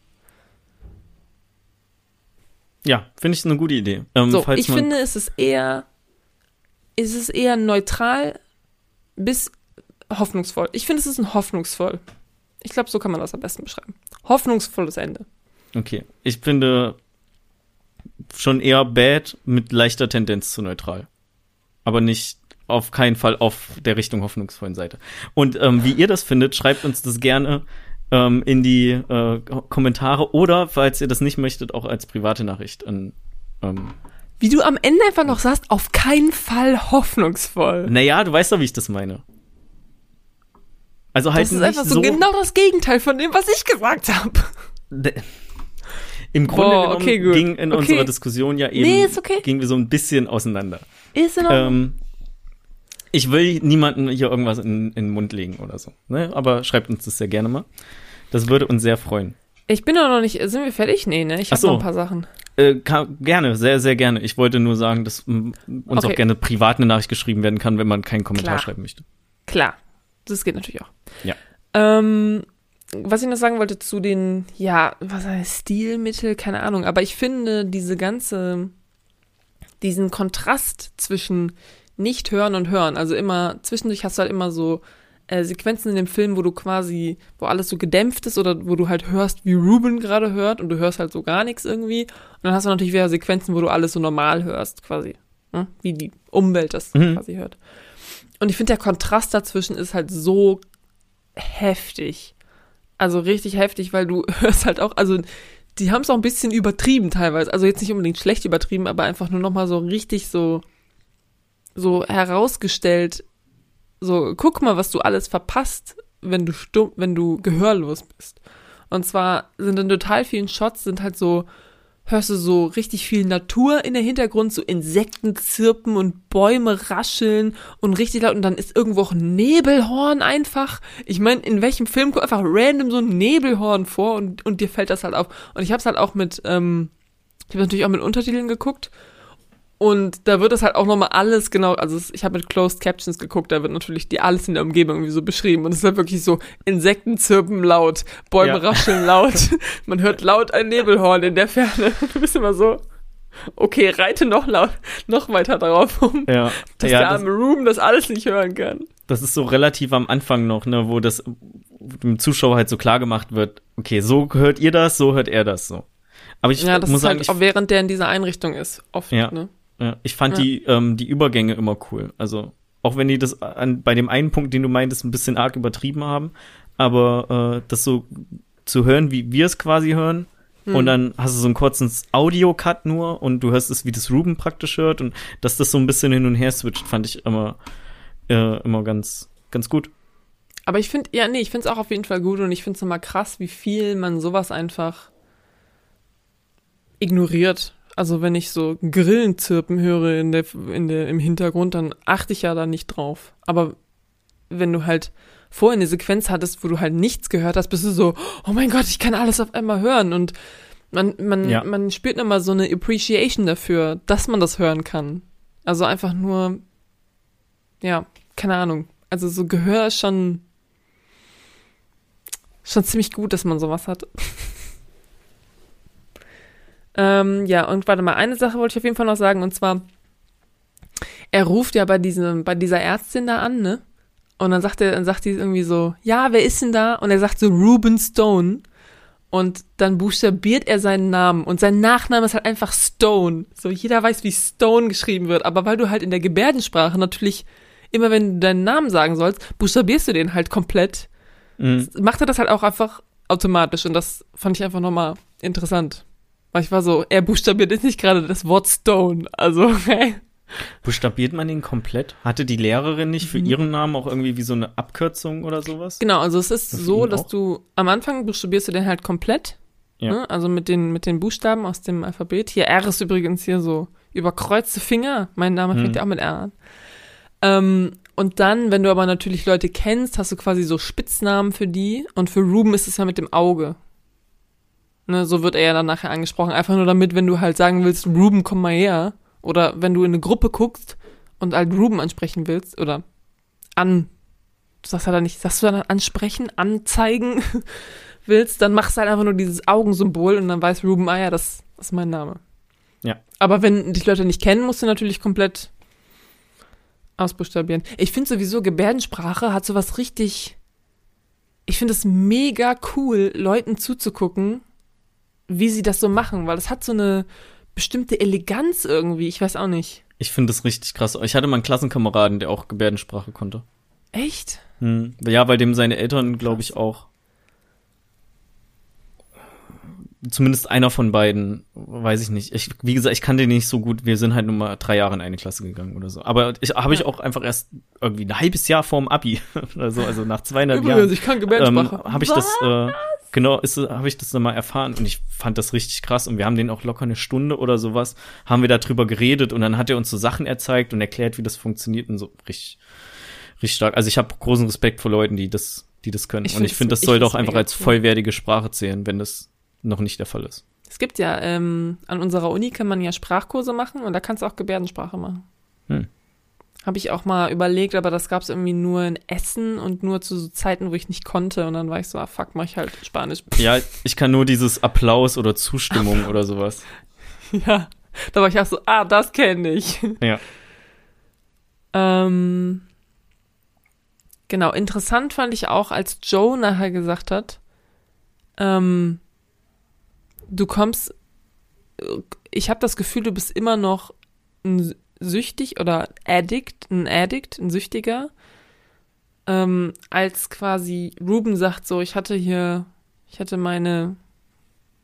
Ja, finde ich eine gute Idee. Ähm, So, falls ich finde, es ist eher, es ist eher neutral bis hoffnungsvoll. Ich finde, es ist ein hoffnungsvoll. Ich glaube, so kann man das am besten beschreiben. Hoffnungsvolles Ende. Okay, ich finde schon eher bad mit leichter Tendenz zu neutral. Aber nicht auf keinen Fall auf der Richtung hoffnungsvollen Seite. Und ähm, wie ihr das findet, schreibt uns das gerne ähm, in die äh, Kommentare oder, falls ihr das nicht möchtet, auch als private Nachricht an ähm, Wie du am Ende einfach noch sagst, auf keinen Fall hoffnungsvoll. Naja, du weißt doch, wie ich das meine. Also halt Das ist einfach so, so genau das Gegenteil von dem, was ich gesagt habe. De- Im Grunde Boah, genommen okay, gut. ging in Okay. unserer Diskussion ja eben Nee, ist okay. gingen wir so ein bisschen auseinander. Ist in Ordnung. Ähm, ich will niemanden hier irgendwas in, in den Mund legen oder so. Ne? Aber schreibt uns das sehr gerne mal. Das würde uns sehr freuen. ich bin auch noch nicht, sind wir fertig? Nee, ne? Ich habe so. noch ein paar Sachen. Äh, kann, gerne, sehr, sehr gerne. Ich wollte nur sagen, dass mm, uns Okay. auch gerne privat eine Nachricht geschrieben werden kann, wenn man keinen Kommentar Klar. schreiben möchte. Klar. Das geht natürlich auch. Ja. Ähm, was ich noch sagen wollte zu den, ja, was heißt Stilmittel, keine Ahnung, aber ich finde diese ganze, diesen Kontrast zwischen nicht hören und hören, also immer, zwischendurch hast du halt immer so äh, Sequenzen in dem Film, wo du quasi, wo alles so gedämpft ist oder wo du halt hörst, wie Ruben gerade hört und du hörst halt so gar nichts irgendwie. Und dann hast du natürlich wieder Sequenzen, wo du alles so normal hörst, quasi. Ne? Wie die Umwelt das Mhm. quasi hört. Und ich finde, der Kontrast dazwischen ist halt so heftig. Also richtig heftig, weil du hörst halt auch, also die haben es auch ein bisschen übertrieben teilweise. Also jetzt nicht unbedingt schlecht übertrieben, aber einfach nur nochmal so richtig so, so herausgestellt. So, guck mal, was du alles verpasst, wenn du stumm, wenn du gehörlos bist. Und zwar sind in total vielen Shots sind halt so, hörst du so richtig viel Natur in der Hintergrund, so Insekten zirpen und Bäume rascheln und richtig laut und dann ist irgendwo auch ein Nebelhorn einfach. Ich meine, in welchem Film kommt einfach random so ein Nebelhorn vor und, und dir fällt das halt auf. Und ich habe es halt auch mit, ähm, ich habe natürlich auch mit Untertiteln geguckt und da wird das halt auch nochmal alles genau, also ich habe mit Closed Captions geguckt, da wird natürlich die alles in der Umgebung irgendwie so beschrieben und es ist halt wirklich so, Insekten zirpen laut, Bäume Ja. rascheln laut, man hört laut ein Nebelhorn in der Ferne. Du bist immer so, okay, reite noch laut, noch weiter darauf um, Ja, dass ja der das, arme Room das alles nicht hören kann. das ist so relativ am Anfang noch, ne, wo das dem Zuschauer halt so klar gemacht wird, okay, so hört ihr das, so hört er das so. Aber ich Ja, das muss ist sagen, halt ich, auch während der in dieser Einrichtung ist, oft, Ja. ne? Ja, ich fand Ja. die, ähm, die Übergänge immer cool. Also, auch wenn die das an, bei dem einen Punkt, den du meintest, ein bisschen arg übertrieben haben, aber äh, das so zu hören, wie wir es quasi hören, Hm. und dann hast du so einen kurzen Audio-Cut nur und du hörst es, wie das Ruben praktisch hört und dass das so ein bisschen hin und her switcht, fand ich immer, äh, immer ganz, ganz gut. Aber ich finde, ja, nee, ich finde es auch auf jeden Fall gut und ich finde es immer krass, wie viel man sowas einfach ignoriert. Also wenn ich so Grillen zirpen höre in der, in der, im Hintergrund, dann achte ich ja da nicht drauf. Aber wenn du halt vorher eine Sequenz hattest, wo du halt nichts gehört hast, bist du so, oh mein Gott, ich kann alles auf einmal hören und man, man, Ja. man spürt immer so eine Appreciation dafür, dass man das hören kann. Also einfach nur, ja, keine Ahnung. Also so Gehör ist schon, schon ziemlich gut, dass man sowas hat. ähm, ja, und warte mal, eine Sache wollte ich auf jeden Fall noch sagen, und zwar, er ruft ja bei diesem, bei dieser Ärztin da an, ne? Und dann sagt er, dann sagt die irgendwie so, ja, wer ist denn da? Und er sagt so, Ruben Stone. Und dann buchstabiert er seinen Namen. Und sein Nachname ist halt einfach Stone. So, jeder weiß, wie Stone geschrieben wird. Aber weil du halt in der Gebärdensprache natürlich, immer wenn du deinen Namen sagen sollst, buchstabierst du den halt komplett. Mhm. Macht er das halt auch einfach automatisch. Und das fand ich einfach nochmal interessant. Weil ich war so, er buchstabiert jetzt nicht gerade das Wort Stone. Also, hey. Buchstabiert man den komplett? Hatte die Lehrerin nicht für Mhm. ihren Namen auch irgendwie wie so eine Abkürzung oder sowas? Genau, also es ist Das so, dass auch? du am Anfang buchstabierst du den halt komplett. Ja. Ne? Also mit den, mit den Buchstaben aus dem Alphabet. Hier R ist übrigens hier so überkreuzte Finger. Mein Name fängt Hm. ja auch mit R an. Ähm, und dann, wenn du aber natürlich Leute kennst, hast du quasi so Spitznamen für die. Und für Ruben ist es ja mit dem Auge. Ne, so wird er ja dann nachher angesprochen. Einfach nur damit, wenn du halt sagen willst, Ruben, komm mal her. Oder wenn du in eine Gruppe guckst und halt Ruben ansprechen willst. Oder an. Du sagst ja dann nicht, sagst du dann ansprechen, anzeigen willst, dann machst du halt einfach nur dieses Augensymbol und dann weiß Ruben, ah ja, das, das ist mein Name. Ja. Aber wenn dich Leute nicht kennen, musst du natürlich komplett ausbuchstabieren. Ich finde sowieso, Gebärdensprache hat sowas richtig. Ich finde es mega cool, Leuten zuzugucken, wie sie das so machen, weil es hat so eine bestimmte Eleganz irgendwie. Ich weiß auch nicht. Ich finde das richtig krass. Ich hatte mal einen Klassenkameraden, der auch Gebärdensprache konnte. Echt? Hm. Ja, weil dem seine Eltern, glaube ich, auch. Zumindest einer von beiden, weiß ich nicht. Ich, wie gesagt, ich kannte den nicht so gut. Wir sind halt nur mal drei Jahre in eine Klasse gegangen oder so. Aber ich habe ich auch einfach erst irgendwie ein halbes Jahr vorm Abi oder so, also nach zweieinhalb Übrigens, Jahren, ich kann ähm, Gebärdensprache. habe ich das äh, genau ist habe ich das dann mal erfahren und ich fand das richtig krass und wir haben den auch locker eine Stunde oder sowas haben wir darüber geredet und dann hat er uns so Sachen erzeigt und erklärt, wie das funktioniert und so richtig richtig stark. Also ich habe großen Respekt vor Leuten, die das die das können Ich und ich finde, das ich soll doch einfach als cool. vollwertige Sprache zählen, wenn das noch nicht der Fall ist. Es gibt ja, ähm, an unserer Uni kann man ja Sprachkurse machen und da kannst du auch Gebärdensprache machen. Hm. Habe ich auch mal überlegt, aber das gab es irgendwie nur in Essen und nur zu so Zeiten, wo ich nicht konnte. Und dann war ich so, ah fuck, mach ich halt Spanisch. Ja, ich kann nur dieses Applaus oder Zustimmung oder sowas. ja, da war ich auch so, ah, das kenne ich. Ja. Ähm, genau, interessant fand ich auch, als Joe nachher gesagt hat, ähm, du kommst, ich habe das Gefühl, du bist immer noch ein süchtig oder Addict, ein Addict, ein Süchtiger, ähm, als quasi Ruben sagt so, ich hatte hier, ich hatte meine,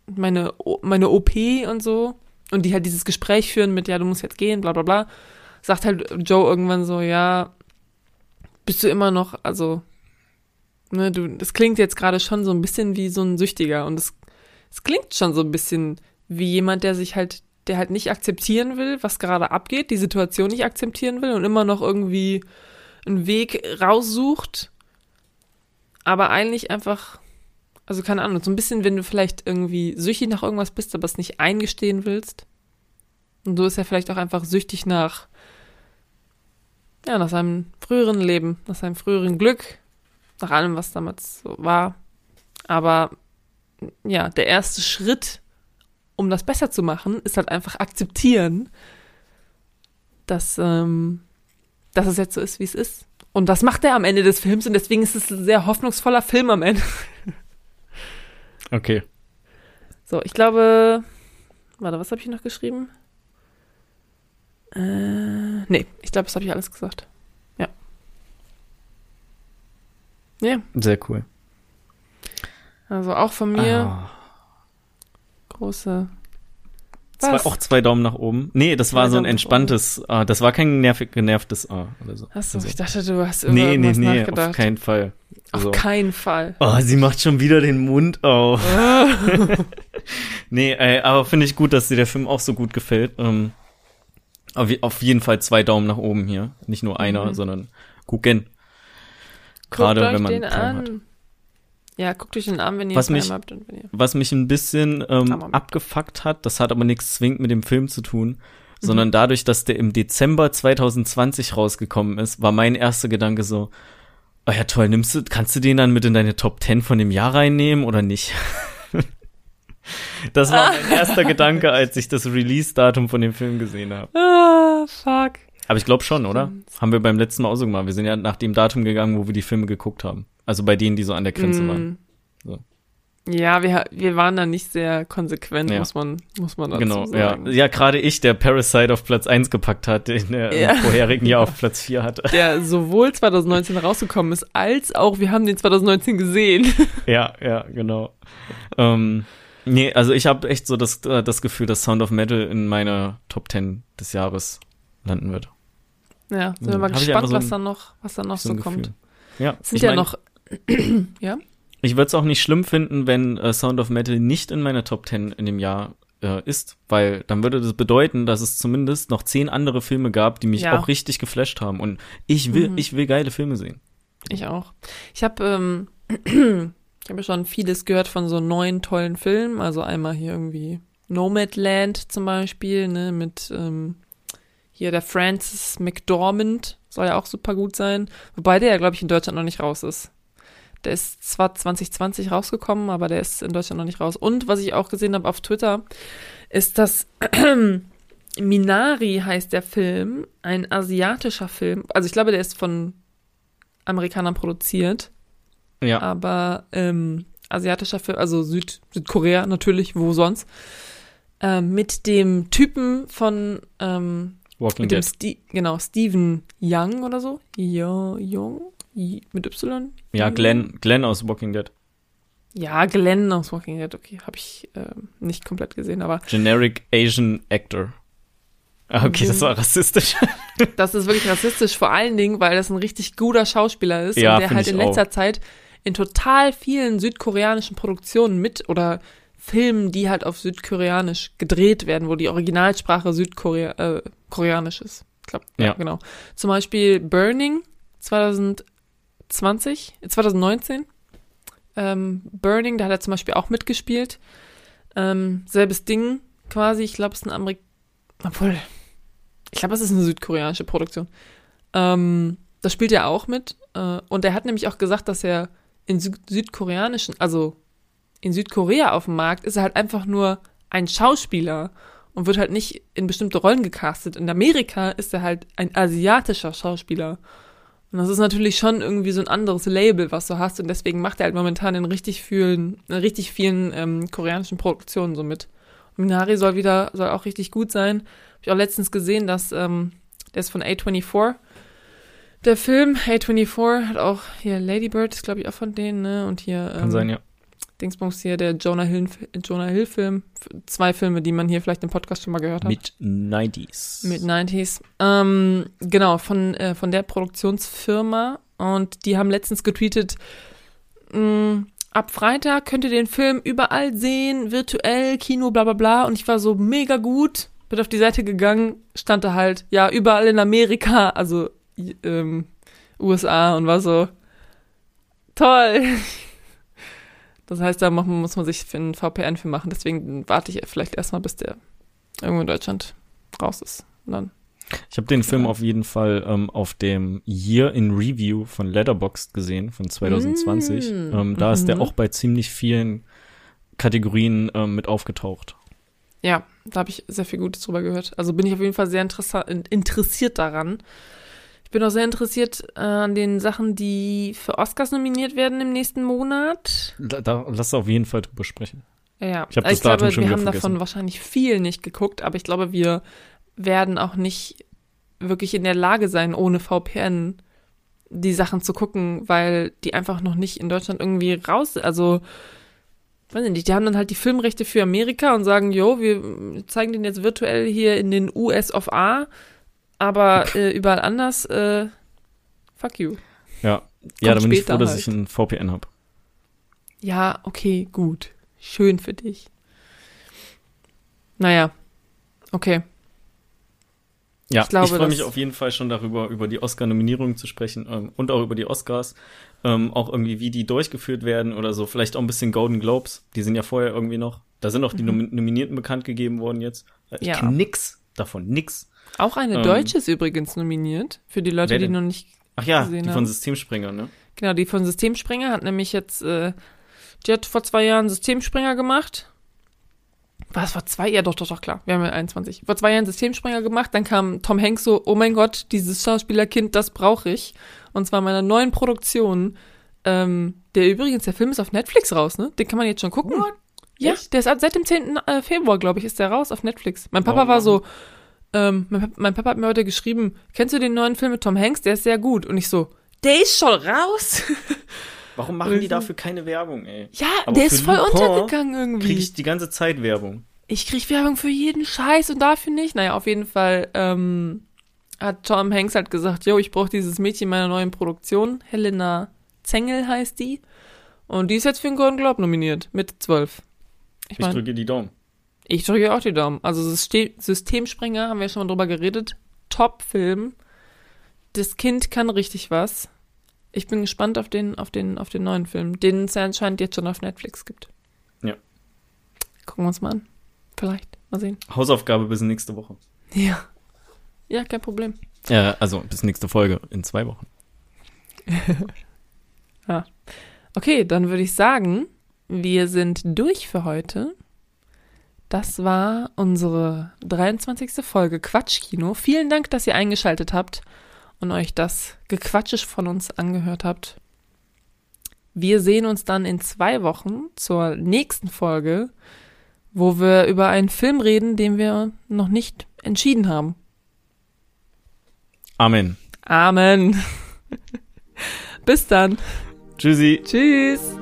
meine, meine OP und so und die halt dieses Gespräch führen mit, ja, du musst jetzt gehen, bla bla bla, sagt halt Joe irgendwann so, ja, bist du immer noch, also, ne, du, das klingt jetzt gerade schon so ein bisschen wie so ein Süchtiger und es klingt schon so ein bisschen wie jemand, der sich halt, der halt nicht akzeptieren will, was gerade abgeht, die Situation nicht akzeptieren will und immer noch irgendwie einen Weg raussucht, aber eigentlich einfach, also keine Ahnung, so ein bisschen, wenn du vielleicht irgendwie süchtig nach irgendwas bist, aber es nicht eingestehen willst. Und so ist er vielleicht auch einfach süchtig nach, ja, nach seinem früheren Leben, nach seinem früheren Glück, nach allem, was damals so war. Aber ja, der erste Schritt, um das besser zu machen, ist halt einfach akzeptieren, dass, ähm, dass es jetzt so ist, wie es ist. Und das macht er am Ende des Films und deswegen ist es ein sehr hoffnungsvoller Film am Ende. Okay. So, ich glaube. Warte, was habe ich noch geschrieben? Äh, nee, ich glaube, das habe ich alles gesagt. Ja. Ja, Sehr cool. also auch von mir Ah. Große. Zwei, auch zwei Daumen nach oben. Nee, das war Zwei so ein Daumen entspanntes, ah, das war kein nervig, genervtes A oder so. Achso, Also, ich dachte, du hast über nee, nee, nee, nachgedacht. auf keinen Fall. Auf Also, keinen Fall. oh, sie macht schon wieder den Mund auf. Nee, ey, aber finde ich gut, dass dir der Film auch so gut gefällt. Ähm, auf, auf, jeden Fall zwei Daumen nach oben hier. Nicht nur einer, mhm. sondern gucken. Gerade wenn man den an. hat. Ja, guckt euch den an, wenn ihr was mich, habt. Und wenn ihr was mich ein bisschen ähm, abgefuckt hat, das hat aber nichts zwingend mit dem Film zu tun, mhm. sondern dadurch, dass der im Dezember 2020 rausgekommen ist, war mein erster Gedanke so, oh ja toll, nimmst du, kannst du den dann mit in deine Top 10 von dem Jahr reinnehmen oder nicht? Das war mein erster Gedanke, als ich das Release-Datum von dem Film gesehen habe. Ah, fuck. Aber ich glaube schon, oder? Haben wir beim letzten Mal auch so gemacht. Wir sind ja nach dem Datum gegangen, wo wir die Filme geguckt haben. Also bei denen, die so an der Grenze mm. waren. So. Ja, wir, wir waren da nicht sehr konsequent, ja. muss man, muss man dazu genau, sagen. Ja, ja gerade ich, der Parasite auf Platz 1 gepackt hat, den der ja. im vorherigen Jahr auf Platz 4 hatte. Der sowohl 2019 rausgekommen ist, als auch wir haben den 2019 gesehen. Ja, ja, genau. Ähm, Nee, also ich habe echt so das, äh, das Gefühl, dass Sound of Metal in meiner Top 10 des Jahres landen wird. Ja, sind wir mal gespannt, so was dann noch, was dann noch so, so kommt. Ja, sind ja mein, noch, ja. Ich würde es auch nicht schlimm finden, wenn äh, Sound of Metal nicht in meiner Top 10 in dem Jahr äh, ist, weil dann würde das bedeuten, dass es zumindest noch zehn andere Filme gab, die mich ja. auch richtig geflasht haben. Und ich will, mhm. ich will geile Filme sehen. Ich auch. Ich habe ähm, Ich habe schon vieles gehört von so neuen tollen Filmen. Also einmal hier irgendwie Nomadland zum Beispiel, ne, mit ähm, hier der Francis McDormand soll ja auch super gut sein. Wobei der ja, glaube ich, in Deutschland noch nicht raus ist. Der ist zwar 2020 rausgekommen, aber der ist in Deutschland noch nicht raus. Und was ich auch gesehen habe auf Twitter, ist, dass Minari heißt der Film, ein asiatischer Film. Also ich glaube, der ist von Amerikanern produziert. Ja. Aber ähm, asiatischer Film, also Süd, Südkorea natürlich, wo sonst. Ähm, mit dem Typen von ähm, Walking mit dem Sti genau, Steven Young oder so. Ja, Young? Mit Y? Ja, Glenn, Glenn aus Walking Dead. Ja, Glenn aus Walking Dead, okay, habe ich äh, nicht komplett gesehen, aber. Generic Asian Actor. Ah, okay, das war rassistisch. Das ist wirklich rassistisch, vor allen Dingen, weil das ein richtig guter Schauspieler ist ja, und der halt in letzter auch. Zeit in total vielen südkoreanischen Produktionen mit oder Filmen, die halt auf Südkoreanisch gedreht werden, wo die Originalsprache Südkoreanisch äh, ist. Ich glaube, ja. ja, genau. Zum Beispiel Burning 2020, 2019. Ähm, Burning, da hat er zum Beispiel auch mitgespielt. Ähm, selbes Ding quasi. Ich glaube, es ist ein Amerik... Obwohl, ich glaube, es ist eine südkoreanische Produktion. Ähm, das spielt er auch mit. Äh, und er hat nämlich auch gesagt, dass er in Sü südkoreanischen, also in Südkorea auf dem Markt, ist er halt einfach nur ein Schauspieler und wird halt nicht in bestimmte Rollen gecastet. In Amerika ist er halt ein asiatischer Schauspieler. Und das ist natürlich schon irgendwie so ein anderes Label, was du hast. Und deswegen macht er halt momentan in richtig vielen, in richtig vielen ähm, koreanischen Produktionen so mit. Und Minari soll wieder, soll auch richtig gut sein. Hab ich auch letztens gesehen, dass ähm, der ist von A24 der Film A24 hat auch hier Lady Bird, ist glaube ich auch von denen, ne? Und hier. Kann ähm, sein, ja. Dingsbums hier, der Jonah Hill, Jonah Hill Film. Zwei Filme, die man hier vielleicht im Podcast schon mal gehört hat. Mit 90s. Mit 90s. Ähm, genau, von, äh, von der Produktionsfirma. Und die haben letztens getweetet, mh, mm, ab Freitag könnt ihr den Film überall sehen, virtuell, Kino, bla bla bla. Und ich war so mega gut. Bin auf die Seite gegangen, stand da halt, ja, überall in Amerika, also ähm, USA und war so toll. Das heißt, da muss man sich für einen VPN für machen. Deswegen warte ich vielleicht erstmal, bis der irgendwo in Deutschland raus ist. Und dann ich habe den Film auf jeden Fall ähm, auf dem Year in Review von Letterboxd gesehen, von 2020. Mm, ähm, da ist der mhm. auch bei ziemlich vielen Kategorien ähm, mit aufgetaucht. Ja, da habe ich sehr viel Gutes drüber gehört. Also bin ich auf jeden Fall sehr interessiert daran bin auch sehr interessiert äh, an den Sachen, die für Oscars nominiert werden im nächsten Monat. Da, da lass auf jeden Fall drüber sprechen. Ja, ich, hab das ich Datum glaube, schon wir haben vergessen. davon wahrscheinlich viel nicht geguckt, aber ich glaube, wir werden auch nicht wirklich in der Lage sein, ohne VPN die Sachen zu gucken, weil die einfach noch nicht in Deutschland irgendwie raus, also weiß ich nicht, die haben dann halt die Filmrechte für Amerika und sagen, jo, wir zeigen den jetzt virtuell hier in den US of A aber äh, überall anders, äh, fuck you. Ja, ja, da bin ich froh, dass halt. ich ein VPN habe. Ja, okay, gut. Schön für dich. Naja, okay. Ja, Ich glaube, ich freue mich auf jeden Fall schon darüber, über die Oscar-Nominierungen zu sprechen ähm, und auch über die Oscars. Ähm, auch irgendwie, wie die durchgeführt werden oder so. Vielleicht auch ein bisschen Golden Globes. Die sind ja vorher irgendwie noch. Da sind auch die Nomi Nominierten bekannt gegeben worden jetzt. Äh, Ich Mhm. Ja. kenn nix davon, nix. Auch eine Ähm, Deutsche ist übrigens nominiert. Für die Leute, die noch nicht. Ach ja, Gesehen die haben. von Systemspringer, ne? Genau, die von Systemspringer hat nämlich jetzt. Äh, die hat vor zwei Jahren Systemspringer gemacht. War es vor zwei? Ja, doch, doch, doch, klar. Wir haben ja 21. Vor zwei Jahren Systemspringer gemacht. Dann kam Tom Hanks so: Oh mein Gott, dieses Schauspielerkind, das brauche ich. Und zwar in meiner neuen Produktion. Ähm, der übrigens, der Film ist auf Netflix raus, ne? Den kann man jetzt schon gucken. Ja, Echt? der ist seit dem 10. äh, Februar, glaube ich, ist der raus auf Netflix. Mein Papa Warum war so, ähm, mein, Papa- mein Papa hat mir heute geschrieben, kennst du den neuen Film mit Tom Hanks? Der ist sehr gut. Und ich so, der ist schon raus? Warum machen die dafür keine Werbung, ey? ja, Aber der ist voll Lupin untergegangen irgendwie. Kriege ich die ganze Zeit Werbung. ich krieg Werbung für jeden Scheiß und dafür nicht. Naja, auf jeden Fall ähm, hat Tom Hanks halt gesagt, yo, ich brauche dieses Mädchen in meiner neuen Produktion. Helena Zengel heißt die. Und die ist jetzt für den Golden Globe nominiert mit zwölf. Ich Ich meine, drücke die Daumen. Ich drücke auch die Daumen. Also System Systemspringer, haben wir schon mal drüber geredet. Top-Film. Das Kind kann richtig was. Ich bin gespannt auf den, auf den, auf den neuen Film, den es ja anscheinend jetzt schon auf Netflix gibt. Ja. Gucken wir uns mal an. Vielleicht. Mal sehen. Hausaufgabe bis nächste Woche. Ja. Ja, kein Problem. Ja, also bis nächste Folge in zwei Wochen. Okay, dann würde ich sagen, wir sind durch für heute. Das war unsere 23. Folge Quatschkino. Vielen Dank, dass ihr eingeschaltet habt und euch das Gequatschisch von uns angehört habt. Wir sehen uns dann in zwei Wochen zur nächsten Folge, wo wir über einen Film reden, den wir noch nicht entschieden haben. Amen. Amen. Bis dann. Tschüssi. Tschüss.